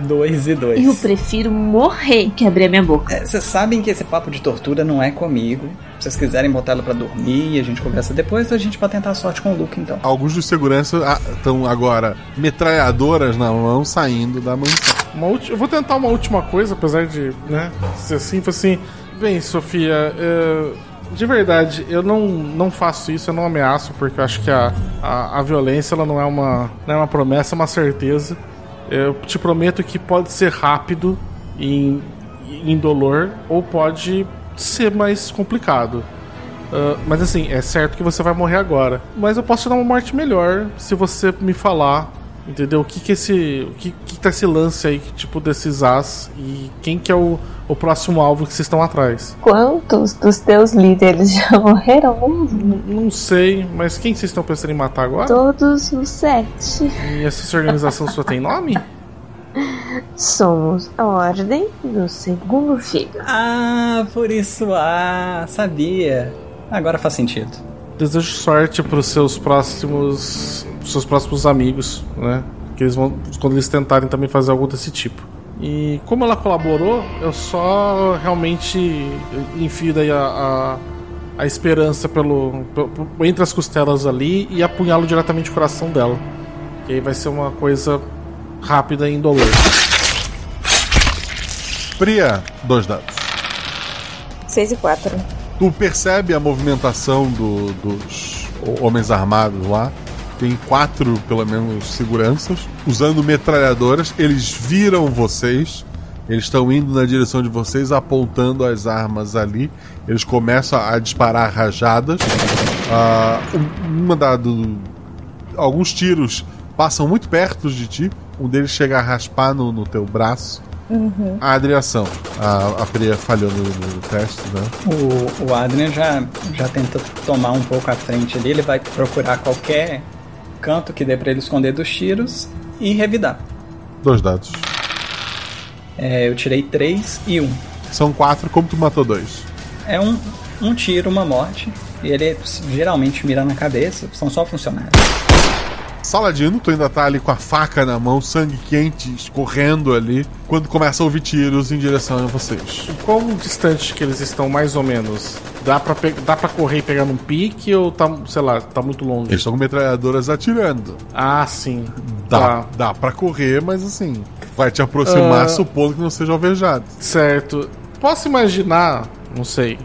Dois e dois. Eu prefiro morrer que abrir a minha boca. É, Vocês sabem que esse papo de tortura não é comigo. Se vocês quiserem botar ela pra dormir e a gente conversa depois, a gente pode tentar a sorte com o Luke, então. Alguns dos seguranças estão agora metralhadoras na mão saindo da mansão. Uma ulti- Eu vou tentar uma última coisa, apesar de, né, ser assim, assim. Bem, Sofia, é, de verdade, eu não, não faço isso, eu não ameaço, porque eu acho que a, a, a violência ela não é uma, não é uma promessa, é uma certeza. Eu te prometo que pode ser rápido e indolor, ou pode ser mais complicado. Ah, mas assim, é certo que você vai morrer agora. Mas eu posso te dar uma morte melhor se você me falar, entendeu? O que que esse. O que, que tá esse lance aí, tipo, desses as e quem que é o, o próximo alvo que vocês estão atrás? Quantos dos teus líderes já morreram mesmo? Não sei, mas quem vocês estão pensando em matar agora? Todos os sete. E essa organização só tem nome? Somos a Ordem do Segundo Filho. Ah, por isso, ah, sabia. Agora faz sentido. Desejo sorte pros seus próximos. seus próximos amigos, né? Que eles vão. Quando eles tentarem também fazer algo desse tipo. E como ela colaborou, eu só realmente enfio daí a, a, a esperança pelo, pelo- entre as costelas ali e apunhalo diretamente o coração dela. Que aí vai ser uma coisa rápida e indolor. Priya, dois dados. 6 e 4. Tu percebe a movimentação do- dos homens armados lá. Tem quatro, pelo menos, seguranças. Usando metralhadoras. Eles viram vocês. Eles estão indo na direção de vocês, apontando as armas ali. Eles começam a disparar rajadas. Ah, um- uma da, do- alguns tiros passam muito perto de ti. Um deles chega a raspar no, no teu braço. Uhum. A adriação. A, a Priya falhou no, no teste, né? O, o Adrian já, já tenta tomar um pouco à frente ali. Ele vai procurar qualquer canto que dê pra ele esconder dos tiros e revidar. Dois dados. É, eu tirei três e um. São quatro, como tu matou dois? É um, um tiro, uma morte. E ele geralmente mira na cabeça. São só funcionários. Saladino, tu ainda tá ali com a faca na mão, sangue quente escorrendo ali, quando começa a ouvir tiros em direção a vocês. Quão distante que eles estão, mais ou menos? Dá pra, dá pra correr e pegar num pique ou tá, sei lá, tá muito longe? Eles estão com metralhadoras atirando. Ah, sim. Dá, Tá. dá pra correr, mas assim, vai te aproximar Ah. supondo que não seja alvejado. Certo. Posso imaginar, não sei,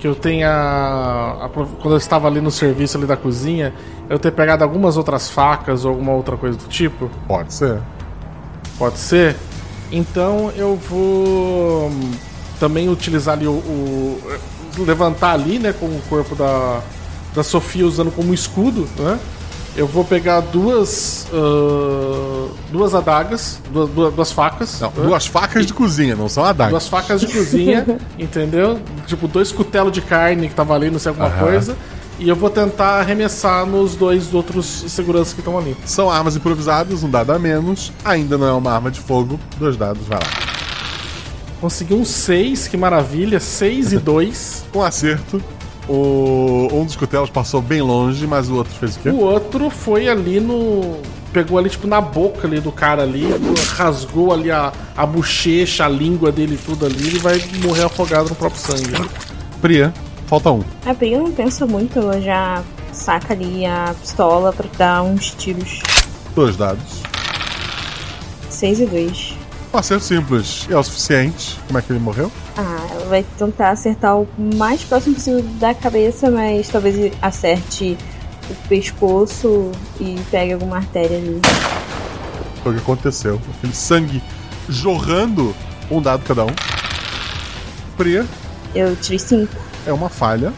que eu tenha. a- Quando eu estava ali no serviço ali da cozinha, eu ter pegado algumas outras facas ou alguma outra coisa do tipo? Pode ser. Pode ser? Então eu vou hum, também utilizar ali o. o- levantar ali, né, com o corpo da, da Sofia usando como escudo, né? Eu vou pegar duas. ah, duas adagas, duas, duas, duas facas. Não, né? duas facas de cozinha, não são adagas. Duas facas de cozinha, entendeu? Tipo, dois cutelos de carne que tava ali, não sei alguma Aham. coisa. E eu vou tentar arremessar nos dois outros seguranças que estão ali. São armas improvisadas, um dado a menos. Ainda não é uma arma de fogo. Dois dados, vai lá. Consegui um 6, que maravilha. 6 e 2. Um acerto. O... Um dos cutelos passou bem longe, mas o outro fez o quê? O outro foi ali no. Pegou ali, tipo, na boca ali do cara ali, rasgou ali a, a bochecha, a língua dele tudo ali, e vai morrer afogado no próprio sangue. Priya, falta um. A Priya não pensa muito, ela já saca ali a pistola pra dar uns tiros. Dois dados. 6 e 2. Um acerto simples. É o suficiente. Como é que ele morreu? Ah, ela vai tentar acertar o mais próximo possível da cabeça, mas talvez acerte o pescoço e pegue alguma artéria ali. Foi o que aconteceu. Aquele sangue jorrando. Um dado cada um. Priya, Eu tirei 5. É uma falha.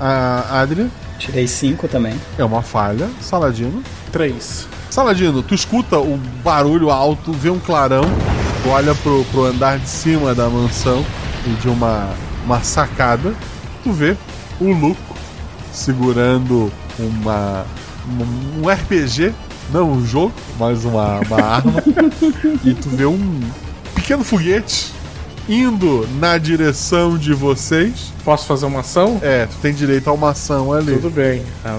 A Adria, Tirei 5 também. É uma falha. Saladino. 3. Saladino, tu escuta o barulho alto, vê um clarão, tu olha pro, pro andar de cima da mansão e de uma, uma sacada, tu vê o Luco segurando uma, um, um RPG, não um jogo, mas uma, uma arma, e tu vê um pequeno foguete indo na direção de vocês. Posso fazer uma ação? É, tu tem direito a uma ação ali. Tudo bem. Ah,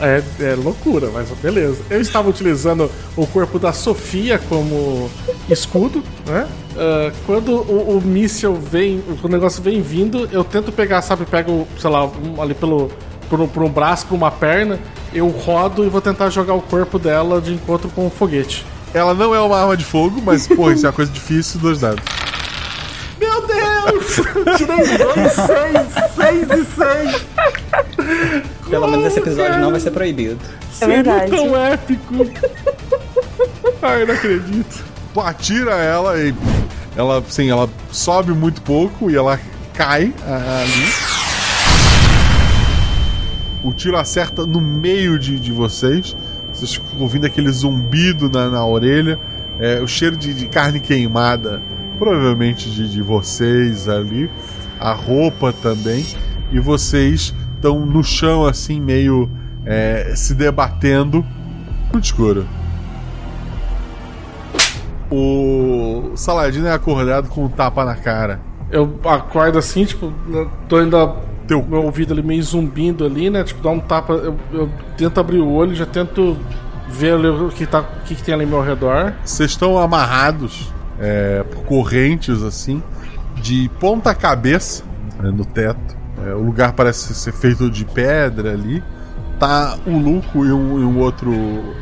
é, é loucura, mas beleza. Eu estava utilizando o corpo da Sofia como escudo, né? Ah, quando o, o míssil vem, o negócio vem vindo, eu tento pegar, sabe, pego, sei lá, um- ali pelo por, um- por um braço, por uma perna, eu rodo e vou tentar jogar o corpo dela de encontro com o foguete. Ela não é uma arma de fogo, mas, pô, isso é uma coisa difícil, dois dados. Deus! Tirei dois, seis, seis e seis! Pelo menos esse episódio não vai ser proibido. É verdade. Seria tão épico! Ai, não acredito. Tu atira ela e ela, sim, ela sobe muito pouco e ela cai ah, ali. O tiro acerta no meio de, de vocês. Vocês ficam ouvindo aquele zumbido na, na orelha. É, o cheiro de, de carne queimada, provavelmente de, de vocês ali. A roupa também. E vocês estão no chão, assim, meio é, se debatendo. Muito escuro. O Saladino é acordado com um tapa na cara. Eu acordo assim, tipo, tô ainda. Teu meu ouvido ali meio zumbindo ali, né? Tipo, dá um tapa. Eu, eu tento abrir o olho, já tento ver o que, tá, o que, que tem ali ao meu redor. Vocês estão amarrados é, por correntes assim, de ponta cabeça né, no teto. É, o lugar parece ser feito de pedra ali. Tá o Luco e um, e um outro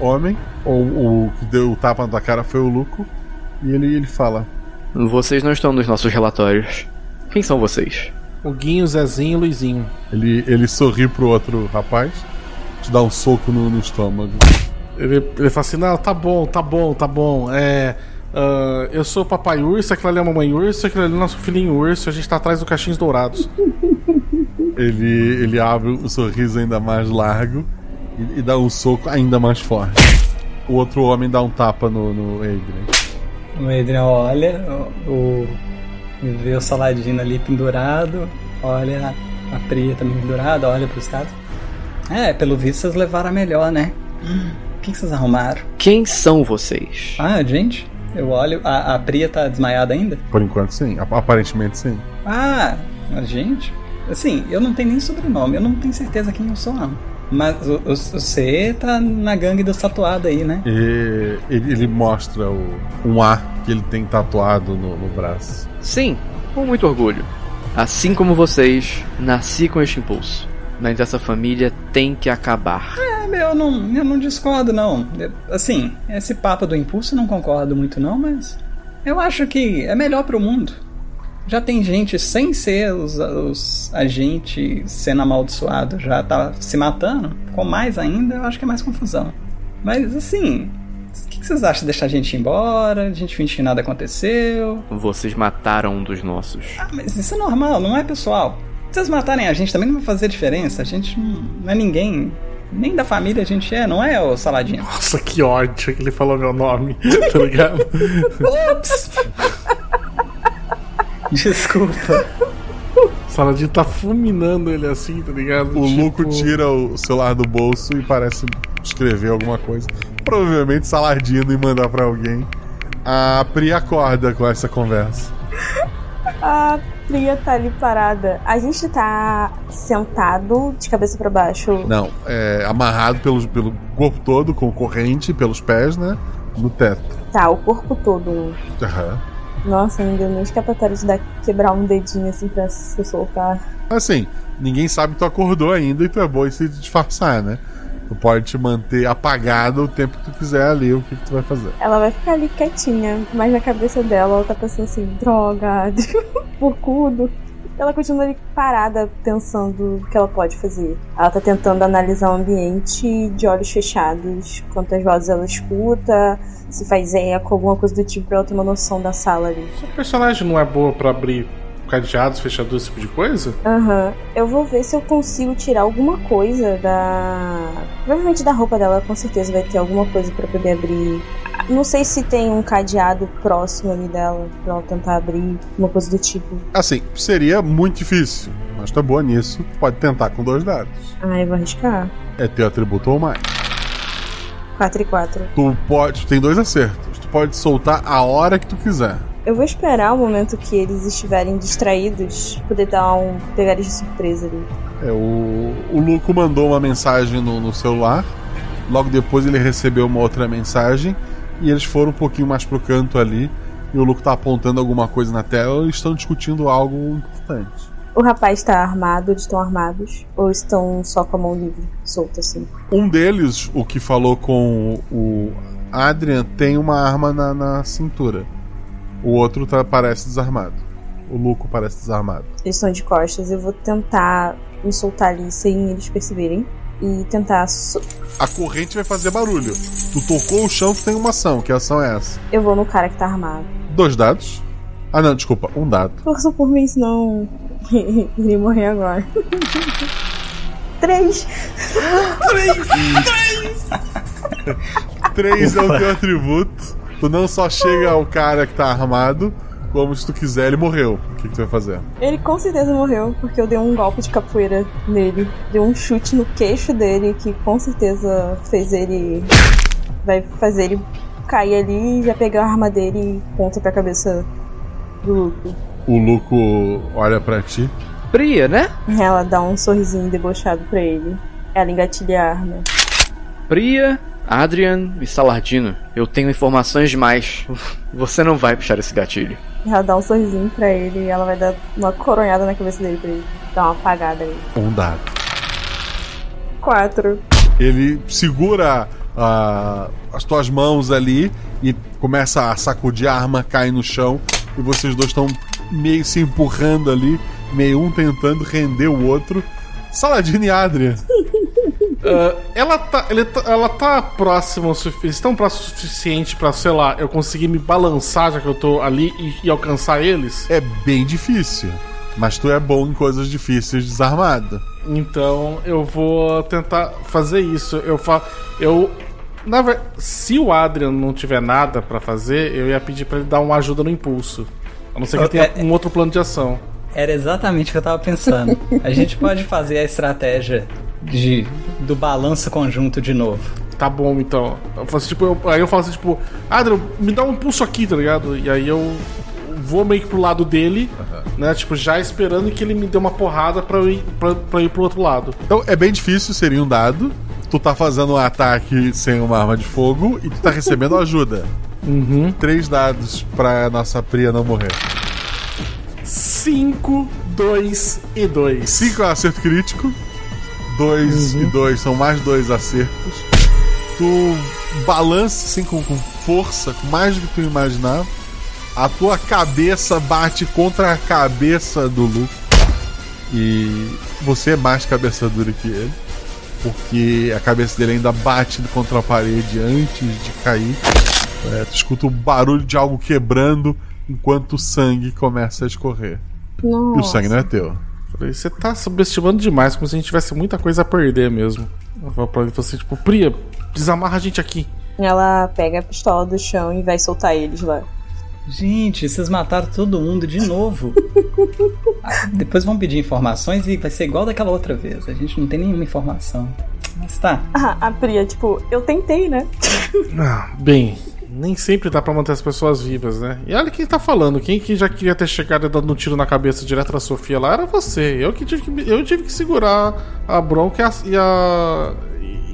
homem. Ou o que deu o tapa na cara foi o Luco. E ele, ele fala: Vocês não estão nos nossos relatórios. Quem são vocês? O Guinho, Zezinho e Luizinho. Ele, ele sorri pro outro rapaz, te dá um soco no, no estômago. Ele, ele fala assim: Não, tá bom, tá bom, tá bom. É. ah, eu sou o papai urso, aquilo ali é a mamãe urso, aquilo ali é o nosso filhinho urso, a gente tá atrás do Caixinhos Dourados. Ele, ele abre o sorriso ainda mais largo e, e dá um soco ainda mais forte. O outro homem dá um tapa no, no Adrian. O Adrian olha, o, o vê o Saladino ali pendurado, olha a Priya também pendurada, olha pros caras. É, pelo visto vocês levaram a melhor, né? O que, que vocês arrumaram? Quem são vocês? Ah, gente, eu olho. A, a Priya tá desmaiada ainda? Por enquanto, sim. Ap- Aparentemente, sim. Ah, a gente? Assim, eu não tenho nem sobrenome, eu não tenho certeza quem eu sou, não. Mas o- o- você tá na gangue dos tatuados aí, né? E ele, ele mostra o, um A que ele tem tatuado no, no braço. Sim, com muito orgulho. Assim como vocês, nasci com este impulso. Mas essa família tem que acabar. É, meu, eu não, eu não discordo, não. Assim, esse papo do impulso eu não concordo muito, não, mas. Eu acho que é melhor pro mundo. Já tem gente sem ser os, os agentes sendo amaldiçoado, já tá se matando. Com mais ainda, eu acho que é mais confusão. Mas assim, o que, que vocês acham de deixar a gente embora? A gente fingir que nada aconteceu? Vocês mataram um dos nossos. Ah, mas isso é normal, não é pessoal? Se vocês matarem a gente também não vai fazer diferença. A gente não é ninguém. Nem da família a gente é, não é, ô Saladinho? Nossa, que ódio que ele falou meu nome, tá ligado? Ops! Desculpa. Saladinho tá fulminando ele assim, tá ligado? O Tipo, Luco tira o celular do bolso e parece escrever alguma coisa. Provavelmente Saladino e mandar pra alguém. A Pri acorda com essa conversa. A Priya tá ali parada. A gente tá sentado de cabeça pra baixo. Não, é amarrado pelo, pelo corpo todo, com corrente, pelos pés, né? No teto. Tá, o corpo todo. Aham. Nossa, não deu nem escapatória de dar, quebrar um dedinho assim pra se soltar. Assim, ninguém sabe que tu acordou ainda e tu é bom em se disfarçar, né? Tu pode te manter apagado o tempo que tu quiser ali, o que, que tu vai fazer. Ela vai ficar ali quietinha, mas na cabeça dela ela tá pensando assim, droga, porcudo. Ela continua ali parada, pensando o que ela pode fazer. Ela tá tentando analisar o ambiente de olhos fechados, quantas vozes ela escuta, se faz eco, alguma coisa do tipo, pra ela ter uma noção da sala ali. O personagem não é boa pra abrir cadeados, fechaduras, esse tipo de coisa? Aham. Eu vou ver se eu consigo tirar alguma coisa da. Provavelmente da roupa dela, com certeza vai ter alguma coisa pra poder abrir. Não sei se tem um cadeado próximo ali dela pra ela tentar abrir, uma coisa do tipo. Assim, seria muito difícil, mas é boa nisso. Pode tentar com dois dados. Ah, eu vou arriscar. É teu atributo ou mais. 4 e 4. Tu pode. Tu tem dois acertos. Tu pode soltar a hora que tu quiser. Eu vou esperar o momento que eles estiverem distraídos, poder dar um. pegar eles de surpresa ali. É, o, o Luco mandou uma mensagem no, no celular. Logo depois ele recebeu uma outra mensagem. E eles foram um pouquinho mais pro canto ali. E o Luco tá apontando alguma coisa na tela e estão discutindo algo importante. O rapaz está armado, eles estão armados? Ou estão só com a mão livre, solta assim? Um deles, o que falou com o Adrian, tem uma arma na, na cintura. O outro tá, parece desarmado. O Luco parece desarmado. Eles estão de costas, eu vou tentar me soltar ali sem eles perceberem. E tentar. so- A corrente vai fazer barulho. Tu tocou o chão, tu tem uma ação. Que ação é essa? Eu vou no cara que tá armado. Dois dados. Ah, não, desculpa, um dado. Força por mim, senão. ele morrer agora. Três! Três é o teu atributo. Tu não só chega ao cara que tá armado, como se tu quiser, ele morreu. O que, que tu vai fazer? Ele com certeza morreu, porque eu dei um golpe de capoeira nele. Dei um chute no queixo dele, que com certeza fez ele. Vai fazer ele cair ali e já pegar a arma dele e ponta pra cabeça do Luco. O Luco olha pra ti. Priya, né? Ela dá um sorrisinho debochado pra ele. Ela engatilha a arma. Priya, Adrian e Salardino. Eu tenho informações demais. Você não vai puxar esse gatilho. Ela dá um sorrisinho pra ele e ela vai dar uma coronhada na cabeça dele pra ele. Dar uma apagada ali. Um dado. Quatro. Ele segura ah, as tuas mãos ali e começa a sacudir a arma, cai no chão. E vocês dois estão meio se empurrando ali, meio um tentando render o outro. Saladino e Adrian. Ah, ela, tá, ele tá- ela tá próxima o suficiente. Eles estão próximos o suficiente pra, sei lá, eu conseguir me balançar já que eu tô ali e, e alcançar eles? É bem difícil. Mas tu é bom em coisas difíceis desarmado. Então eu vou tentar fazer isso. Eu fa eu na ver... se o Adrian não tiver nada pra fazer, eu ia pedir pra ele dar uma ajuda no impulso. A não ser que É- tenha um outro plano de ação. Era exatamente o que eu tava pensando. A gente pode fazer a estratégia de, do balanço conjunto de novo. Tá bom, então. Eu faço, tipo, eu- aí eu falo assim, tipo, Adrian, me dá um pulso aqui, tá ligado? E aí eu vou meio que pro lado dele, né? Tipo, já esperando que ele me dê uma porrada pra eu ir, pra, pra eu ir pro outro lado. Então é bem difícil, seria um dado. Tu tá fazendo um ataque sem uma arma de fogo e tu tá recebendo ajuda. Uhum. Três dados pra nossa Priya não morrer. 5, 2 e 2. 5 é um acerto crítico. 2 e 2 são mais dois acertos. Tu balança assim com, com força, com mais do que tu imaginava. A tua cabeça bate contra a cabeça do Luke. E você é mais cabeça dura que ele. Porque a cabeça dele ainda bate contra a parede antes de cair. É, tu escuta o barulho de algo quebrando enquanto o sangue começa a escorrer. E o sangue não é teu. Falei, você tá subestimando demais, como se a gente tivesse muita coisa a perder mesmo. Eu falo pra ele assim, tipo, Priya, desamarra a gente aqui. Ela pega a pistola do chão e vai soltar eles lá. Gente, vocês mataram todo mundo de novo. Ah, Depois vão pedir informações e vai ser igual daquela outra vez. A gente não tem nenhuma informação. Mas tá. Ah, a Priya, tipo, eu tentei, né? Ah, bem, nem sempre dá pra manter as pessoas vivas, né? E olha quem tá falando, quem que já queria ter chegado e dado um tiro na cabeça direto da Sofia lá era você. Eu que tive que, eu tive que segurar a bronca e a.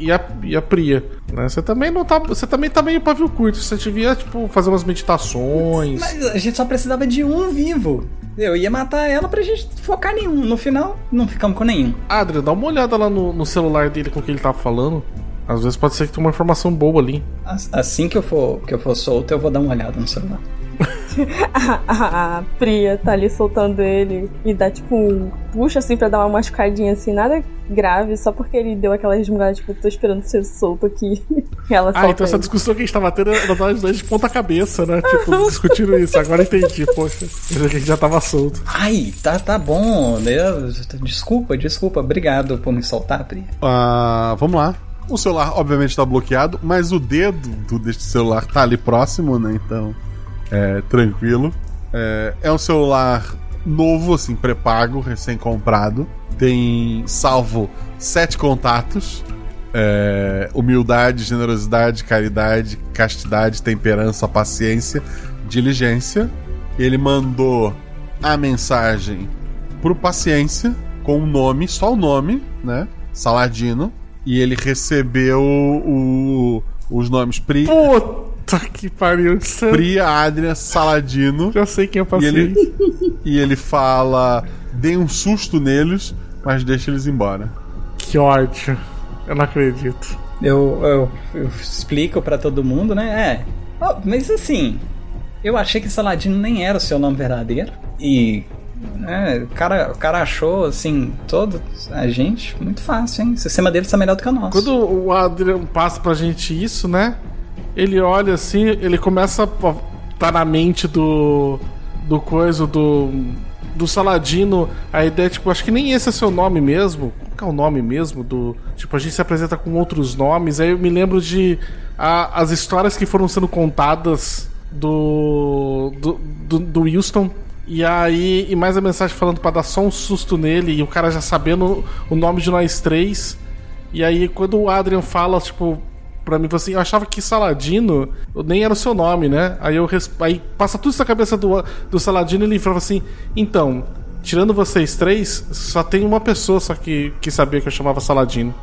E a e a, Priya, né? Você também não tá. Você também tá meio pavio curto. Você devia, tipo, fazer umas meditações. Mas a gente só precisava de um vivo. Eu ia matar ela pra gente focar em um. No final, não ficamos com nenhum. Adrian, dá uma olhada lá no, no celular dele com o que ele tava falando. Às vezes pode ser que tenha uma informação boa ali. As- Assim que eu for, que eu for solto, eu vou dar uma olhada no celular. a, a, a Priya tá ali soltando ele e dá tipo um puxa assim pra dar uma machucadinha assim, nada grave, só porque ele deu aquela resmungada, tipo, tô esperando ser solto aqui. E ela Ah, então essa ele. discussão que a gente tava tendo era nós dois de ponta cabeça, né? Tipo, discutindo isso. Agora entendi, poxa. Eu já- a gente já tava solto. Ai, tá, tá bom. Desculpa, desculpa. Obrigado por me soltar, Pri. Ah, vamos lá. O celular, obviamente, tá bloqueado, mas o dedo do, deste celular tá ali próximo, né? Então, é tranquilo. É, é um celular novo, assim, pré-pago, recém-comprado. Tem salvo sete contatos: é, humildade, generosidade, caridade, castidade, temperança, paciência, diligência. Ele mandou a mensagem pro Paciência com o nome, só o nome, né? Saladino. E ele recebeu o- os nomes Pri. Puta que pariu. Pri, Adrian, Saladino. Já sei quem é E paciente. ele, e ele fala: dê um susto neles, mas deixa eles embora. Que ódio. Eu não acredito. Eu, eu, eu explico pra todo mundo, né? É. Ó, mas assim, eu achei que Saladino nem era o seu nome verdadeiro. E. né, o, cara, o cara achou, assim, todo a gente muito fácil, hein? O sistema deles tá melhor do que o nosso. Quando o Adrian passa pra gente isso, né? Ele olha assim, ele começa a tá na mente do. do coisa do. do Saladino. A ideia, tipo, acho que nem esse é seu nome mesmo. Qual que é o nome mesmo do. Tipo, a gente se apresenta com outros nomes. Aí eu me lembro de. a- as histórias que foram sendo contadas do. do, do, do Wilson. E aí, e mais a mensagem falando pra dar só um susto nele, e o cara já sabendo o nome de nós três. E aí, quando o Adrian fala, tipo, pra mim, assim, eu achava que Saladino nem era o seu nome, né? Aí eu aí passa tudo isso na cabeça do, do Saladino e ele fala assim: então, tirando vocês três, só tem uma pessoa só que, que sabia que eu chamava Saladino.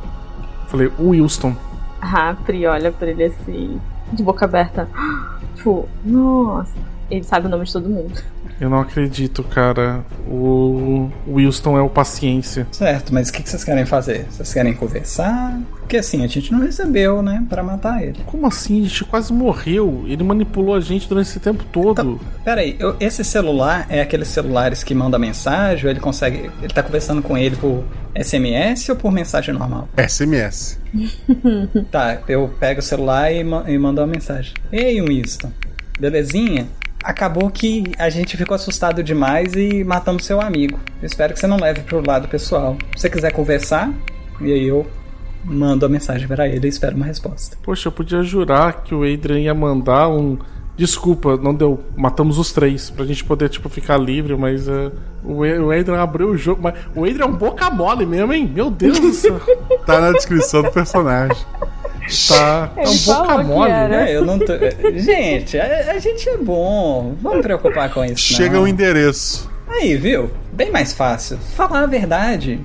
Falei, o Wilson. A Pri olha pra ele assim, de boca aberta. Tipo, nossa. Ele sabe o nome de todo mundo. Eu não acredito, cara. O Wilson é o paciência. Certo, mas o que vocês querem fazer? Vocês querem conversar? Porque assim, a gente não recebeu, né, pra matar ele. Como assim? A gente quase morreu. Ele manipulou a gente durante esse tempo todo. Peraí, eu- esse celular é aqueles celulares que mandam mensagem, ou ele consegue. Ele tá conversando com ele por SMS ou por mensagem normal? SMS. Tá, eu pego o celular e, ma- e mando uma mensagem. Ei, Winston, belezinha? Acabou que a gente ficou assustado demais e matamos seu amigo. Eu espero que você não leve pro lado pessoal. Se você quiser conversar, e aí eu mando a mensagem pra ele e espero uma resposta. Poxa, eu podia jurar que o Adrian ia mandar um. Desculpa, não deu. Matamos os três. Pra gente poder, tipo, ficar livre, mas o, A- o Adrian abriu o jogo. Mas o Adrian é um boca mole mesmo, hein? Meu Deus do céu. Tá na descrição do personagem. Tá. É um boca mole. É, eu não tô... Gente, a, a gente é bom. Vamos preocupar com isso. Chega não. o endereço. Aí, viu? Bem mais fácil. Falar a verdade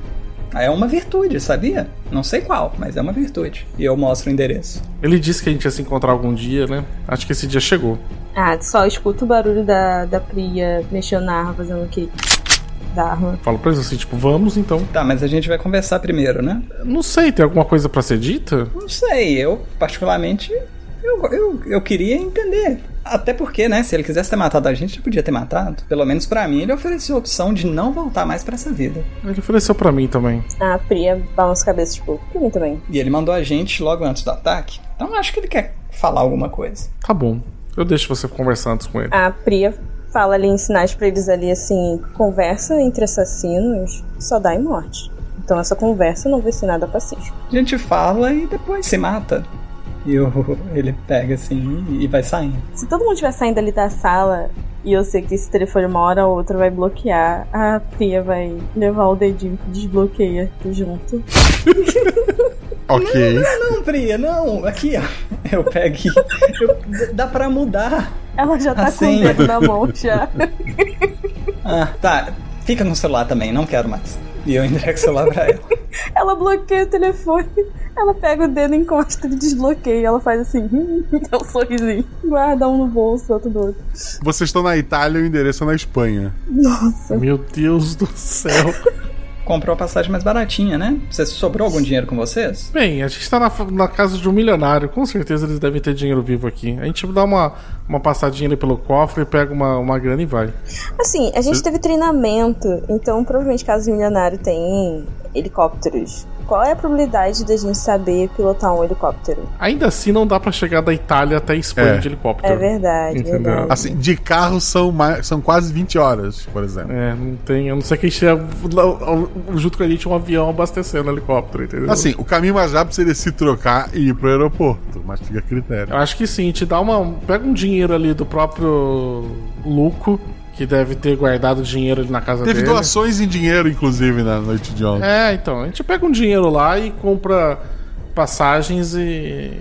é uma virtude, sabia? Não sei qual, mas é uma virtude. E eu mostro o endereço. Ele disse que a gente ia se encontrar algum dia, né? Acho que esse dia chegou. Ah, só escuta o barulho da, da Priya mexendo na arma, fazendo o quê? Da arma. Falo pra eles assim, tipo, vamos então. Tá, mas a gente vai conversar primeiro, né? Não sei, tem alguma coisa pra ser dita? Não sei, eu particularmente. Eu, eu, eu queria entender. Até porque, né, se ele quisesse ter matado a gente, ele podia ter matado. Pelo menos pra mim, ele ofereceu a opção de não voltar mais pra essa vida. Ele ofereceu pra mim também. A Priya balança a cabeça, tipo, pra mim também. E ele mandou a gente logo antes do ataque. Então eu acho que ele quer falar alguma coisa. Tá bom. Eu deixo você conversar antes com ele. A Priya fala ali em sinais pra eles ali assim: conversa entre assassinos só dá em morte. Então essa conversa não vai ser nada pacífico. A gente fala e depois se mata. E eu, ele pega assim e vai saindo. Se todo mundo estiver saindo ali da sala e eu sei que esse telefone uma hora ou outra vai bloquear, a Priya vai levar o dedinho que desbloqueia junto. Ok. Não, não, Priya, não. Aqui, ó. Eu pego e. eu- dá pra mudar. Ela já tá A com o dedo na mão já. Ah, tá. Fica no celular também, não quero mais. E eu entrego o celular pra ela. Ela bloqueia o telefone, ela pega o dedo, encosta e desbloqueia. Ela faz assim, dá um sorrisinho. Guarda um no bolso, outro do outro. Vocês estão na Itália e o endereço é na Espanha. Nossa. Meu Deus do céu. comprou a passagem mais baratinha, né? Você sobrou algum dinheiro com vocês? Bem, a gente tá na, na casa de um milionário, com certeza eles devem ter dinheiro vivo aqui. A gente dá uma, uma passadinha ali pelo cofre, pega uma, uma grana e vai. Assim, a gente teve treinamento, então provavelmente casa de milionário tem helicópteros. Qual é a probabilidade da gente saber pilotar um helicóptero? Ainda assim, não dá pra chegar da Itália até a Espanha É. de helicóptero. É verdade, Entendeu? verdade. Assim, de carro são, mais, são quase 20 horas, por exemplo. É, não tem. Eu não sei quem chega junto com a gente um avião abastecendo o helicóptero, entendeu? Assim, o caminho mais rápido seria se trocar e ir pro aeroporto, mas fica a critério. Eu acho que sim, te dá uma. Pega um dinheiro ali do próprio Luco, que deve ter guardado dinheiro na casa Teve dele. doações em dinheiro, inclusive, na noite de ontem. É, então, a gente pega um dinheiro lá e compra passagens e.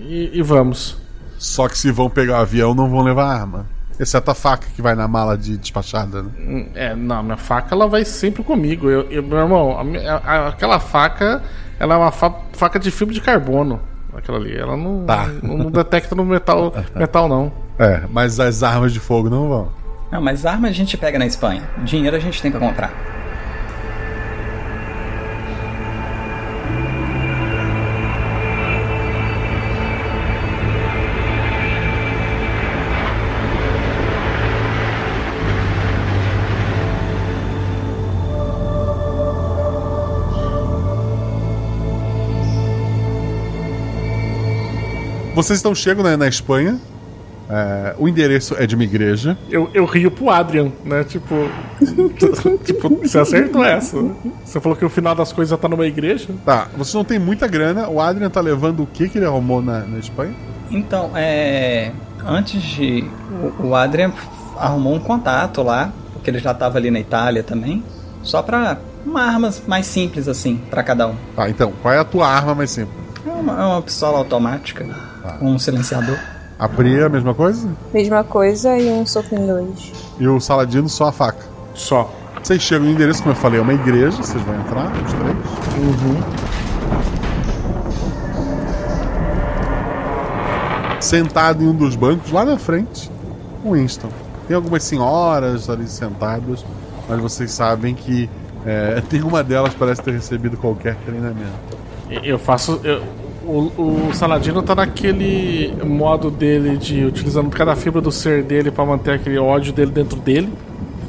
e, e vamos. Só que se vão pegar o avião, não vão levar arma. Exceto a faca que vai na mala de despachada, né? Hum, É, não, minha faca ela vai sempre comigo. Eu, eu- meu irmão, a a- aquela faca, ela é uma fa- faca de fibra de carbono. Aquela ali, ela não, Tá. não, não detecta no metal, metal não. É, mas as armas de fogo não vão. Não, mas arma a gente pega na Espanha. Dinheiro a gente tem pra comprar. Vocês estão chegando né, na Espanha. É, o endereço é de uma igreja. Eu, eu rio pro Adrian, né? Tipo. tipo, você acertou essa. Você falou que o final das coisas tá numa igreja? Tá, vocês não tem muita grana. O Adrian tá levando o que que ele arrumou na, na Espanha? Então, é. Antes de. O, o Adrian arrumou um contato lá, porque ele já tava ali na Itália também. Só pra. Uma armas mais simples assim, pra cada um. Tá, então, qual é a tua arma mais simples? É uma, é uma pistola automática com um silenciador. A Pri é a mesma coisa? Mesma coisa e um soco em dois. E o Saladino só a faca? Só. Vocês chegam no endereço, como eu falei, é uma igreja. Vocês vão entrar, os três. Uhum. Sentado em um dos bancos, lá na frente, o Winston. Tem algumas senhoras ali sentadas, mas vocês sabem que é, tem uma delas parece ter recebido qualquer treinamento. Eu faço. eu- o, o Saladino tá naquele modo dele de utilizando cada fibra do ser dele pra manter aquele ódio dele dentro dele.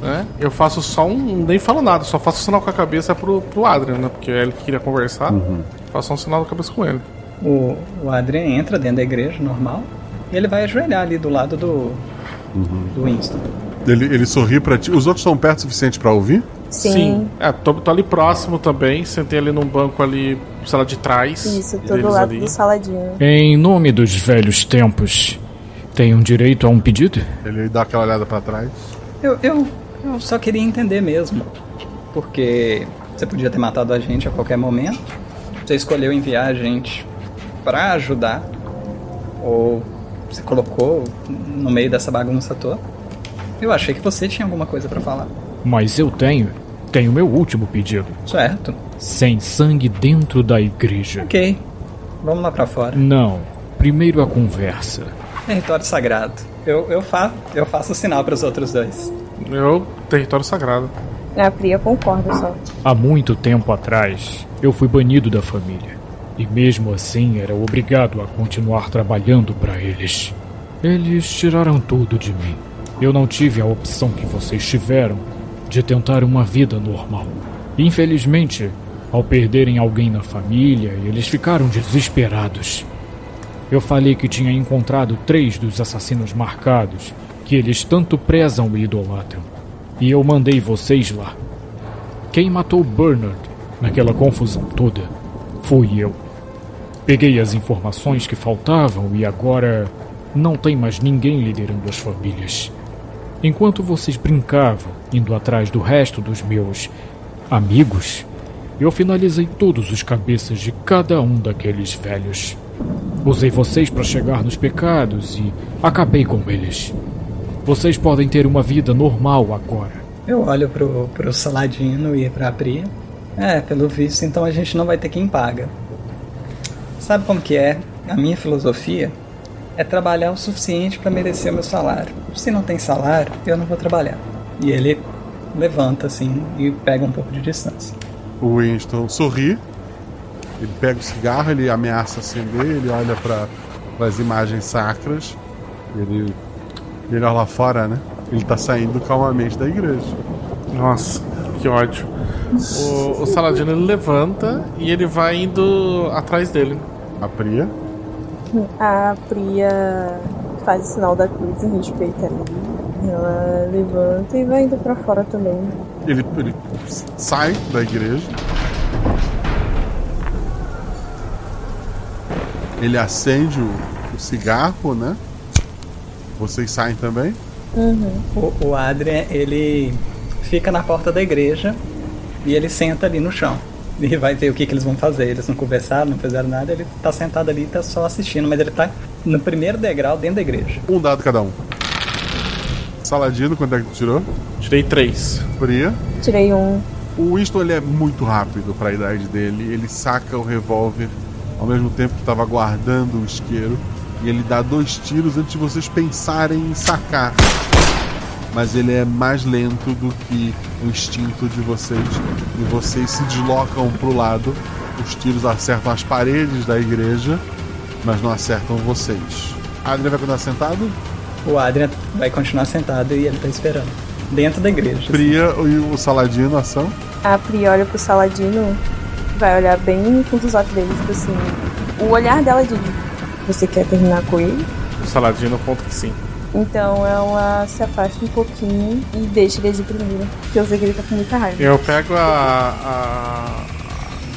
Né? Eu faço só um. Nem falo nada, só faço sinal com a cabeça pro, pro Adrian, né? Porque é ele que queria conversar. Faço só um sinal com a cabeça com ele. O, o Adrian entra dentro da igreja, normal, e ele vai ajoelhar ali do lado do, do Winston. Ele, ele sorri pra ti. Os outros estão perto o suficiente pra ouvir? Sim. É, tô, tô ali próximo também. Sentei ali num banco ali, sala de trás. Isso, tô do lado ali. do saladinho. Em nome dos velhos tempos, tenho direito a um pedido? Ele dá aquela olhada pra trás. Eu, eu, eu só queria entender mesmo. Porque você podia ter matado a gente a qualquer momento. Você escolheu enviar a gente pra ajudar. Ou você colocou no meio dessa bagunça toda. Eu achei que você tinha alguma coisa pra falar. Mas eu tenho. Tenho meu último pedido. Certo. Sem sangue dentro da igreja. Ok. Vamos lá pra fora. Não. Primeiro a conversa. Território sagrado. Eu, eu, fa eu faço sinal pros outros dois. Eu, território sagrado. A Priya concorda só. Há muito tempo atrás, eu fui banido da família. E mesmo assim era obrigado a continuar trabalhando para eles. Eles tiraram tudo de mim. Eu não tive a opção que vocês tiveram de tentar uma vida normal. Infelizmente, ao perderem alguém na família, eles ficaram desesperados. Eu falei que tinha encontrado três dos assassinos marcados, que eles tanto prezam e idolatram. E eu mandei vocês lá. Quem matou Bernard naquela confusão toda fui eu. Peguei as informações que faltavam e agora não tem mais ninguém liderando as famílias. Enquanto vocês brincavam, indo atrás do resto dos meus amigos, eu finalizei todos os cabeças de cada um daqueles velhos. Usei vocês para chegar nos pecados e acabei com eles. Vocês podem ter uma vida normal agora. Eu olho pro, pro Saladino e pra Pri. É, pelo visto, então a gente não vai ter quem paga. Sabe como que é? A minha filosofia é trabalhar o suficiente para merecer o meu salário. Se não tem salário, eu não vou trabalhar. E ele levanta assim e pega um pouco de distância. O Winston sorri. Ele pega o cigarro, ele ameaça acender, ele olha para as imagens sacras. Ele, ele olha lá fora, né? Ele tá saindo calmamente da igreja. Nossa, que ódio. O, o Saladino ele levanta e ele vai indo atrás dele. A Priya? A Priya faz o sinal da cruz em respeito ali. Ela levanta e vai indo pra fora também. Ele, ele sai da igreja. Ele acende o, o cigarro, né? Vocês saem também? Uhum. O, o Adrian, ele fica na porta da igreja e ele senta ali no chão. E vai ver o que, que eles vão fazer. Eles não conversaram, não fizeram nada, ele tá sentado ali e tá só assistindo, mas ele tá no primeiro degrau dentro da igreja. Um dado cada um. Saladino, quanto é que tu tirou? Tirei três. Fria. Tirei um. O Winston ele é muito rápido para a idade dele. Ele saca o revólver ao mesmo tempo que estava guardando o isqueiro. E ele dá dois tiros antes de vocês pensarem em sacar. Mas ele é mais lento do que o instinto de vocês. E vocês se deslocam para o lado. Os tiros acertam as paredes da igreja, mas não acertam vocês. Adrian vai continuar sentado? O Adrian vai continuar sentado e ele tá esperando. Dentro da igreja. Priya e o Saladino, ação? A Priya olha pro Saladino, vai olhar bem no fundo dos olhos dele, tipo assim. O olhar dela de você quer terminar com ele? O Saladino aponta que sim. Então ela se afasta um pouquinho e deixa ele agir primeiro. Porque eu sei que ele tá com muita raiva. Eu pego a.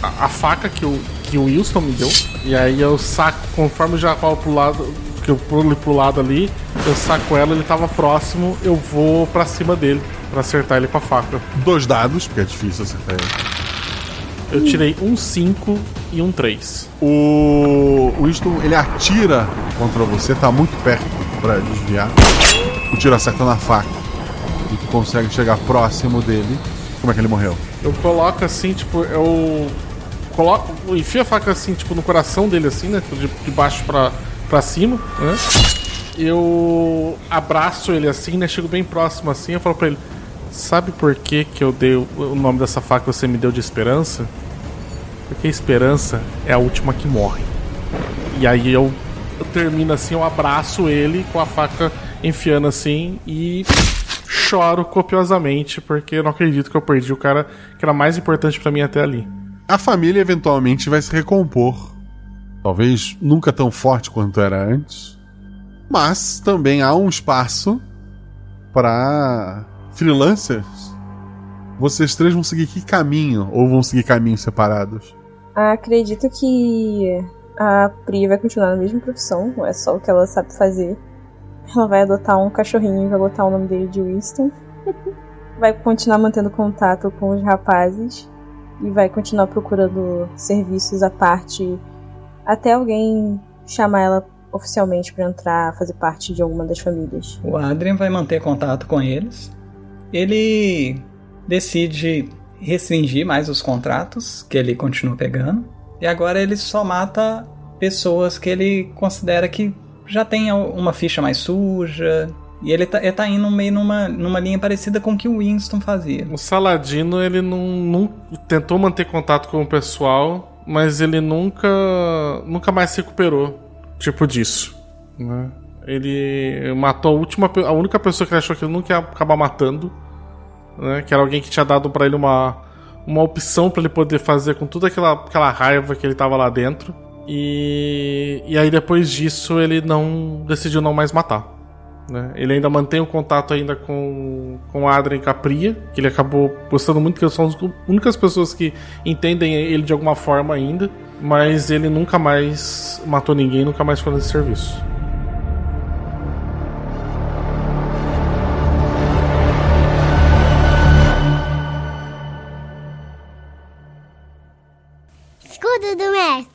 a, a, a faca que o, que o Wilson me deu. E aí eu saco, conforme eu já falo pro lado. Que eu pulo pro lado ali, eu saco ela, ele tava próximo, eu vou pra cima dele, pra acertar ele com a faca. Dois dados, porque é difícil acertar ele. Eu tirei um 5 e um 3. O Winston, ele atira contra você, tá muito perto pra desviar. O tiro acerta na faca. E tu consegue chegar próximo dele. Como é que ele morreu? Eu coloco assim, tipo, eu coloco, enfio a faca assim, tipo, no coração dele assim, né, de, de baixo pra, pra cima, né? Eu abraço ele assim, né, chego bem próximo assim, eu falo pra ele: "Sabe por que que eu dei o nome dessa faca que você me deu de esperança?" Porque a esperança é a última que morre. E aí eu, eu termino assim, eu abraço ele com a faca enfiando assim e choro copiosamente porque eu não acredito que eu perdi o cara que era mais importante para mim até ali. A família eventualmente vai se recompor. Talvez nunca tão forte quanto era antes. Mas também há um espaço para freelancers. Vocês três vão seguir que caminho? Ou vão seguir caminhos separados? Acredito que a Pri vai continuar na mesma profissão, é só o que ela sabe fazer. Ela vai adotar um cachorrinho e vai botar o nome dele de Winston. vai continuar mantendo contato com os rapazes e vai continuar procurando serviços à parte até alguém chamar ela oficialmente para entrar, fazer parte de alguma das famílias. O Adrian vai manter contato com eles. Ele decide restringir mais os contratos que ele continua pegando. E agora ele só mata pessoas que ele considera que já tem uma ficha mais suja. E ele tá, ele tá indo meio numa, numa linha parecida com o que o Winston fazia. O Saladino, ele não, não tentou manter contato com o pessoal, mas ele nunca nunca mais se recuperou, tipo disso, né? Ele matou a última a única pessoa que ele achou que ele nunca ia acabar matando, né? Que era alguém que tinha dado para ele uma uma opção para ele poder fazer com toda aquela, aquela raiva que ele tava lá dentro. E, e aí depois disso ele não decidiu não mais matar. Né? Ele ainda mantém o contato ainda com, com Adrien Capria, que ele acabou gostando muito, que são as únicas pessoas que entendem ele de alguma forma ainda, mas ele nunca mais matou ninguém, nunca mais foi nesse serviço.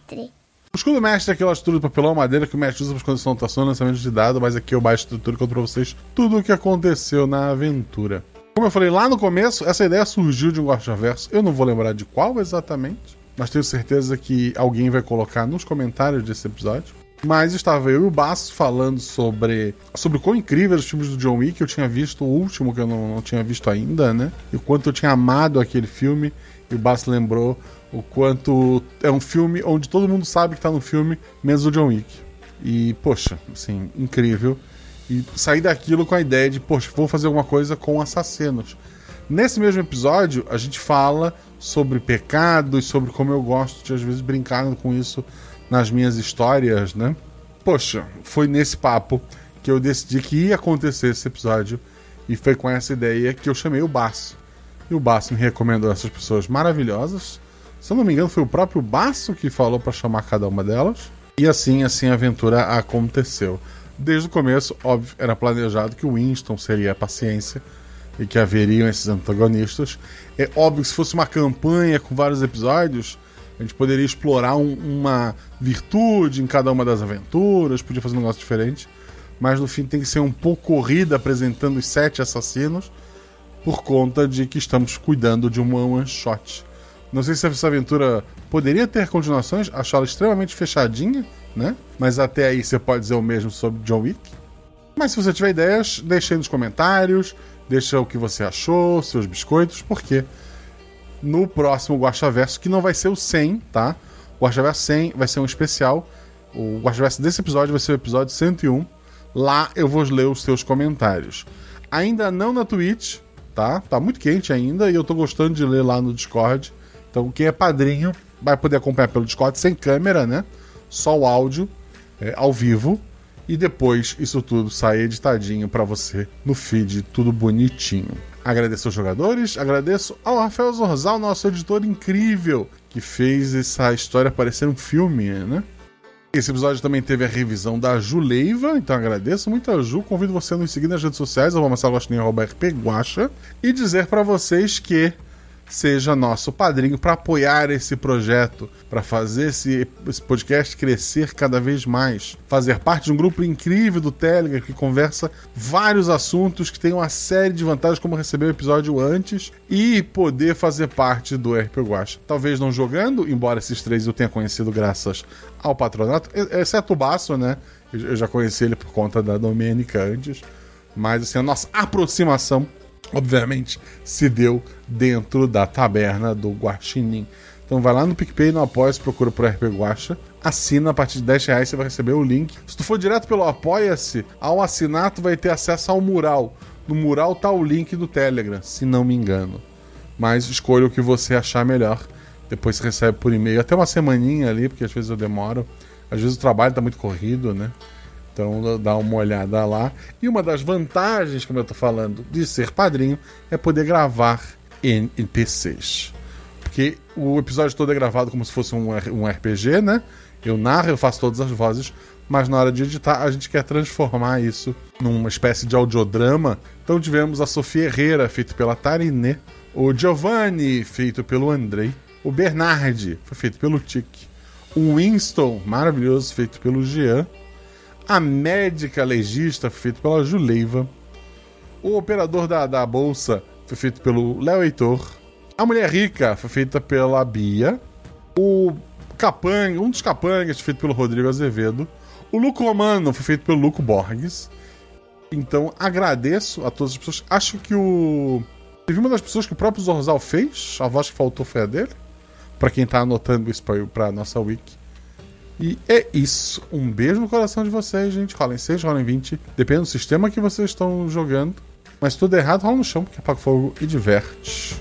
Mestre. O escudo mestre é aquela estrutura de papelão madeira que o mestre usa para esconder sua anotação e lançamento de dado, mas aqui eu baixo a estrutura e conto pra vocês tudo o que aconteceu na aventura. Como eu falei lá no começo, essa ideia surgiu de um Verso. Eu não vou lembrar de qual exatamente, mas tenho certeza que alguém vai colocar nos comentários desse episódio. Mas estava eu e o Basso falando sobre, sobre quão incríveis os filmes do John Wick. Eu tinha visto o último, que eu não, não tinha visto ainda, né? E o quanto eu tinha amado aquele filme. E o Basso lembrou o quanto é um filme onde todo mundo sabe que tá no filme, menos o John Wick. E, poxa, assim, incrível. E sair daquilo com a ideia de, poxa, vou fazer alguma coisa com assassinos. Nesse mesmo episódio, a gente fala sobre pecados, sobre como eu gosto de, às vezes, brincar com isso nas minhas histórias, né? Poxa, foi nesse papo que eu decidi que ia acontecer esse episódio e foi com essa ideia que eu chamei o Baço. E o Baço me recomendou essas pessoas maravilhosas. Se eu não me engano, foi o próprio Baço que falou para chamar cada uma delas. E assim, assim a aventura aconteceu. Desde o começo, óbvio, era planejado que o Winston seria a paciência e que haveriam esses antagonistas. É óbvio que se fosse uma campanha com vários episódios, a gente poderia explorar um, uma virtude em cada uma das aventuras, podia fazer um negócio diferente. Mas no fim tem que ser um pouco corrida apresentando os sete assassinos, por conta de que estamos cuidando de uma one shot. Não sei se essa aventura poderia ter continuações, achá-la extremamente fechadinha, né? Mas até aí você pode dizer o mesmo sobre John Wick. Mas se você tiver ideias, deixe aí nos comentários, deixa o que você achou, seus biscoitos, porque no próximo Guaxaverso, que não vai ser o 100, tá? O Guaxaverso 100 vai ser um especial. O Guaxaverso desse episódio vai ser o episódio 101. Lá eu vou ler os seus comentários. Ainda não na Twitch, tá? Tá muito quente ainda e eu tô gostando de ler lá no Discord. Então quem é padrinho vai poder acompanhar pelo Discord sem câmera, né? Só o áudio, é, ao vivo. E depois isso tudo sai editadinho para você no feed, tudo bonitinho. Agradeço aos jogadores, agradeço ao Rafael Zorzal, nosso editor incrível, que fez essa história parecer um filme, né? Esse episódio também teve a revisão da Juleiva, então agradeço muito a Ju. Convido você a nos seguir nas redes sociais, arroba Guaxa, e dizer para vocês que seja nosso padrinho para apoiar esse projeto, para fazer esse, esse, podcast crescer cada vez mais, fazer parte de um grupo incrível do Telegram que conversa vários assuntos que tem uma série de vantagens, como receber o episódio antes e poder fazer parte do RP. Talvez não jogando, embora esses três eu tenha conhecido graças ao patronato, exceto o Baço, né? Eu já conheci ele por conta da Domênica antes. Mas assim, a nossa aproximação obviamente, se deu dentro da taberna do Guaxinim. Então vai lá no PicPay, no Apoia, procura por RP Guacha, assina a partir de 10 reais, você vai receber o link. Se tu for direto pelo Apoia-se, ao assinar tu vai ter acesso ao mural. No mural tá o link do Telegram, se não me engano. Mas escolha o que você achar melhor. Depois você recebe por e-mail, até uma semaninha ali, porque às vezes eu demoro. Às vezes o trabalho tá muito corrido, né? Então dá uma olhada lá. E uma das vantagens, como eu estou falando, de ser padrinho é poder gravar em NPCs. Porque o episódio todo é gravado como se fosse um, um RPG, né? Eu narro, eu faço todas as vozes, mas na hora de editar a gente quer transformar isso numa espécie de audiodrama. Então tivemos a Sofia Herrera, feito pela Tariné, o Giovanni, feito pelo Andrei, o Bernardi, foi feito pelo Tic, o Winston, maravilhoso, feito pelo Jean, a médica legista foi feito pela Juleiva. O operador da, da bolsa foi feito pelo Léo Heitor. A mulher rica foi feita pela Bia. O capanga, um dos capangas foi feito pelo Rodrigo Azevedo. O Luco Romano foi feito pelo Luco Borges. Então agradeço a todas as pessoas. Acho que o. Teve uma das pessoas que o próprio Zorzal fez. A voz que faltou foi a dele. Para quem tá anotando isso pra nossa wiki. E é isso. Um beijo no coração de vocês, gente. Rolem 6, rolem 20. Depende do sistema que vocês estão jogando. Mas tudo errado, rola no chão, porque apaga fogo e diverte.